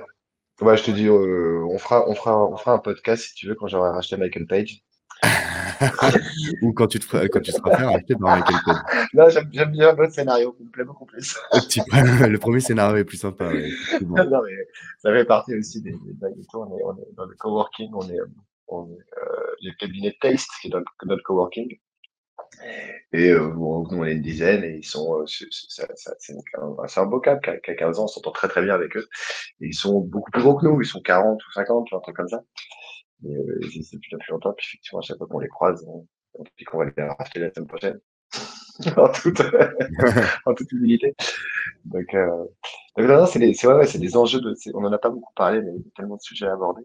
Ouais, je te dis, euh, on, fera, on, fera, on fera un podcast si tu veux quand j'aurai racheté Michael Page. Ou quand tu, te, quand tu seras fait racheter par Michael Page. Non, j'aime bien votre scénario, il me plaît beaucoup plus. le premier scénario est plus sympa. non, mais ça fait partie aussi des, des blagues et tout. On est, on est dans le coworking, on est, on est euh, le cabinet Taste, qui est notre, notre coworking. Et euh, nous, on est une dizaine et ils sont, euh, c'est un beau cap, qui a, 15 ans, on s'entend très très bien avec eux. Et ils sont beaucoup plus gros que nous, ils sont 40 ou 50, un truc comme ça. Mais euh, c'est depuis, depuis longtemps, puis effectivement, à chaque fois qu'on les croise, on, on dit qu'on va les racheter la semaine prochaine. en, toute, en toute humilité. Donc, euh, donc non, c'est des, ouais, ouais, des enjeux de, on en a pas beaucoup parlé, mais il y a tellement de sujets à aborder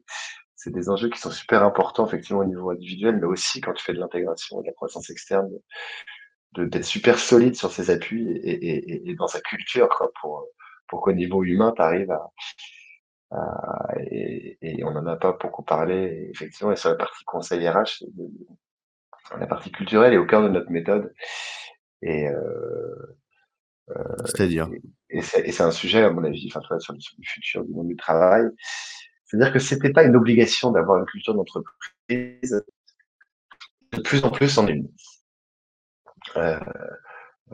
c'est des enjeux qui sont super importants effectivement au niveau individuel, mais aussi quand tu fais de l'intégration et de la croissance externe, d'être super solide sur ses appuis et, et, et, dans sa culture quoi, pour, pour qu'au niveau humain, tu arrives à, à et, on n'en a pas beaucoup parlé, effectivement, et sur la partie conseil RH, la partie culturelle est au cœur de notre méthode. Et euh, euh, C'est-à-dire? Et, c'est un sujet, à mon avis, enfin, sur, le, sur le futur du monde du travail, c'est-à-dire que c'était pas une obligation d'avoir une culture d'entreprise. De plus en plus, est une. Euh,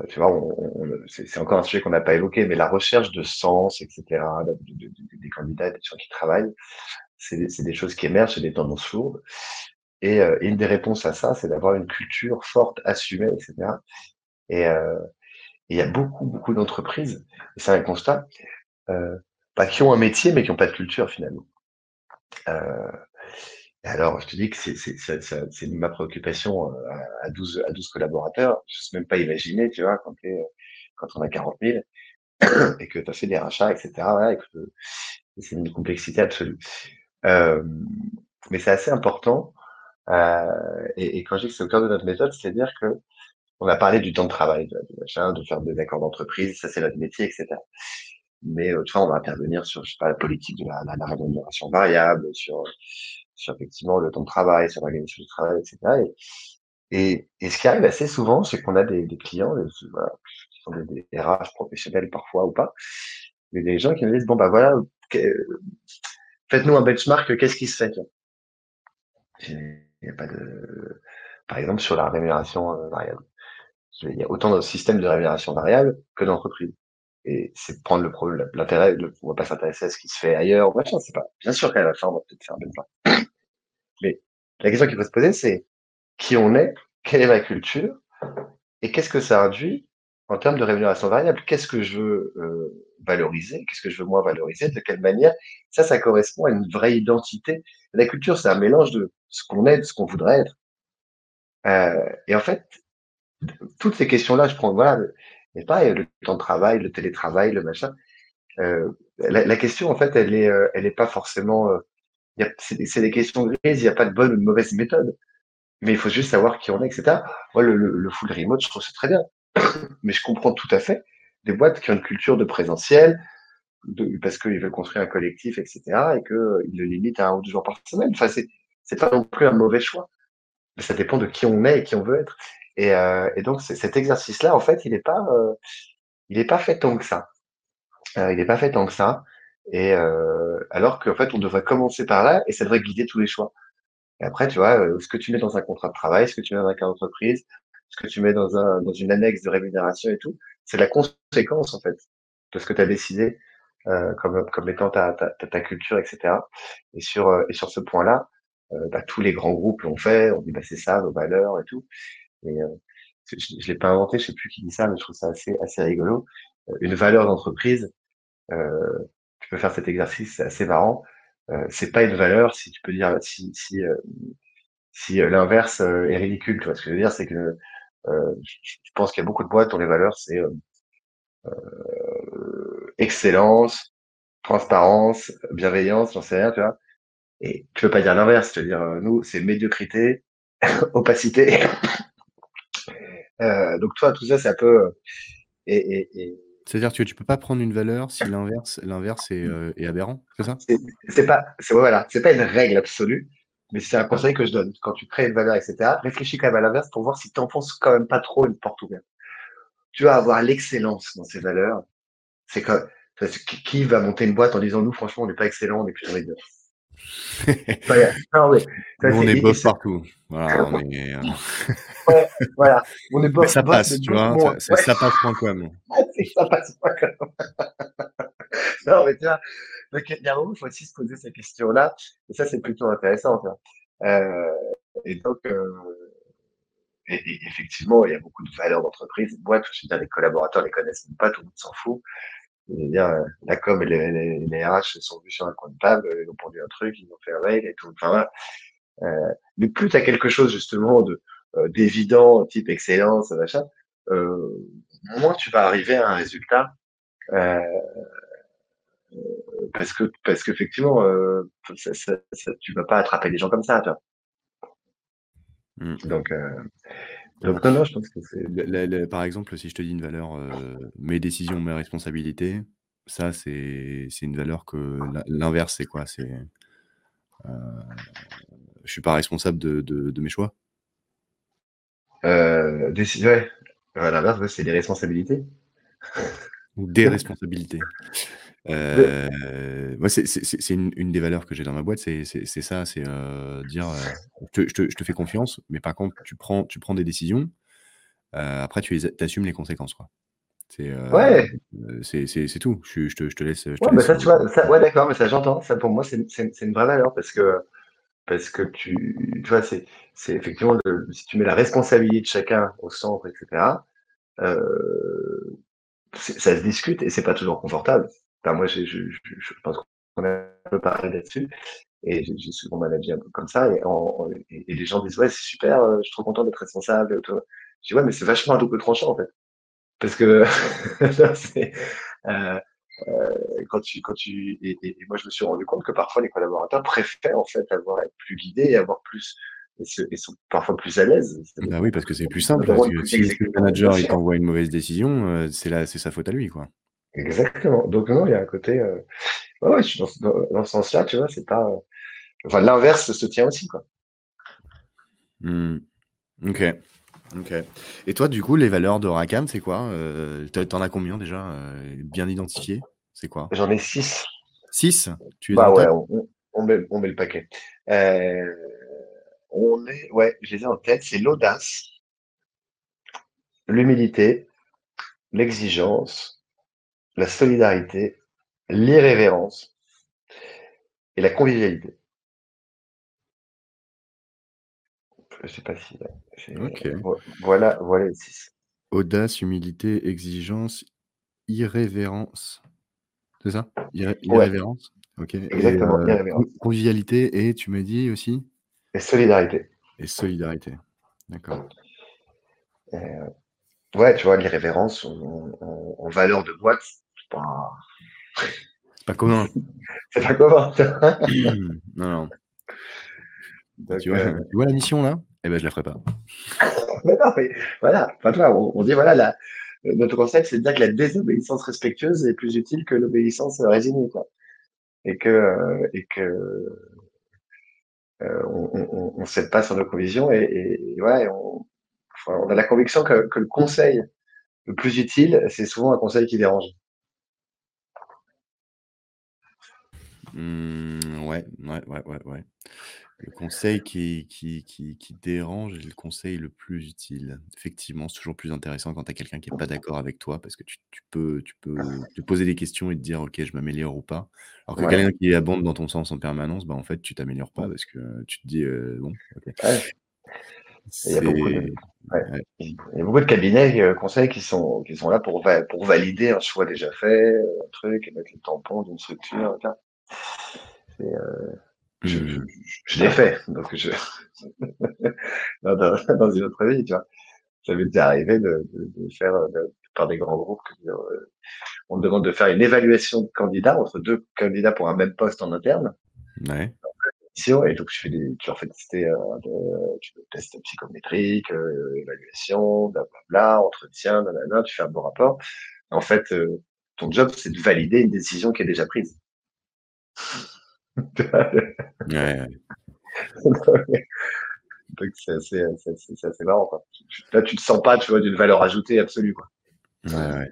tu vois, c'est encore un sujet qu'on n'a pas évoqué, mais la recherche de sens, etc., des candidats, des gens qui travaillent, c'est des choses qui émergent, c'est des tendances lourdes. Et, euh, une des réponses à ça, c'est d'avoir une culture forte, assumée, etc. Et euh, il y a beaucoup, beaucoup d'entreprises, et c'est un constat, euh, pas qui ont un métier, mais qui n'ont pas de culture finalement. Euh, alors, je te dis que c'est ma préoccupation euh, à 12, à 12 collaborateurs. Je ne sais même pas imaginer, tu vois, quand, on a 40 000 et que tu as fait des rachats, etc. c'est une complexité absolue. Euh, mais c'est assez important. Euh, et, quand je dis que c'est au cœur de notre méthode, c'est-à-dire que on a parlé du temps de travail, de, de faire des accords d'entreprise, ça c'est notre métier, etc mais euh, tu on va intervenir sur, je sais pas, la politique de la, rémunération variable, sur, sur effectivement le temps de travail, sur l'organisation du travail, etc. Et, et, ce qui arrive assez souvent, c'est qu'on a des, des clients, voilà, qui sont des, des professionnels parfois ou pas, mais des gens qui me disent bon bah voilà, faites-nous un benchmark, qu'est-ce qui se fait Il a pas de, par exemple, sur la rémunération euh, variable. Il y a autant de systèmes de rémunération variable que d'entreprises. Et c'est prendre le problème, l'intérêt, on va pas s'intéresser à ce qui se fait ailleurs, machin, c'est pas. Bien sûr qu'à la fin, on va peut-être faire un benchmark. Mais la question qu'il faut se poser, c'est qui on est, quelle est ma culture, et qu'est-ce que ça induit en termes de rémunération variable? Qu'est-ce que je veux euh, valoriser? Qu'est-ce que je veux moins valoriser? De quelle manière? Ça, ça correspond à une vraie identité. La culture, c'est un mélange de ce qu'on est, de ce qu'on voudrait être. Euh, et en fait, toutes ces questions-là, je prends, voilà, mais pareil, le temps de travail, le télétravail, le machin. Euh, la, la, question, en fait, elle est, euh, elle est pas forcément. Euh, c'est des questions grises. Il n'y a pas de bonne ou de mauvaise méthode. Mais il faut juste savoir qui on est, etc. Moi, le, le, le full remote, je trouve c'est très bien. mais je comprends tout à fait des boîtes qui ont une culture de présentiel, de, parce qu'ils veulent construire un collectif, etc., et qu'ils euh, le limitent à un ou deux jours par semaine. Enfin, c'est pas non plus un mauvais choix. Mais ça dépend de qui on est et qui on veut être. Et, euh, et donc, cet exercice-là, en fait, il n'est pas, euh, il est pas fait tant que ça. Euh, il n'est pas fait tant que ça. Et euh, alors qu'en fait, on devrait commencer par là et ça devrait guider tous les choix. Et après, tu vois, ce que tu mets dans un contrat de travail, ce que tu mets dans une entreprise, ce que tu mets dans, un, dans une annexe de rémunération et tout, c'est la conséquence en fait de ce que tu as décidé euh, comme, comme étant ta, ta, ta, culture, etc. Et sur, euh, et sur ce point-là, euh, bah, tous les grands groupes l'ont fait, on dit bah, c'est ça, vos valeurs et tout. Et, euh, je ne l'ai pas inventé, je sais plus qui dit ça, mais je trouve ça assez, assez rigolo. Euh, une valeur d'entreprise, euh, tu peux faire cet exercice, c'est assez marrant. Euh, c'est pas une valeur si tu peux dire si si si l'inverse est ridicule. Tu vois ce que je veux dire, c'est que euh, je pense qu'il y a beaucoup de boîtes dont les valeurs, c'est euh, euh, excellence, transparence, bienveillance, j'en sais rien, tu vois? Et tu veux pas dire l'inverse, tu veux dire, nous, c'est médiocrité, opacité. Euh, donc toi, tout ça, c'est un peu... Et, et, et... C'est-à-dire que tu peux pas prendre une valeur si l'inverse, l'inverse est, euh, est, aberrant, c'est ça? C'est pas, c'est voilà, c'est pas une règle absolue, mais c'est un conseil que je donne. Quand tu crées une valeur, etc., réfléchis quand même à l'inverse pour voir si tu enfonces quand même pas trop une porte ouverte. Tu vas avoir l'excellence dans ces valeurs. C'est que qui va monter une boîte en disant nous franchement on n'est pas excellent, on est plutôt médiocre. non, mais, on est boss partout. Voilà, on est. Euh, ouais, voilà. On est boss. ça passe, tu vois. Bon, ça, ouais. ça, passe point com. ça non, mais tu vois, donc, il y a un moment, il faut aussi se poser ces questions-là. Et ça, c'est plutôt intéressant. Euh, et donc, euh, et, et effectivement, il y a beaucoup de valeurs d'entreprise. Boîte, je veux dire, les collaborateurs les connaissent même pas, tout le monde s'en fout. Je veux dire, la com et les, les, les RH sont venus sur un coin de table, ils ont pondu un truc, ils ont fait un mail et tout. Enfin, voilà. Euh, mais plus tu as quelque chose justement de euh, d'évident, type excellence, machin, euh, moins tu vas arriver à un résultat euh, parce que parce qu'effectivement, euh, ça, ça, ça, tu vas pas attraper des gens comme ça. Toi. Mmh. Donc, euh, donc non, non, je pense que c'est. Le, le, par exemple, si je te dis une valeur, euh, mes décisions, mes responsabilités, ça c'est c'est une valeur que l'inverse c'est quoi? C'est euh, je suis pas responsable de, de, de mes choix. Euh, ouais. L'inverse, c'est des responsabilités. Des responsabilités. Euh, moi, c'est une, une, des valeurs que j'ai dans ma boîte, c'est ça, c'est euh, dire, euh, je, te, je, te, fais confiance, mais par contre, tu prends, tu prends des décisions, euh, après, tu les, assumes les conséquences. Quoi. C'est ouais. c'est tout. Je, je, te, je te laisse. Je te ouais, laisse ça, tu vois, ça, ouais, d'accord, mais ça, j'entends. Ça, pour moi, c'est une vraie valeur parce que, parce que tu, tu vois, c'est effectivement, le, si tu mets la responsabilité de chacun au centre, etc., euh, ça se discute et c'est pas toujours confortable. Enfin, moi, je, je, je pense qu'on a un peu parlé là-dessus. Et j'ai souvent managé un peu comme ça. Et, en, et, les gens disent, ouais, c'est super, euh, je suis trop content d'être responsable. Je dis, ouais, mais c'est vachement un double tranchant, en fait. Parce que euh, quand tu, quand tu, et, et, moi, je me suis rendu compte que parfois les collaborateurs préfèrent, en fait, avoir, être plus guidés et avoir plus, et, sont parfois plus à l'aise. Bah oui, parce que c'est plus simple. Parce que si le manager il t'envoie une mauvaise décision, euh, c'est là, c'est sa faute à lui, quoi. Exactement. Donc non, il y a un côté. Euh... Ouais, ouais, je suis dans, dans, dans ce sens-là, tu vois, c'est pas. Enfin, l'inverse se tient aussi, quoi. Mmh. Ok. Ok. Et toi, du coup, les valeurs de Rakam, c'est quoi? Euh, T'en as combien déjà? Euh, bien identifiées? C'est quoi? J'en ai six. Six? Tu es bah ouais, on, on met, on met le paquet. Euh, on est, ouais, je les ai en tête, c'est l'audace, l'humilité, l'exigence, la solidarité, l'irrévérence et la convivialité. Je sais pas si. Ok. Voilà, voilà les six. Audace, humilité, exigence, irrévérence. C'est ça? Irrévérence? Ok. Exactement, euh, convivialité et tu m'as dit aussi? Et solidarité. Et solidarité. D'accord. Euh, ouais, tu vois, l'irrévérence en, valeur de boîte, c'est pas. C'est pas commun. c'est pas commun. non, non. tu, vois, euh, tu, vois, la mission là? Eh ben, je la ferai pas. mais non, mais voilà. Enfin, toi, on, on, dit voilà, la, notre concept, c'est de dire que la désobéissance respectueuse est plus utile que l'obéissance résignée, quoi. Et que, euh, et que, euh, on, ne cède pas sur nos convictions et, ouais, on, a la conviction que, le conseil le plus utile, c'est souvent un conseil qui dérange. Mmh, ouais, ouais, ouais, ouais, ouais. Le conseil qui, qui, qui, qui dérange est le conseil le plus utile? Effectivement, c'est toujours plus intéressant quand tu as quelqu'un qui n'est pas d'accord avec toi parce que tu, tu peux, tu peux te poser des questions et te dire ok, je m'améliore ou pas. Alors que quelqu'un qui abonde dans ton sens en permanence, bah, en fait, tu t'améliores pas parce que tu te dis euh, bon, ok. Il y, a beaucoup de, ouais. il y a beaucoup de cabinets euh, conseils qui sont, qui sont là pour, pour valider un choix déjà fait, un truc, et mettre le tampon d'une structure. C'est, euh, je, mmh. je, l'ai fait. Donc je... dans, dans, une autre vie, tu vois. Ça m'est déjà arrivé de, de, de faire de, par des grands groupes. Euh, on me demande de faire une évaluation de candidats entre deux candidats pour un même poste en interne. Ouais. Et donc je fais des, tu leur fais tester euh, de, tu fais test psychométrique, euh, évaluation, blablabla, entretien, nanana, tu fais un bon rapport. En fait, euh, ton job c'est de valider une décision qui est déjà prise ouais. Donc c'est assez, assez, marrant. Quoi. Là, tu te sens pas, tu vois, d'une valeur ajoutée absolue. Quoi. Ouais, ouais.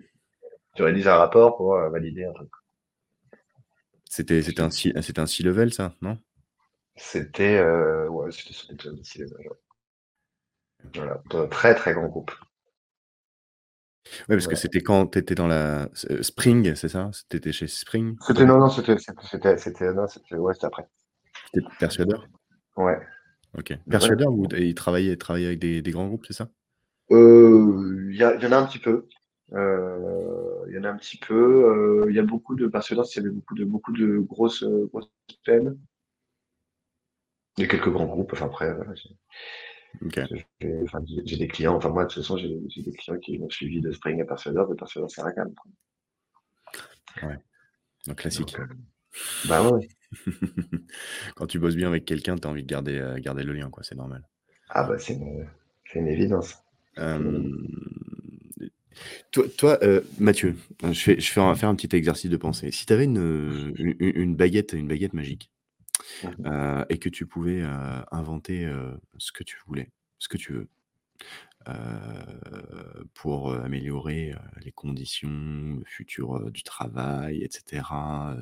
Tu rédiges un rapport pour euh, valider un truc. C'était un un six level ça, non? C'était euh, ouais, c'était sur des six level. Voilà, un très très grand groupe. Ouais, parce que c'était quand tu étais dans la euh, Spring, c'est ça? C'était chez Spring? C'était non, non, c'était c'était c'était non, c'était ouais, c'était après. C'était Persuadeur? Ouais. OK. Persuadeur ou il travaillait travaillait avec des des grands groupes, c'est ça? Euh, il y a y en a un petit peu. Euh, il y en a un petit peu, il y a beaucoup de Persuadeurs, il y avait beaucoup de beaucoup de grosses, grosses peines. Il y a quelques grands groupes, enfin après, voilà, j'ai des clients, enfin moi de toute façon j'ai des clients qui m'ont suivi de Spring à Persuadeur, de Persuadeur à Seracam. Ouais, classique. Euh, bah ouais. Quand tu bosses bien avec quelqu'un, tu as envie de garder, euh, garder le lien, quoi, c'est normal. Ah bah c'est une, une, évidence. toi, toi Mathieu, je vais, je faire un petit exercice de pensée. Si tu avais une, une, une, baguette, une baguette magique, Mmh et que tu pouvais, inventer, ce que tu voulais, ce que tu veux, pour, améliorer, les conditions, futures, du travail et cetera,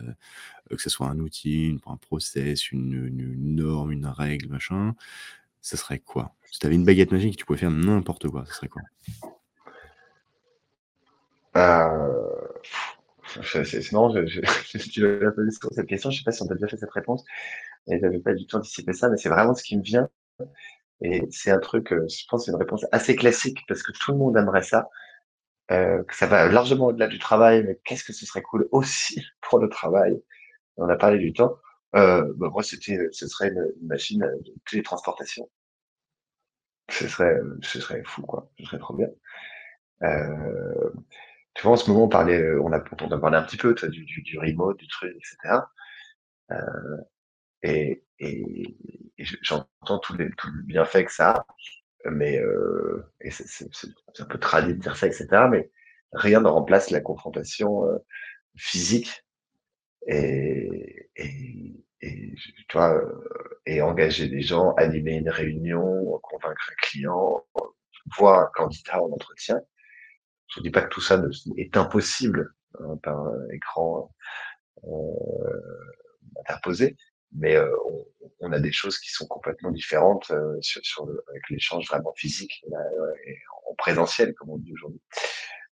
que ce soit un outil, un process, une norme, une règle, machin, ce serait quoi? Si tu avais une baguette magique tu pouvais faire n'importe quoi, ce serait quoi? C'est je, je, tu l'as posé cette question, je sais pas si on t'a déjà fait cette réponse, et j'avais pas du tout anticipé ça, mais c'est vraiment ce qui me vient. Et c'est un truc, euh, je pense, c'est une réponse assez classique parce que tout le monde aimerait ça, euh, ça va largement au-delà du travail, mais qu'est-ce que ce serait cool aussi pour le travail? On a parlé du temps. Euh, bah, moi, c'était, ce serait une, machine de télétransportation. Ce serait, ce serait fou, quoi. Ce serait trop bien. Tu vois, en ce moment, on parlait, euh, on a, on a parlé un petit peu du, du, du, remote, du truc, etc. Euh, et, et, j'entends tout, les, tout le bienfait que ça a, mais euh, et c'est un peu tradit de dire ça, etc. Mais rien ne remplace la confrontation euh, physique et, et, et, tu vois, euh, et engager des gens, animer une réunion, convaincre un client, voir un candidat en entretien. Je ne dis pas que tout ça est impossible hein, par un écran euh, interposé, mais euh, on, a des choses qui sont complètement différentes euh, avec l'échange vraiment physique et en présentiel, comme on dit aujourd'hui.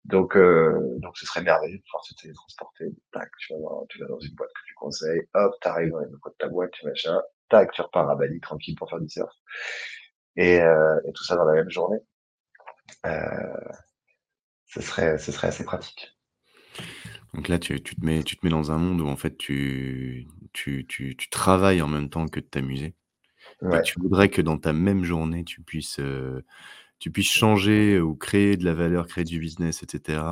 Donc, euh, donc ce serait merveilleux de pouvoir se télétransporter. Tac, tu vas, dans une boîte que tu conseilles, hop, t'arrives dans les locaux de ta boîte, tu machin, tac, tu repars à Bali tranquille pour faire du surf. Et, euh, tout ça dans la même journée. Euh, ce serait, ce serait assez pratique. Donc là, tu, tu, te mets, tu te mets dans un monde où en fait tu, tu, tu, tu travailles en même temps que de t'amuser. Ouais. Tu voudrais que dans ta même journée, tu puisses, euh, tu puisses changer ou créer de la valeur, créer du business, etc.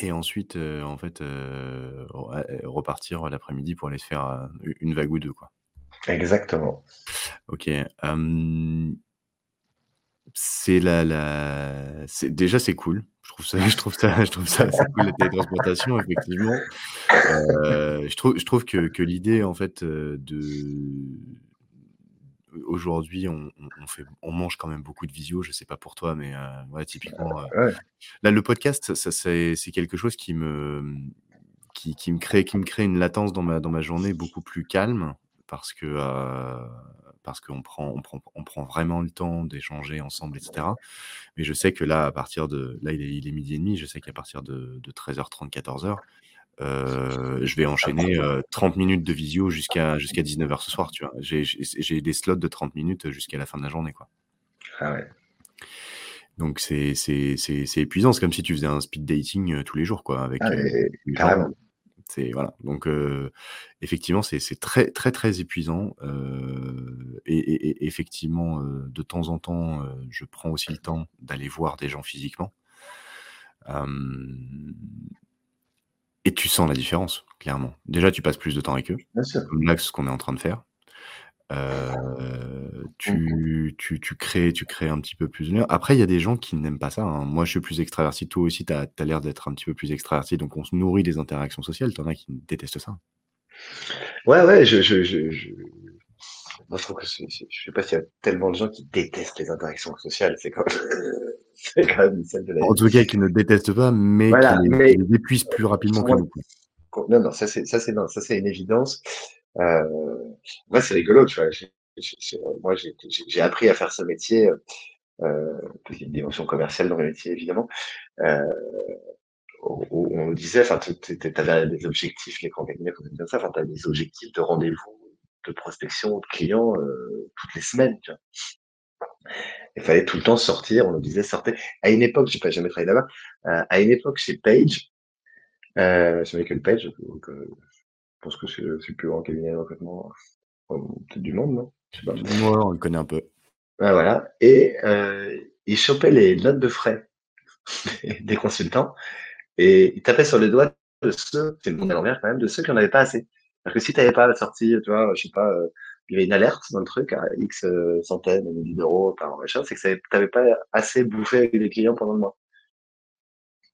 Et ensuite, euh, en fait, euh, repartir l'après-midi pour aller se faire une vague ou deux, quoi. Exactement. Ok. C'est la, la... c'est déjà c'est cool. Je trouve ça, je trouve ça, je trouve ça cool la télétransportation effectivement. Euh, je trouve, je trouve que, que l'idée en fait euh, de aujourd'hui on, on, fait, on mange quand même beaucoup de visio. Je sais pas pour toi, mais euh, ouais, typiquement euh, ouais. là le podcast, ça c'est, c'est quelque chose qui me qui, qui, me crée qui me crée une latence dans ma dans ma journée beaucoup plus calme parce que euh, parce qu'on prend, on prend, on prend vraiment le temps d'échanger ensemble, etc. Mais je sais que là, à partir de. Là, il est, il est midi et demi. Je sais qu'à partir de, de 13h30, 14h, euh, je vais enchaîner euh, 30 minutes de visio jusqu'à jusqu'à 19h ce soir. Tu vois, j'ai des slots de 30 minutes jusqu'à la fin de la journée, quoi. Ah ouais. Donc c'est épuisant. C'est comme si tu faisais un speed dating euh, tous les jours, quoi, avec. Ah, euh. C'est voilà. Donc euh, effectivement, c'est très très très épuisant. Euh, et, et, et, effectivement, euh, de temps en temps, je prends aussi le temps d'aller voir des gens physiquement. et tu sens la différence, clairement. Déjà, tu passes plus de temps avec eux. Comme là, ce qu'on est en train de faire. Euh, tu, tu, tu, crées, tu crées un petit peu plus de lien. Après, il y a des gens qui n'aiment pas ça. Hein. Moi, je suis plus extraverti. Toi aussi, tu as, as l'air d'être un petit peu plus extraverti. Donc, on se nourrit des interactions sociales. Tu en as qui détestent ça. Ouais, ouais. Je, je, je, je... Moi, je trouve que je sais pas s'il y a tellement de gens qui détestent les interactions sociales. C'est quand même, quand même celle de la En tout cas, qui ne détestent pas, mais voilà, qui, mais... les épuisent plus rapidement que nous. Non, non, ça c'est ça c'est non, ça c'est une évidence. Euh, moi, c'est rigolo, tu vois. J ai, j moi, j'ai appris à faire ce métier. Euh, il y a une dimension commerciale dans le métier, évidemment. Euh, où, on disait, enfin, tu avais des objectifs, les grands cabinets, comme ça, enfin, tu as des objectifs de rendez-vous, de prospection, de clients euh, toutes les semaines, tu vois. Il fallait tout le temps sortir, on nous disait sortez. À une époque, j'ai pas jamais travaillé là-bas, euh, à une époque chez Page, euh, je que le Page, euh, je pense que c'est le plus grand cabinet de recrutement peut-être du monde, non? Ouais, on le connaît un peu. Voilà. Et euh, il chopait les notes de frais des consultants et il tapait sur les doigts de ceux, c'est le monde à l'envers quand même, de ceux qui n'en avaient pas assez. Parce que si tu n'avais pas la sortie, tu vois, je sais pas, euh, il y avait une alerte dans le truc à X euh, centaines, milliers d'euros par machin, c'est que tu n'avais pas assez bouffé avec les clients pendant le mois.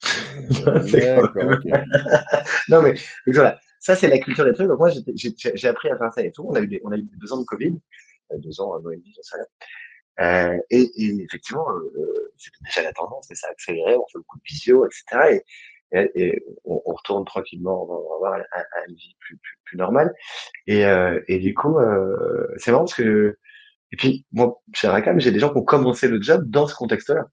non mais voilà, ça, c'est la culture des trucs. Donc, moi, j'ai appris à faire ça et tout. On a eu, des, on a eu deux ans de Covid, euh, deux ans, un an et demi, j'en sais. Euh, et, effectivement, euh, c'était déjà la tendance, mais ça a accéléré, on fait beaucoup de visio, etc. Et, on, retourne tranquillement, on va avoir un, un, une vie plus, normale. Et, et du coup, c'est marrant parce que, et puis, moi, chez Rakam, j'ai des gens qui ont commencé le job dans ce contexte-là.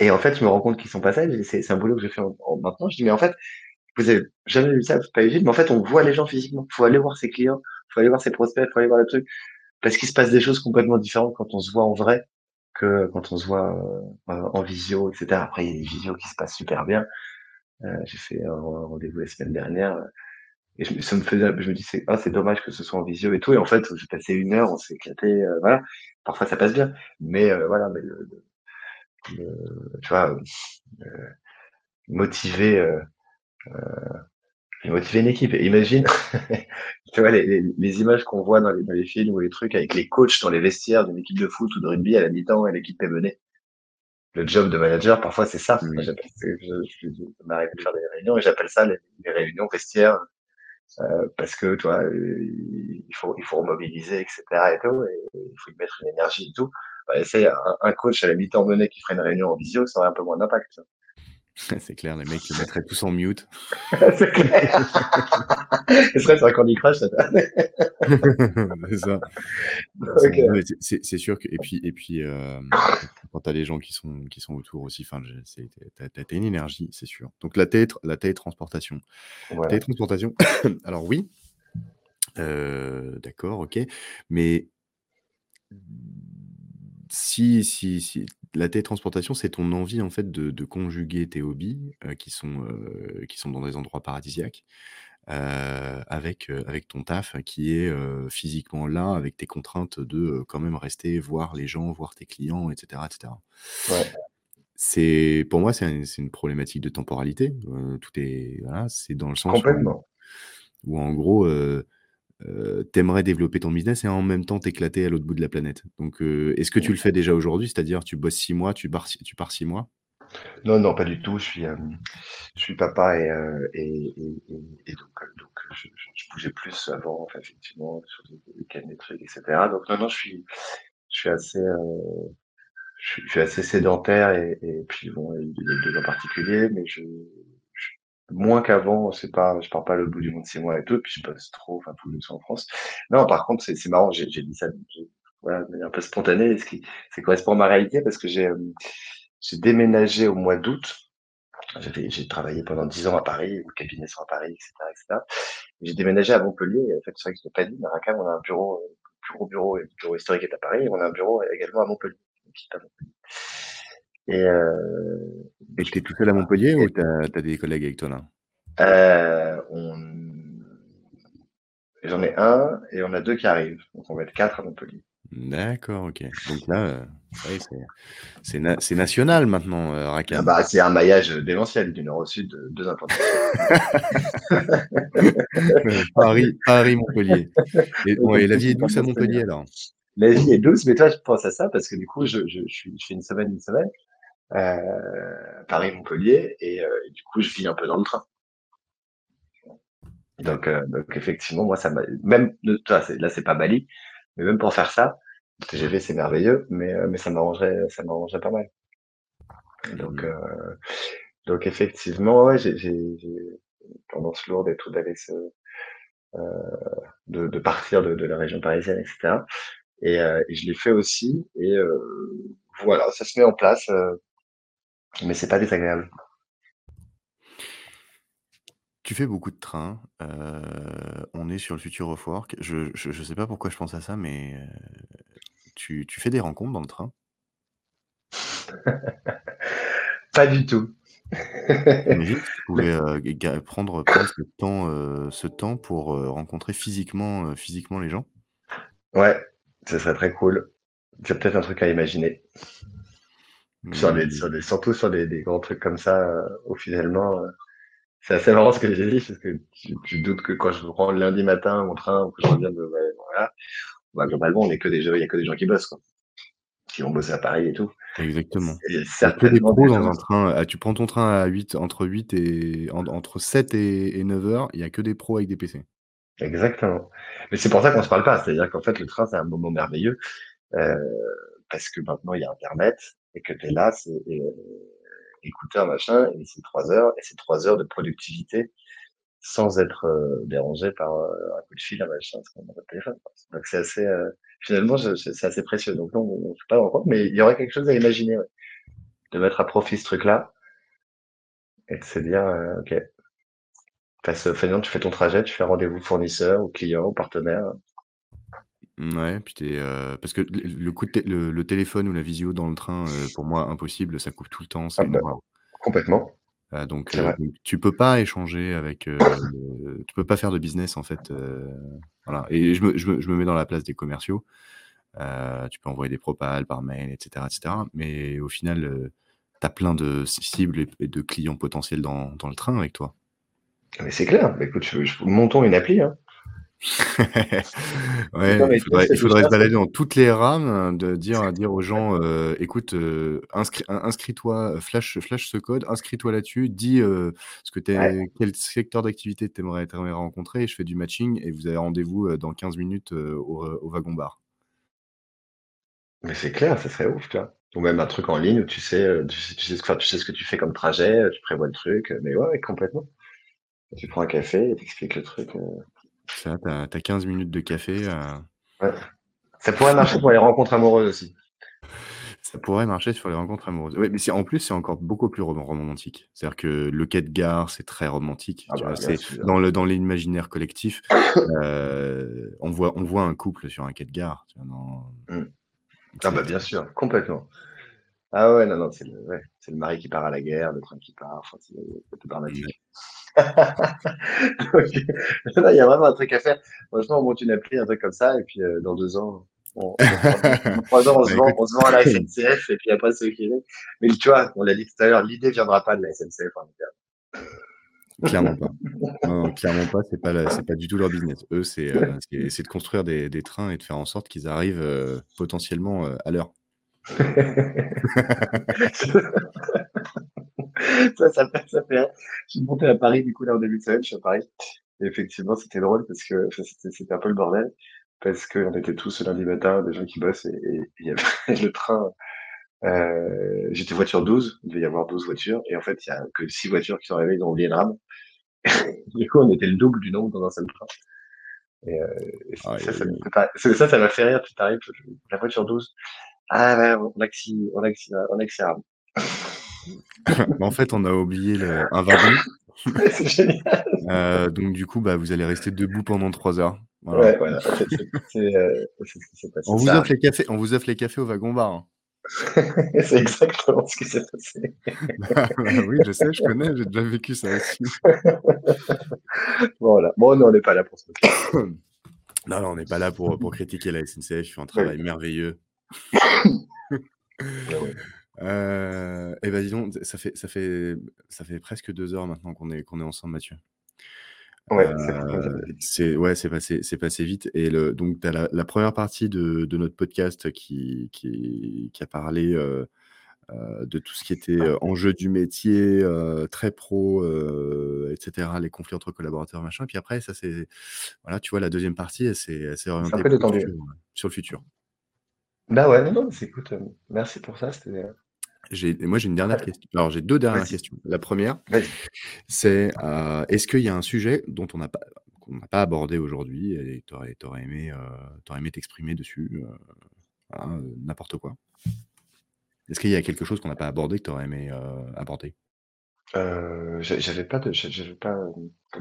Et en fait, je me rends compte qu'ils sont pas ça. C'est un boulot que je fais en, en, maintenant. Je dis, mais en fait, vous avez jamais vu ça, pas évident, mais en fait, on voit les gens physiquement. Faut aller voir ses clients, faut aller voir ses prospects, faut aller voir le truc. Parce qu'il se passe des choses complètement différentes quand on se voit en vrai que quand on se voit euh, en visio, etc. Après, il y a des visios qui se passent super bien. Euh, J'ai fait un rendez-vous la semaine dernière et je, ça me faisait, je me dis, c'est ah, c'est dommage que ce soit en visio et tout. Et en fait, j'ai passé une heure, on s'est éclaté, euh, voilà. Parfois, ça passe bien, mais euh, voilà, mais le tu vois, euh, motiver euh, motiver une équipe. Imagine, tu vois, les, les, les images qu'on voit dans les, dans les, films ou les trucs avec les coachs dans les vestiaires d'une équipe de foot ou de rugby à la mi-temps et l'équipe est menée. Le job de manager, parfois, c'est ça. Mmh. je, je, je m'arrive de faire des réunions et j'appelle ça les, les, réunions vestiaires euh, parce que, tu vois, il faut, il faut remobiliser, etc. et tout, et il faut y mettre une énergie et tout. Bah, c'est un, un, coach à la mi-temps menée qui ferait une réunion en visio, ça aurait un peu moins d'impact. C'est clair, les mecs ils mettraient tous en mute. C'est clair. Ce serait sur un Candy Crush. C'est ça. C'est sûr que et puis et puis, hem, quand tu as les gens qui sont qui sont autour aussi, tu as une énergie, c'est sûr. Donc la télétr la télétransportation. Télétransportation, alors oui, heu, d'accord, OK, mais si si si la télétransportation, c'est ton envie en fait de de conjuguer tes hobbies, heu, qui sont, heu, qui sont dans des endroits paradisiaques, heu, avec, avec ton taf qui est, physiquement là, avec tes contraintes de, quand même rester, voir les gens, voir tes clients et cetera et cetera. Ouais. C'est pour moi, c'est un c'est une problématique de temporalité, tout est voilà, c'est dans le sens où Complètement. où en gros, heu heu, tu aimerais développer ton business et en même temps t'éclater à l'autre bout de la planète. Donc heu, est-ce que tu le fais déjà aujourd'hui? C'est-à-dire tu bosses 6 mois, tu pars tu pars 6 mois? Non, non, pas du tout. Je suis, hem, je suis papa et heu et et et et donc donc je je bougeais plus avant, enfin effectivement, sur des week-ends, des trucs et cetera. Donc non, non, je suis je suis assez, je suis je suis assez sédentaire et puis bon, il y a 2 en particulier, mais je moins qu'avant, c'est pas je pars pas l'autre bout du monde 6 mois et tout, puis je bosse trop, enfin tout le temps en France. Non, par contre, c'est c'est marrant, j'ai j'ai dit ça, voilà, de manière un peu spontanée, ce qui ça correspond à ma réalité parce que j'ai, hem, j'ai déménagé au mois d'août. J'ai travaillé pendant 10 ans à Paris, le cabinet sont à Paris et cetera et cetera. J'ai déménagé à Montpellier en fait, c'est vrai que je pas dit, mais à Racam, on a un bureau, le plus gros bureau et le bureau historique est à Paris on a un bureau également à Montpellier. Donc j'étais à Montpellier et heu et Et je tu es tout seul à Montpellier ou tu as des collègues avec toi là? On j'en ai 1 et on a 2 qui arrivent, donc on va être 4 à Montpellier. D'accord, OK. Donc là, ouais, c'est c'est na c'est national maintenant, heu, Ah Racam. bah, c'est un maillage, démentiel du nord au sud, heu, 2 implantations. Paris Paris-Montpellier et bon et la vie est douce à Montpellier alors? La vie est douce, mais toi, je pense à ça parce que du coup, je je je suis je fais une semaine, une semaine, Paris-Montpellier et heu, et du coup, je vis un peu dans le train. Donc heu, donc effectivement, moi, ça m'a même là, c'est pas Bali, mais même pour faire ça, le TGV, c'est merveilleux, mais mais ça m'arrangerait ça m'arrangerait pas mal. Donc Mmh heu, donc effectivement, ouais, j'ai tendance lourde et tout d'aller se heu, de de partir de de la région parisienne et cetera et heu, et je l'ai fait aussi et voilà, ça se met en place, mais c'est pas désagréable. Tu fais beaucoup de trains, heu, on est sur le Future of Work. Je je je sais pas pourquoi je pense à ça, mais heu, tu tu fais des rencontres dans le train? Pas du tout. Tu pouvais, ga prendre prendre ce temps, ce temps pour, rencontrer physiquement, physiquement les gens? ouais, ce serait très cool. C'est peut-être un truc à imaginer. Sur Mmh, surtout sur des des grands trucs comme ça, où finalement, heu, c'est assez marrant ce que j'ai dit parce que tu tu doutes que quand je prends le lundi matin mon train ou que je reviens de ouais, voilà, bah, globalement, on est que des gens il y a que des gens qui bossent, quoi, qui vont bosser à Paris et tout. exactement. Et certainement des dans un train, tu prends ton train à 8 entre 8 et en entre 7 et et 9:00, il y a que des pros avec des PC. exactement. Mais c'est pour ça qu'on se parle pas. C'est-à-dire qu'en fait, le train, c'est un moment merveilleux, parce que maintenant il y a internet et que tu es là, c'est écouteur machin et c'est 3 heures et c'est 3 heures de productivité sans être, heu, dérangé par, heu, un coup de fil, un machin, parce qu'on a téléphone. Donc c'est assez, heu, finalement, c'est assez précieux. Donc non, on fait pas rencontre, mais il y aurait quelque chose à imaginer. De mettre à profit ce truc-là et de se dire, «OK, passe finalement, tu fais ton trajet, tu fais rendez-vous fournisseur ou client ou partenaire». Mouais, puis tu es, heu, parce que le le coup de té le le téléphone ou la visio dans le train, heu, pour moi impossible, ça coupe tout le temps, c'est Ah une bah, horreur. complètement, Heu, donc c'est heu, vrai. donc tu peux pas échanger avec, heu, tu peux pas faire de business en fait, heu, voilà et je me je me je me mets dans la place des commerciaux. Heu, tu peux envoyer des propals par mail et cetera et cetera, mais au final, heu, tu as plein de ci cibles et et de clients potentiels dans dans le train avec toi. Mais c'est clair. Bah, écoute, je je montons une appli, hein. Ouais, il faudrait il faudrait se balader dans toutes les rames, de dire dire aux gens, heu: «Écoute, inscris inscris-toi, flash flash ce code, inscris-toi là-dessus, dis, ce que tu ouais. es quel secteur d'activité tu aimerais rencontrer et je fais du matching et vous avez rendez-vous, dans 15 minutes, au, heu, au wagon bar». Mais c'est clair, ça serait ouf, tu vois. Ou même un truc en ligne où tu sais, euh, tu sais, tu sais, enfin, tu sais ce que tu fais comme trajet, euh, tu prévois le truc, euh, mais ouais, ouais, complètement. Tu prends un café et t'expliques le truc. Ça, t'as, t'as 15 minutes de café. euh, Ouais. Ça pourrait marcher pour les rencontres amoureuses aussi. Ça pourrait marcher sur les rencontres amoureuses. Oui, mais en plus, c'est encore beaucoup plus rom- romantique. C'est-à-dire que le quai de gare, c'est très romantique. Ah tu bah, vois, sûr. dans, le, dans l'imaginaire collectif. euh, on, voit, on voit un couple sur un quai de gare. tu vois, dans- Mm. Ah bah bien sûr, complètement. Ah ouais, non, non, c'est le, ouais, c'est le mari qui part à la guerre, le train qui part, enfin, c'est tout il y a vraiment un truc à faire. Franchement, on monte une appli, un truc comme ça, et puis euh, dans deux ans, on, dans trois ans, on se, Bah, vend, écoute. on se vend à la SNCF, et puis après, c'est qui Mais tu vois, on l'a dit tout à l'heure, l'idée viendra pas de la SNCF. en cas. Clairement pas. Non, clairement pas. C'est pas, la- c'est pas du tout leur business. Eux, c'est, euh, de construire des, des trains et de faire en sorte qu'ils arrivent euh, potentiellement à l'heure. ça, ça fait, ça fait. Je suis monté à Paris, du coup, là, en début de semaine, je suis à Paris. Et effectivement, c'était drôle parce que enfin, c'était un peu le bordel. Parce qu'on était tous lundi matin, des gens qui bossent, et et il y avait le train. Euh, J'étais voiture 12, il devait y avoir 12 voitures, et en fait, il y a que 6 voitures qui sont arrivées, ils ont oublié le rame. Du coup, on était le double du nombre dans un seul train. Et, euh, et ça, ça, m'a fait rire, tu t'arrives, la voiture 12. Ah ouais, on a que six- on a en fait, on a oublié le, un wagon. C'est génial. Euh, donc, du coup, bah, vous allez rester debout pendant 3 heures. Voilà. Ouais, voilà. C'est c'est- c'est, euh, c'est ce qui s'est passé. On vous, Ça offre les cafés, on vous offre les cafés au wagon-bar. hein. arrive. C'est exactement ce qui s'est passé. oui, je sais, je connais, j'ai déjà vécu ça aussi. Voilà. Bon, non, on n'est pas là pour ça. Non, non, on n'est pas là pour, pour critiquer la SNCF, ils font un travail merveilleux. ouais. Euh, et ben dis donc, ça fait, ça fait, ça fait presque deux heures maintenant qu'on est, qu'on est ensemble, Mathieu. Ouais, Euh, c'est ouais, c'est passé, c'est passé vite. Et le, donc, tu as la, la première partie de, de notre podcast qui, qui, qui a parlé euh, euh, de tout ce qui était enjeu du métier, très pro, etc., les conflits entre collaborateurs, machin. Puis après, ça c'est, voilà, tu vois, la deuxième partie, elle s'est orientée peu sur, sur le futur. Bah ouais, non, non, écoute, merci pour ça. C'était. Moi, j'ai une dernière question. Alors, j'ai deux dernières questions. La première, c'est euh, est-ce qu'il y a un sujet dont on n'a pas qu'on n'a pas abordé aujourd'hui et tu aurais, aimé euh, aimé t'exprimer dessus euh, voilà, n'importe quoi? Est-ce qu'il y a quelque chose qu'on n'a pas abordé que tu aurais aimé aborder Euh, j'a- j'avais pas de, j'a- j'avais pas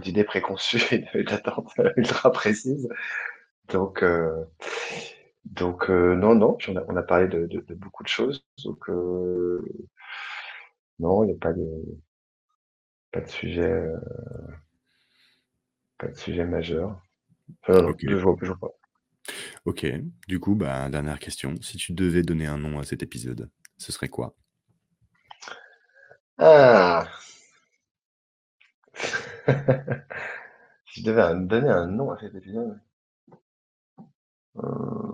d'idée préconçue et d'attente ultra précise. Donc, euh, donc euh, non, non. Puis on a, on a parlé de, de, de beaucoup de choses. Donc euh, non, il n'y a pas de, pas de sujet, euh, pas de sujet majeur. Enfin, non, Ok. je vois, je vois pas. Ok, du coup, bah, dernière question. Si tu devais donner un nom à cet épisode, ce serait quoi? Ah. si je devais donner un nom à cet épisode. Euh...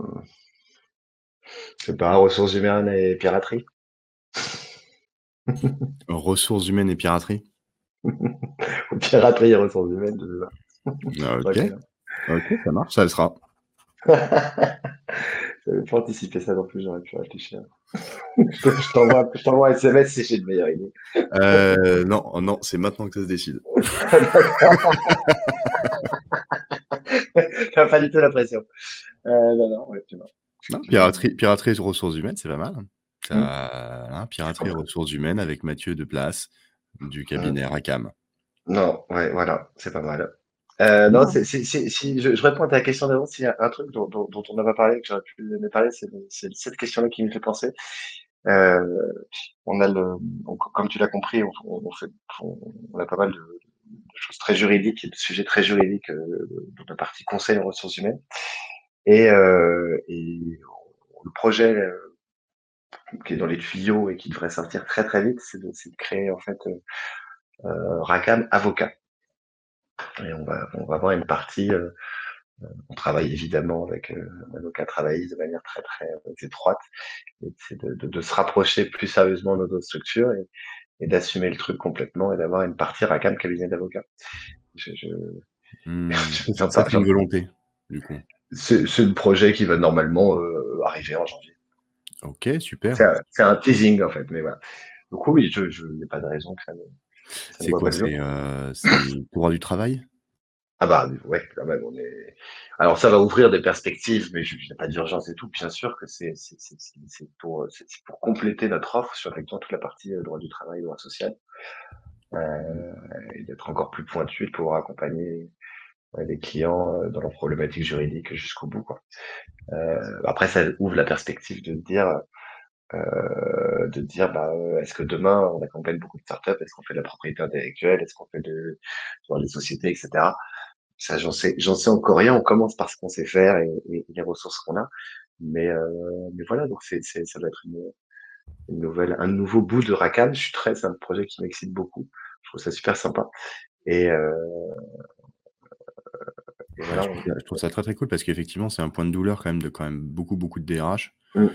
C'est pas ressources humaines et piraterie? Ressources humaines et piraterie? Piraterie et ressources humaines, je sais pas. Ok, Ouais, ok, ça marche, ça le sera. J'avais pas anticipé ça non plus, j'aurais pu réfléchir. je je t'envoie je t'envoie un SMS si j'ai une meilleure idée. Euh, non, oh non, c'est maintenant que ça se décide. T'as pas du tout la pression. Euh, non, non, ouais, tu vois. Non, piraterie, piraterie et ressources humaines, c'est pas mal. Ça, hein, piraterie et ressources humaines avec Mathieu de Place du cabinet Racam. Non, ouais, voilà, c'est pas mal. Euh, non, c'est, c'est, c'est- si je, je réponds à ta question d'avant, s'il y a un truc dont, dont, dont on n'a pas parlé, que j'aurais pu me parler, c'est, c'est cette question-là qui me fait penser. Euh, on a le, on- comme tu l'as compris, on, fait, on, on a pas mal de, de choses très juridiques et de sujets très juridiques euh, dans la partie conseil en ressources humaines. Et, euh, et le projet euh, qui est dans les tuyaux et qui devrait sortir très très vite, c'est de, c'est de créer en fait euh, euh, Racam avocat. Et on va, on va avoir une partie. euh, euh, on travaille évidemment avec euh, un avocat travailliste de manière très très étroite. Et c'est de, de, de se rapprocher plus sérieusement de notre structure et, et d'assumer le truc complètement et d'avoir une partie Racam cabinet d'avocat. Je, je, je- ça, c'est une volonté, du coup. C'est, c'est le projet qui va normalement euh, arriver en janvier. Ok, super. C'est un, teasing en fait, mais voilà. Donc oui, je n'ai pas de raison que ça. C'est quoi C'est euh, le droit du travail? Ah bah ouais, quand même, on est. Alors ça va ouvrir des perspectives, mais je n'ai pas d'urgence et tout. Bien sûr que c'est pour, pour compléter notre offre sur effectivement toute la partie droit du travail, droit social, euh, et d'être encore plus pointu, de pouvoir accompagner les clients dans leurs problématiques juridiques jusqu'au bout. Quoi. Euh, après, ça ouvre la perspective de dire, euh, de dire, bah, est-ce que demain on accompagne beaucoup de startups, est-ce qu'on fait de la propriété intellectuelle, est-ce qu'on fait de, les sociétés, etc. Ça, j'en sais, j'en sais encore rien. On commence par ce qu'on sait faire et, les ressources qu'on a. Mais, euh, mais voilà, donc c'est, c'est, ça doit être une, une nouvelle, un nouveau bout de Racam. Je suis très, c'est un projet qui m'excite beaucoup. Je trouve ça super sympa. Et, euh, je, trouve, ça très très cool parce qu'effectivement, c'est un point de douleur quand même de quand même beaucoup beaucoup de DRH. Mmh.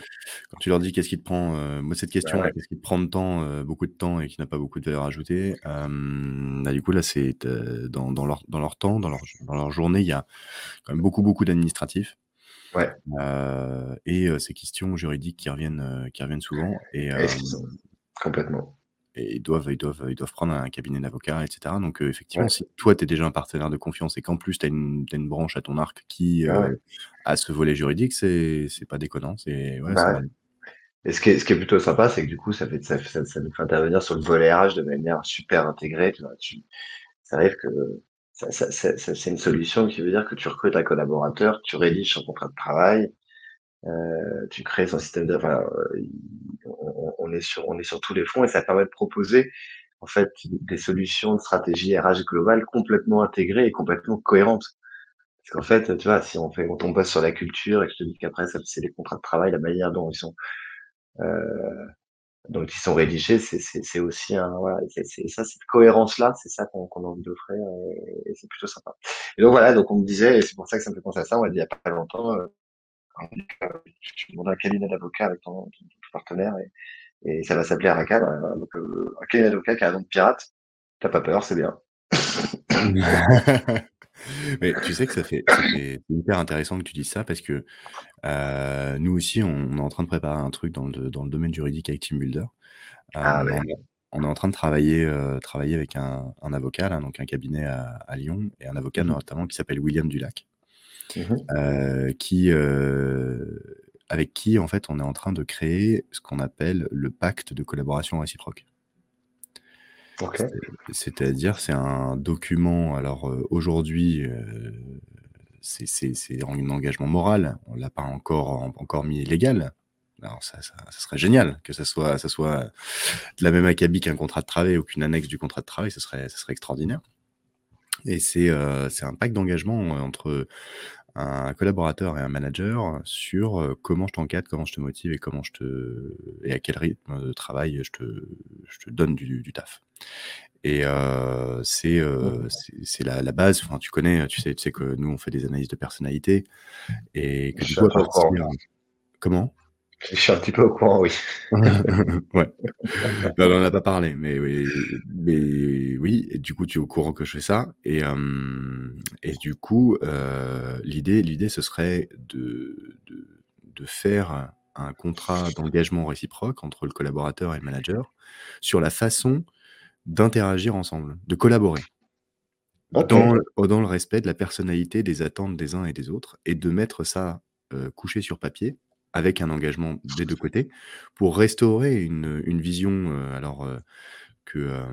Quand tu leur dis qu'est-ce qui te prend, euh, moi cette question, qu'est-ce qui te prend de temps, euh, beaucoup de temps et qui n'a pas beaucoup de valeur ajoutée, bah, du coup là c'est dans, dans, leur, dans leur temps, dans leur, dans leur journée, il y a quand même beaucoup beaucoup d'administratifs. Ouais. Euh, et ces questions juridiques qui reviennent, qui reviennent souvent. Et, complètement et ils doivent, ils doivent, ils doivent prendre un cabinet d'avocats, etc. Donc, euh, effectivement, si toi, tu es déjà un partenaire de confiance et qu'en plus, tu as, une, branche à ton arc qui euh, a ce volet juridique, c'est pas déconnant. Ouais, bah et ce qui, est, ce qui est plutôt sympa, c'est que du coup, ça, fait, ça, ça, nous fait intervenir sur le volet RH de manière super intégrée. Tu vois, tu, ça arrive que c'est une solution qui veut dire que tu recrutes un collaborateur, tu rédiges son contrat de travail, euh, tu crées son système de, enfin, euh, on, on, est sur, on est sur tous les fronts et ça permet de proposer en fait des solutions de stratégie RH globale complètement intégrées et complètement cohérentes. Parce qu'en fait, tu vois, si on fait, on tombe sur la culture et que je te dis qu'après, c'est les contrats de travail, la manière dont ils sont, euh, dont ils sont rédigés, c'est aussi un, voilà, c'est ça, cette cohérence-là, c'est ça qu'on a envie d'offrir et, et c'est plutôt sympa. Et donc voilà, donc on me disait, et c'est pour ça que ça me fait penser à ça, on m'a dit il y a pas longtemps, euh, tu demandes un cabinet d'avocat avec ton, partenaire et, et, ça va s'appeler Arakan. Euh, donc, euh, un cabinet d'avocat qui a un nom de pirate, t'as pas peur, c'est bien. Mais tu sais que ça fait, hyper intéressant que tu dises ça parce que euh, nous aussi, on, est en train de préparer un truc dans le, dans le domaine juridique avec Team Builder. ah, ouais. on, est en train de travailler, travailler avec un, un avocat, là, donc un cabinet à, à, Lyon, et un avocat mmh notamment qui s'appelle William Dulac. Mmh euh, qui, euh, avec qui, en fait, on est en train de créer ce qu'on appelle le pacte de collaboration réciproque. C'est-à-dire, c'est un document, alors euh, aujourd'hui, c'est un engagement moral, on ne l'a pas encore, encore mis légal. Alors ça, ça, serait génial que ça soit, ça soit de la même acabit qu'un contrat de travail ou qu'une annexe du contrat de travail, ce serait, ça serait extraordinaire. Et c'est un pacte d'engagement entre un collaborateur et un manager sur euh, comment je t'encadre, comment je te motive et comment je te et à quel rythme de travail je te, je te donne du, du taf. Et euh, c'est euh, c'est la, la, base. Enfin, tu connais, tu sais, tu sais que nous on fait des analyses de personnalité et que tu dois partir. Comment? Je suis un petit peu au courant, oui. ouais. on n'en a pas parlé, mais oui, mais oui. Et du coup, tu es au courant que je fais ça. Et, euh, et du coup, euh, l'idée, l'idée, ce serait de, de, de faire un contrat d'engagement réciproque entre le collaborateur et le manager sur la façon d'interagir ensemble, de collaborer. Dans, dans, le respect de la personnalité, des attentes des uns et des autres, et de mettre ça euh, couché sur papier avec un engagement des deux côtés, pour restaurer une, une vision, euh, alors euh, que, euh,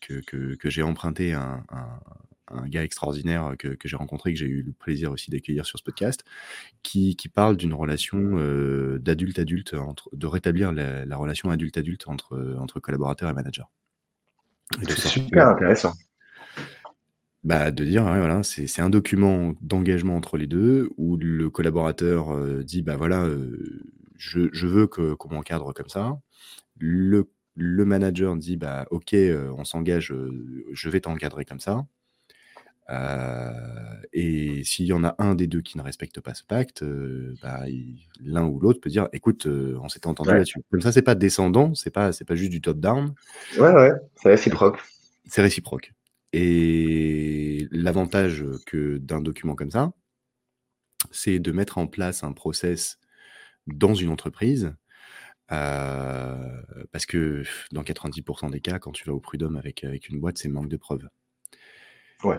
que, que, que j'ai emprunté à un, un, gars extraordinaire que, que j'ai rencontré, que j'ai eu le plaisir aussi d'accueillir sur ce podcast, qui, qui parle d'une relation d'adulte-adulte, entre de rétablir la, la relation adulte-adulte entre, entre collaborateurs et managers. C'est super intéressant. Bah, de dire, voilà, c'est un document d'engagement entre les deux où le collaborateur euh, dit, bah voilà, je, je, veux qu'on m'encadre comme ça. Le, le, manager dit, bah ok, on s'engage, je vais t'encadrer comme ça. et s'il y en a un des deux qui ne respecte pas ce pacte, bah, l'un ou l'autre peut dire, écoute, on s'était entendu là-dessus. Comme ça, c'est pas descendant, c'est pas, c'est pas juste du top down. Ouais, ouais, c'est réciproque. C'est réciproque. Et l'avantage que d'un document comme ça, c'est de mettre en place un process dans une entreprise parce que dans 90% des cas, quand tu vas au prud'homme avec, avec une boîte, c'est manque de preuves. Ouais.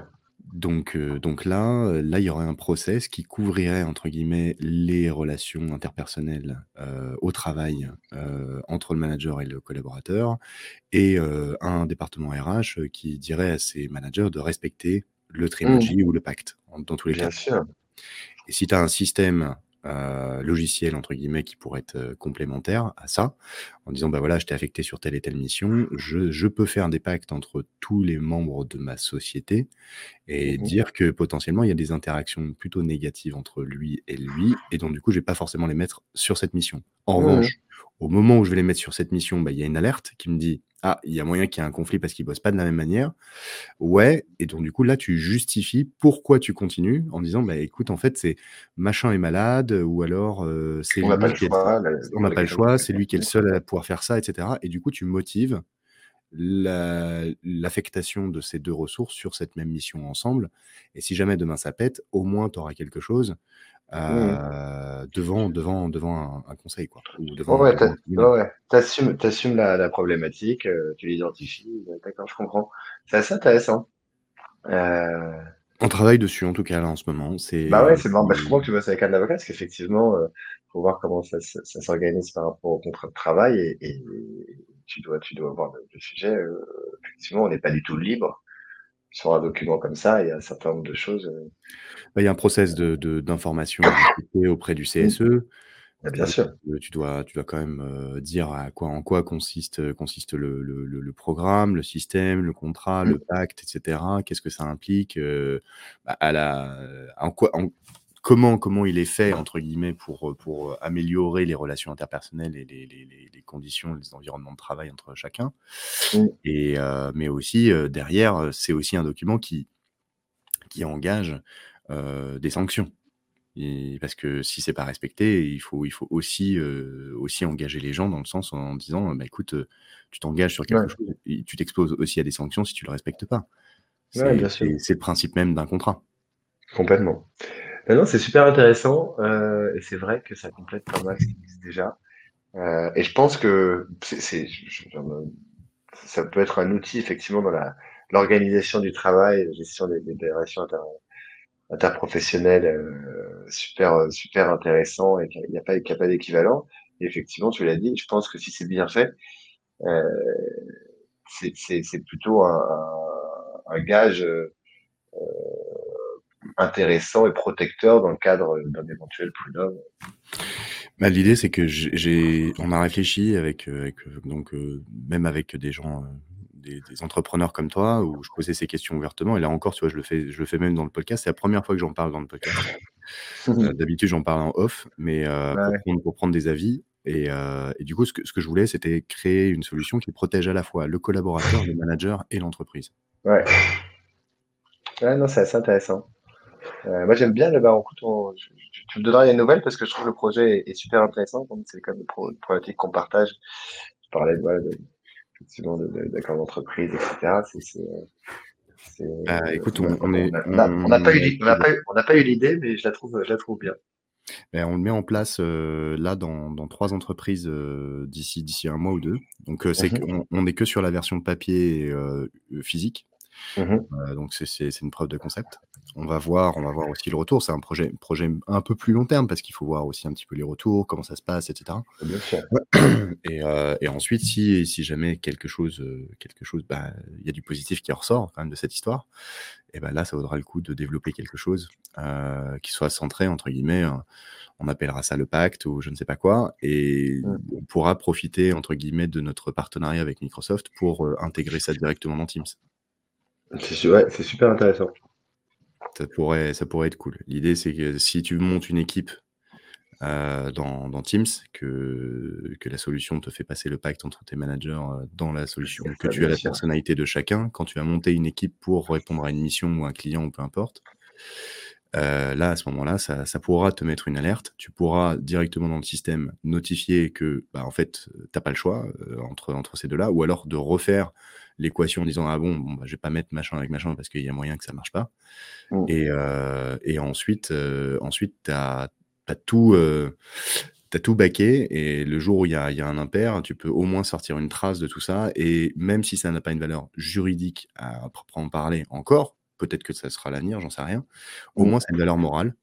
Donc, donc là, là, il y aurait un process qui couvrirait entre guillemets les relations interpersonnelles au travail entre le manager et le collaborateur, et un département RH qui dirait à ses managers de respecter le Trimoji mmh. ou le pacte, dans tous les Bien cas. sûr. Et si tu as un système euh, logiciel entre guillemets qui pourrait être euh, complémentaire à ça, en disant bah voilà, je t'ai affecté sur telle et telle mission, je, je, peux faire des pactes entre tous les membres de ma société et mmh dire que potentiellement il y a des interactions plutôt négatives entre lui et lui, et donc du coup je vais pas forcément les mettre sur cette mission. En Mmh revanche, au moment où je vais les mettre sur cette mission, bah, il y a une alerte qui me dit ah, il y a moyen qu'il y ait un conflit parce qu'ils bossent pas de la même manière. Ouais, et donc du coup là tu justifies pourquoi tu continues en disant bah écoute en fait c'est machin est malade ou alors euh, c'est On n'a pas pas le choix, c'est lui qui est le seul à pouvoir faire ça, etc. Et du coup tu motives la- l'affectation de ces deux ressources sur cette même mission ensemble. Et si jamais demain ça pète, au moins tu auras quelque chose Mmh. euh, devant, devant, devant un, un conseil, quoi. Ou devant, Ouais, tribunal. ouais. T'assumes, t'assumes la, la problématique, euh, tu l'identifies. D'accord, je comprends. C'est assez intéressant. Euh, On travaille dessus en tout cas là en ce moment. Bah ouais, c'est marrant. Bah, je comprends que tu bosses avec un avocat, parce qu'effectivement, euh, faut voir comment ça, s'organise par rapport au contrat de travail et, et tu dois, tu dois voir le, le sujet. euh, effectivement, on n'est pas du tout libre sur un document comme ça. Il y a un certain nombre de choses. euh, bah, il y a un process de, de- d'information à discuter auprès du CSE. bah, bien sûr. Euh, Tu dois, tu dois quand même euh, dire à quoi, en quoi consiste, consiste le, le- le- programme, le système, le contrat, le pacte, etc. Qu'est-ce que ça implique euh, bah, à la, en quoi, en- comment, comment il est fait, entre guillemets, pour, pour améliorer les relations interpersonnelles et les, les- conditions, les environnements de travail entre chacun. Et, euh, mais aussi, euh, derrière, euh, c'est aussi un document qui, qui engage euh, des sanctions. Et parce que si c'est pas respecté, il faut, il faut aussi, euh, aussi engager les gens dans le sens en disant, bah, écoute, euh, tu t'engages sur quelque Ouais. chose, et tu t'exposes aussi à des sanctions si tu le respectes pas. C'est le principe même d'un contrat. Complètement. Non, non, c'est super intéressant euh, et c'est vrai que ça complète pas mal ce qui existe déjà. Euh, et je pense que c'est, ça peut être un outil effectivement dans l'organisation du travail, la gestion des, des- relations inter- interprofessionnelles, euh, super super intéressant et qu'il n'y a pas pas d'équivalent. Et effectivement, tu l'as dit, je pense que si c'est bien fait, euh, c'est plutôt un, un, un gage euh, intéressant et protecteur dans le cadre d'un éventuel prud'homme. Bah, L'idée, c'est que j'ai- on a réfléchi avec, euh, avec euh, donc euh, même avec des gens, euh, des, des entrepreneurs comme toi, où je posais ces questions ouvertement. Et là encore, tu vois, je le fais, je le fais même dans le podcast. C'est la première fois que j'en parle dans le podcast. Euh, D'habitude, j'en parle en off, mais Ouais. pour, prendre, pour prendre des avis. Et, et du coup, ce que, ce que je voulais, c'était créer une solution qui protège à la fois le collaborateur, le manager et l'entreprise. Ouais. Ouais, non, c'est assez intéressant. Euh, moi, j'aime bien le écoute, on- je- je- tu me donneras les nouvelles parce que je trouve le projet est, est super intéressant. comme C'est quand même des pro- des problématiques qu'on partage. Je parlais de, voilà, de, effectivement, de, d'accords d'entreprise, etc. C'est, Bah, écoute, on, n'a pas eu, pas pas l'idée, mais je la trouve, je la trouve bien. Ben, on le met en place euh, là dans, dans trois entreprises euh, d'ici d'ici un mois ou deux. Donc euh, c'est Mhm. on, on est que sur la version papier physique. Mhm. Euh, donc c'est une preuve de concept. On va voir, on va voir aussi le retour. C'est un projet projet un peu plus long terme parce qu'il faut voir aussi un petit peu les retours, comment ça se passe, etc. Bien sûr. Et, euh, et ensuite, si si jamais quelque chose euh, quelque chose, bah, il y a du positif qui ressort quand même de cette histoire, et ben là, ça vaudra le coup de développer quelque chose euh, qui soit centré entre guillemets. euh, on appellera ça le pacte ou je ne sais pas quoi, et Mm. on pourra profiter entre guillemets de notre partenariat avec Microsoft pour intégrer ça directement dans Teams. C'est, ouais, super intéressant. Ça pourrait, ça pourrait être cool. L'idée, c'est que si tu montes une équipe euh, dans, dans Teams, que, que la solution te fait passer le pacte entre tes managers euh, dans la solution, que tu as la personnalité de chacun, quand tu vas monter une équipe pour répondre à une mission ou un client ou peu importe, euh, là, à ce moment-là, ça, ça pourra te mettre une alerte. Tu pourras directement dans le système notifier que, bah, en fait, t'as pas le choix euh, entre, entre ces deux-là, ou alors de refaire l'équation en disant ah bon, bon bah, je vais pas mettre machin avec machin parce qu'il y a moyen que ça marche pas. Mm. Et, euh, et ensuite, euh, ensuite t'as as tout, euh, as tout baqué et le jour où il y a, y a, un impair, tu peux au moins sortir une trace de tout ça. Et même si ça n'a pas une valeur juridique à proprement parler encore, peut-être que ça sera l'avenir, j'en sais rien. Au mmh. moins, c'est une valeur morale.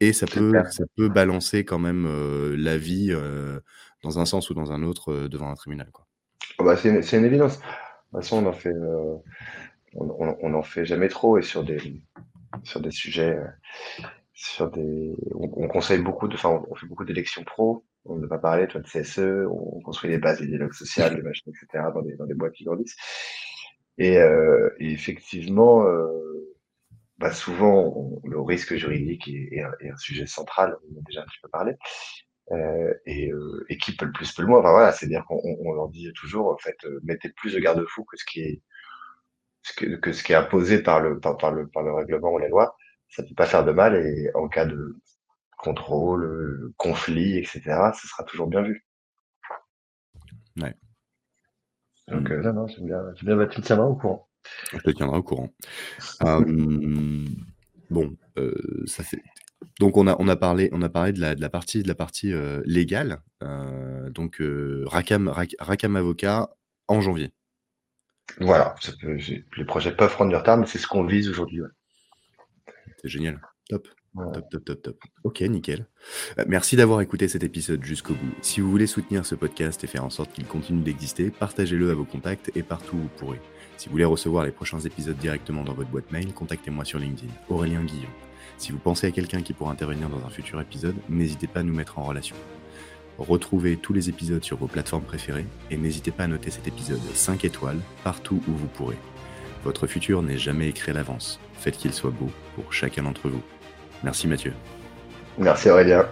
Et ça peut, ça peut balancer quand même euh, la vie euh, dans un sens ou dans un autre euh, devant un tribunal. Quoi. Oh, bah, c'est une, une, évidence. De toute façon, on en fait, on, on, en fait jamais trop et sur des, sujets, des, on, conseille beaucoup enfin, on fait beaucoup d'élections pro. On ne va pas parler, toi, de CSE, on construit les bases des dialogues sociaux, des machines, etc., dans des, dans boîtes qui grandissent. Et, euh, effectivement, euh, bah souvent, le risque juridique est, un, sujet central, on en a déjà un petit peu parlé. Euh, et, euh, et, qui peut le plus peut le moins. Enfin voilà, c'est-à-dire qu'on on leur dit toujours, en fait, euh, mettez plus de garde-fous que ce qui est que, que, ce qui est imposé par le par, par, le par le règlement ou la loi. Ça ne peut pas faire de mal et en cas de contrôle, conflit, etc., ce sera toujours bien vu. Ouais. Donc, euh, non, non, j'aime bien, bien, bah, tu me tiendras au courant? Je te tiendrai au courant. euh, bon, ça fait. Donc on a, on a parlé, on a parlé de la, de la partie, de la partie euh, légale. Euh, donc Rakam, Rakam avocat en janvier. Voilà, peut, les projets peuvent prendre du retard, mais c'est ce qu'on vise aujourd'hui. Ouais. C'est génial, top. Top, top, top, top. Ok, nickel. Euh, merci d'avoir écouté cet épisode jusqu'au bout. Si vous voulez soutenir ce podcast et faire en sorte qu'il continue d'exister, partagez-le à vos contacts et partout où vous pourrez. Si vous voulez recevoir les prochains épisodes directement dans votre boîte mail, contactez-moi sur LinkedIn, Aurélien Guillon. Si vous pensez à quelqu'un qui pourra intervenir dans un futur épisode, n'hésitez pas à nous mettre en relation. Retrouvez tous les épisodes sur vos plateformes préférées et n'hésitez pas à noter cet épisode 5 étoiles partout où vous pourrez. Votre futur n'est jamais écrit à l'avance. Faites qu'il soit beau pour chacun d'entre vous. Merci Mathieu. Merci Aurélien.